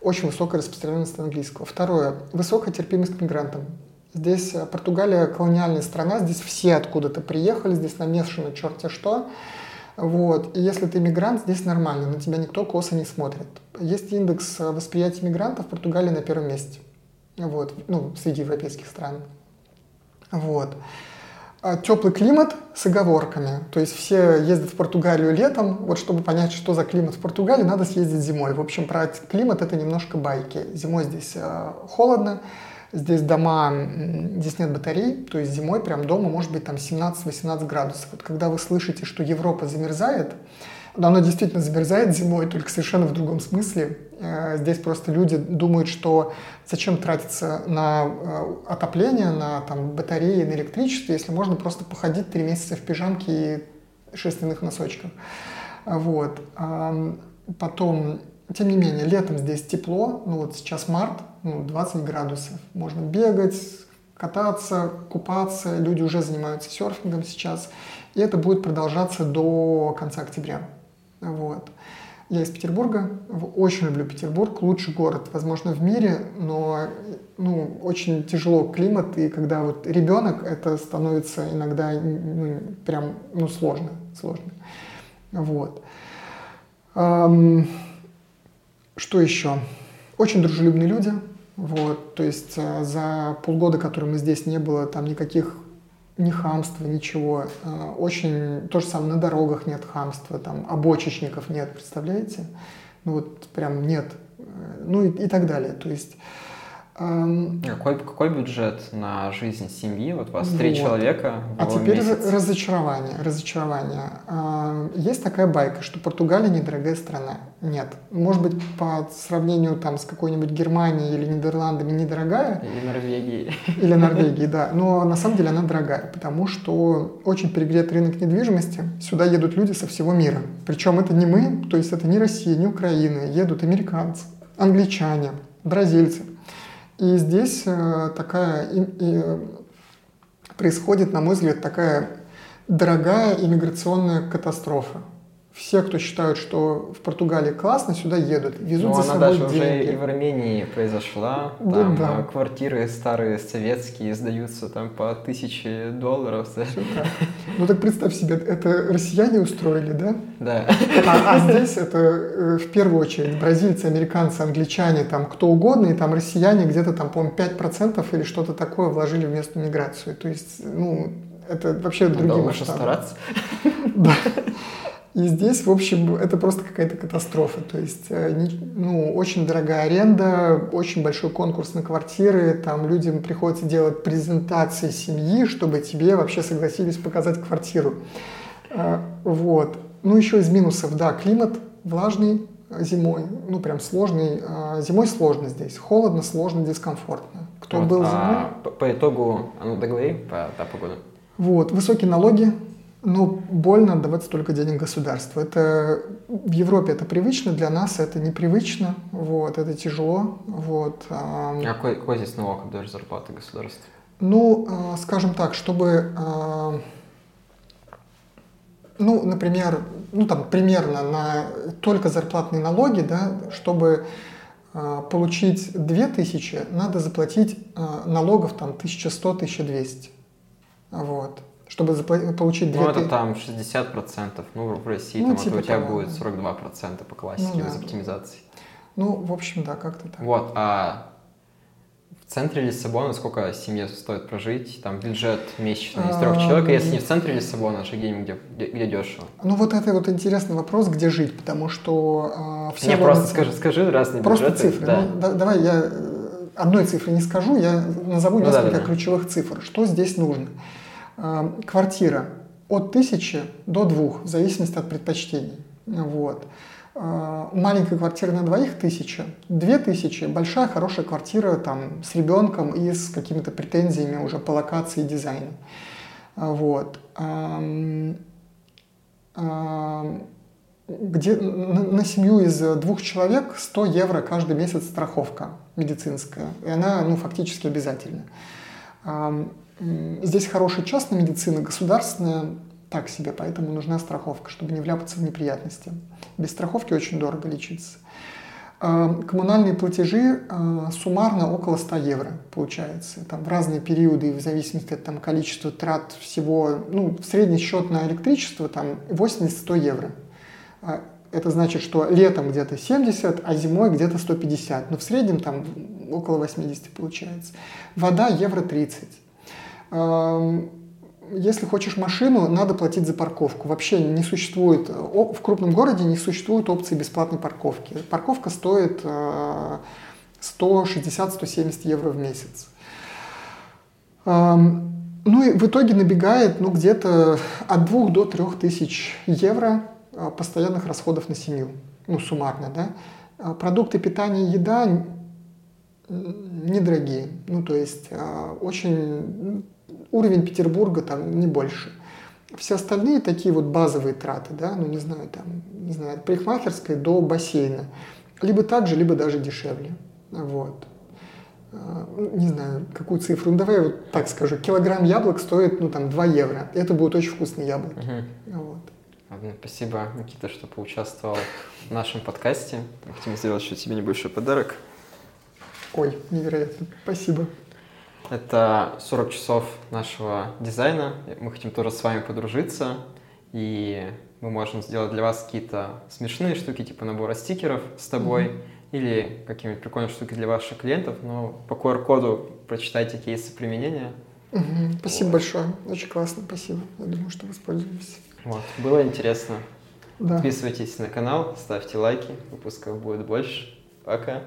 Очень высокая распространенность английского. Второе. Высокая терпимость к мигрантам. Здесь э, Португалия колониальная страна, здесь все откуда-то приехали, здесь намешано черти что. Вот. И если ты мигрант, здесь нормально, на тебя никто косо не смотрит. Есть индекс восприятия мигрантов, Португалия на первом месте вот, ну, среди европейских стран. Вот. А теплый климат с оговорками. То есть все ездят в Португалию летом. Вот чтобы понять, что за климат в Португалии, надо съездить зимой. В общем, про климат это немножко байки. Зимой здесь э, холодно, здесь дома, здесь нет батарей. То есть зимой прям дома может быть там 17-18 градусов. Вот когда вы слышите, что Европа замерзает, оно действительно замерзает зимой, только совершенно в другом смысле. Э, здесь просто люди думают, что зачем тратиться на э, отопление, на там, батареи, на электричество, если можно просто походить три месяца в пижамке и шерстяных носочках. Вот. Потом, тем не менее, летом здесь тепло, ну вот сейчас март, ну, 20 градусов. Можно бегать, кататься, купаться, люди уже занимаются серфингом сейчас, и это будет продолжаться до конца октября. Вот. Я из Петербурга, очень люблю Петербург, лучший город, возможно, в мире, но ну, очень тяжело климат, и когда вот ребенок, это становится иногда ну, прям ну, сложно, сложно. Вот. Что еще? Очень дружелюбные люди, вот, то есть э, за полгода, которые мы здесь, не было там никаких ни хамства, ничего. А, очень то же самое на дорогах нет хамства, там обочечников нет, представляете? Ну вот прям нет. Ну и, и так далее. То есть Какой, какой бюджет на жизнь семьи? Вот у вас вот. три человека. А теперь месяц. разочарование. Разочарование. Есть такая байка, что Португалия недорогая страна. Нет. Может быть, по сравнению там, с какой-нибудь Германией или Нидерландами недорогая. Или Норвегией. Или Норвегией, да. Но на самом деле она дорогая, потому что очень перегрет рынок недвижимости. Сюда едут люди со всего мира. Причем это не мы, то есть это не Россия, не Украина. Едут американцы, англичане, бразильцы. И здесь э, такая происходит, на мой взгляд, такая дорогая иммиграционная катастрофа все, кто считают, что в Португалии классно, сюда едут, везут ну, за она собой даже деньги. уже и в Армении произошла. Там да, да. квартиры старые советские сдаются там по тысяче долларов. Все так. Ну так представь себе, это россияне устроили, да? Да. А, а здесь это э, в первую очередь бразильцы, американцы, англичане, там кто угодно, и там россияне где-то там, по-моему, 5% или что-то такое вложили в местную миграцию. То есть, ну, это вообще другие да, масштабы. стараться. Да. И здесь, в общем, это просто какая-то катастрофа. То есть, э, ну, очень дорогая аренда, очень большой конкурс на квартиры, там людям приходится делать презентации семьи, чтобы тебе вообще согласились показать квартиру. Э, вот. Ну, еще из минусов, да, климат влажный зимой, ну, прям сложный. Э, зимой сложно здесь, холодно, сложно, дискомфортно. Кто вот, был зимой? А по, по итогу, а ну, договори по, по погоду. Вот, высокие налоги, ну, больно отдавать столько денег государству. Это в Европе это привычно, для нас это непривычно, вот, это тяжело, вот. А какой, какой здесь налог отдаешь зарплаты государства? Ну, а, скажем так, чтобы, а, ну, например, ну там примерно на только зарплатные налоги, да, чтобы а, получить 2000, надо заплатить налогов там 1100-1200. Вот чтобы получить 2 Ну, это там 60%, ну, в России ну, там типа это у тебя того, будет 42% по классике ну, да. без оптимизации. Ну, в общем, да, как-то так. Вот, а в центре Лиссабона сколько семье стоит прожить? Там бюджет месячный из трех а, человек, а если не в центре Лиссабона, а где, где, где, дешево? Ну, вот это вот интересный вопрос, где жить, потому что... Э, все не, просто скажи, скажи разные просто бюджеты. цифры. Да. Ну, да, давай я э, одной цифры не скажу, я назову ну, несколько да, да, ключевых цифр. Что здесь нужно? Квартира от тысячи до двух, в зависимости от предпочтений. Вот. А, маленькая квартира на двоих тысяча, две тысячи, большая хорошая квартира там с ребенком и с какими-то претензиями уже по локации и дизайну. Вот. Где на семью из двух человек 100 евро каждый месяц страховка медицинская, и она ну, фактически обязательна. Здесь хорошая частная медицина, государственная так себе, поэтому нужна страховка, чтобы не вляпаться в неприятности. Без страховки очень дорого лечиться. А, коммунальные платежи а, суммарно около 100 евро получается. Там в разные периоды, в зависимости от там, количества трат всего, ну, средний счет на электричество там 80-100 евро. Это значит, что летом где-то 70, а зимой где-то 150. Но в среднем там около 80 получается. Вода евро 30 если хочешь машину, надо платить за парковку. Вообще не существует, в крупном городе не существует опции бесплатной парковки. Парковка стоит 160-170 евро в месяц. Ну и в итоге набегает ну, где-то от 2 до 3 тысяч евро а, постоянных расходов на семью, ну суммарно, да. А продукты питания, еда недорогие, ну то есть очень уровень Петербурга там не больше. Все остальные такие вот базовые траты, да, ну не знаю, там, не знаю, от парикмахерской до бассейна. Либо так же, либо даже дешевле. Вот. А, не знаю, какую цифру. Ну, давай вот так скажу. Килограмм яблок стоит, ну, там, 2 евро. Это будут очень вкусные яблоки. Угу. Вот. Ладно, спасибо, Никита, что поучаствовал в нашем подкасте. Хотим сделать еще тебе небольшой подарок. Ой, невероятно. Спасибо. Это 40 часов нашего дизайна. Мы хотим тоже с вами подружиться. И мы можем сделать для вас какие-то смешные штуки, типа набора стикеров с тобой, mm-hmm. или какие-нибудь прикольные штуки для ваших клиентов. Но по QR-коду прочитайте кейсы применения. Mm-hmm. Спасибо вот. большое. Очень классно. Спасибо. Я думаю, что воспользуемся. Вот. Было интересно. Да. Подписывайтесь на канал, ставьте лайки. Выпусков будет больше. Пока.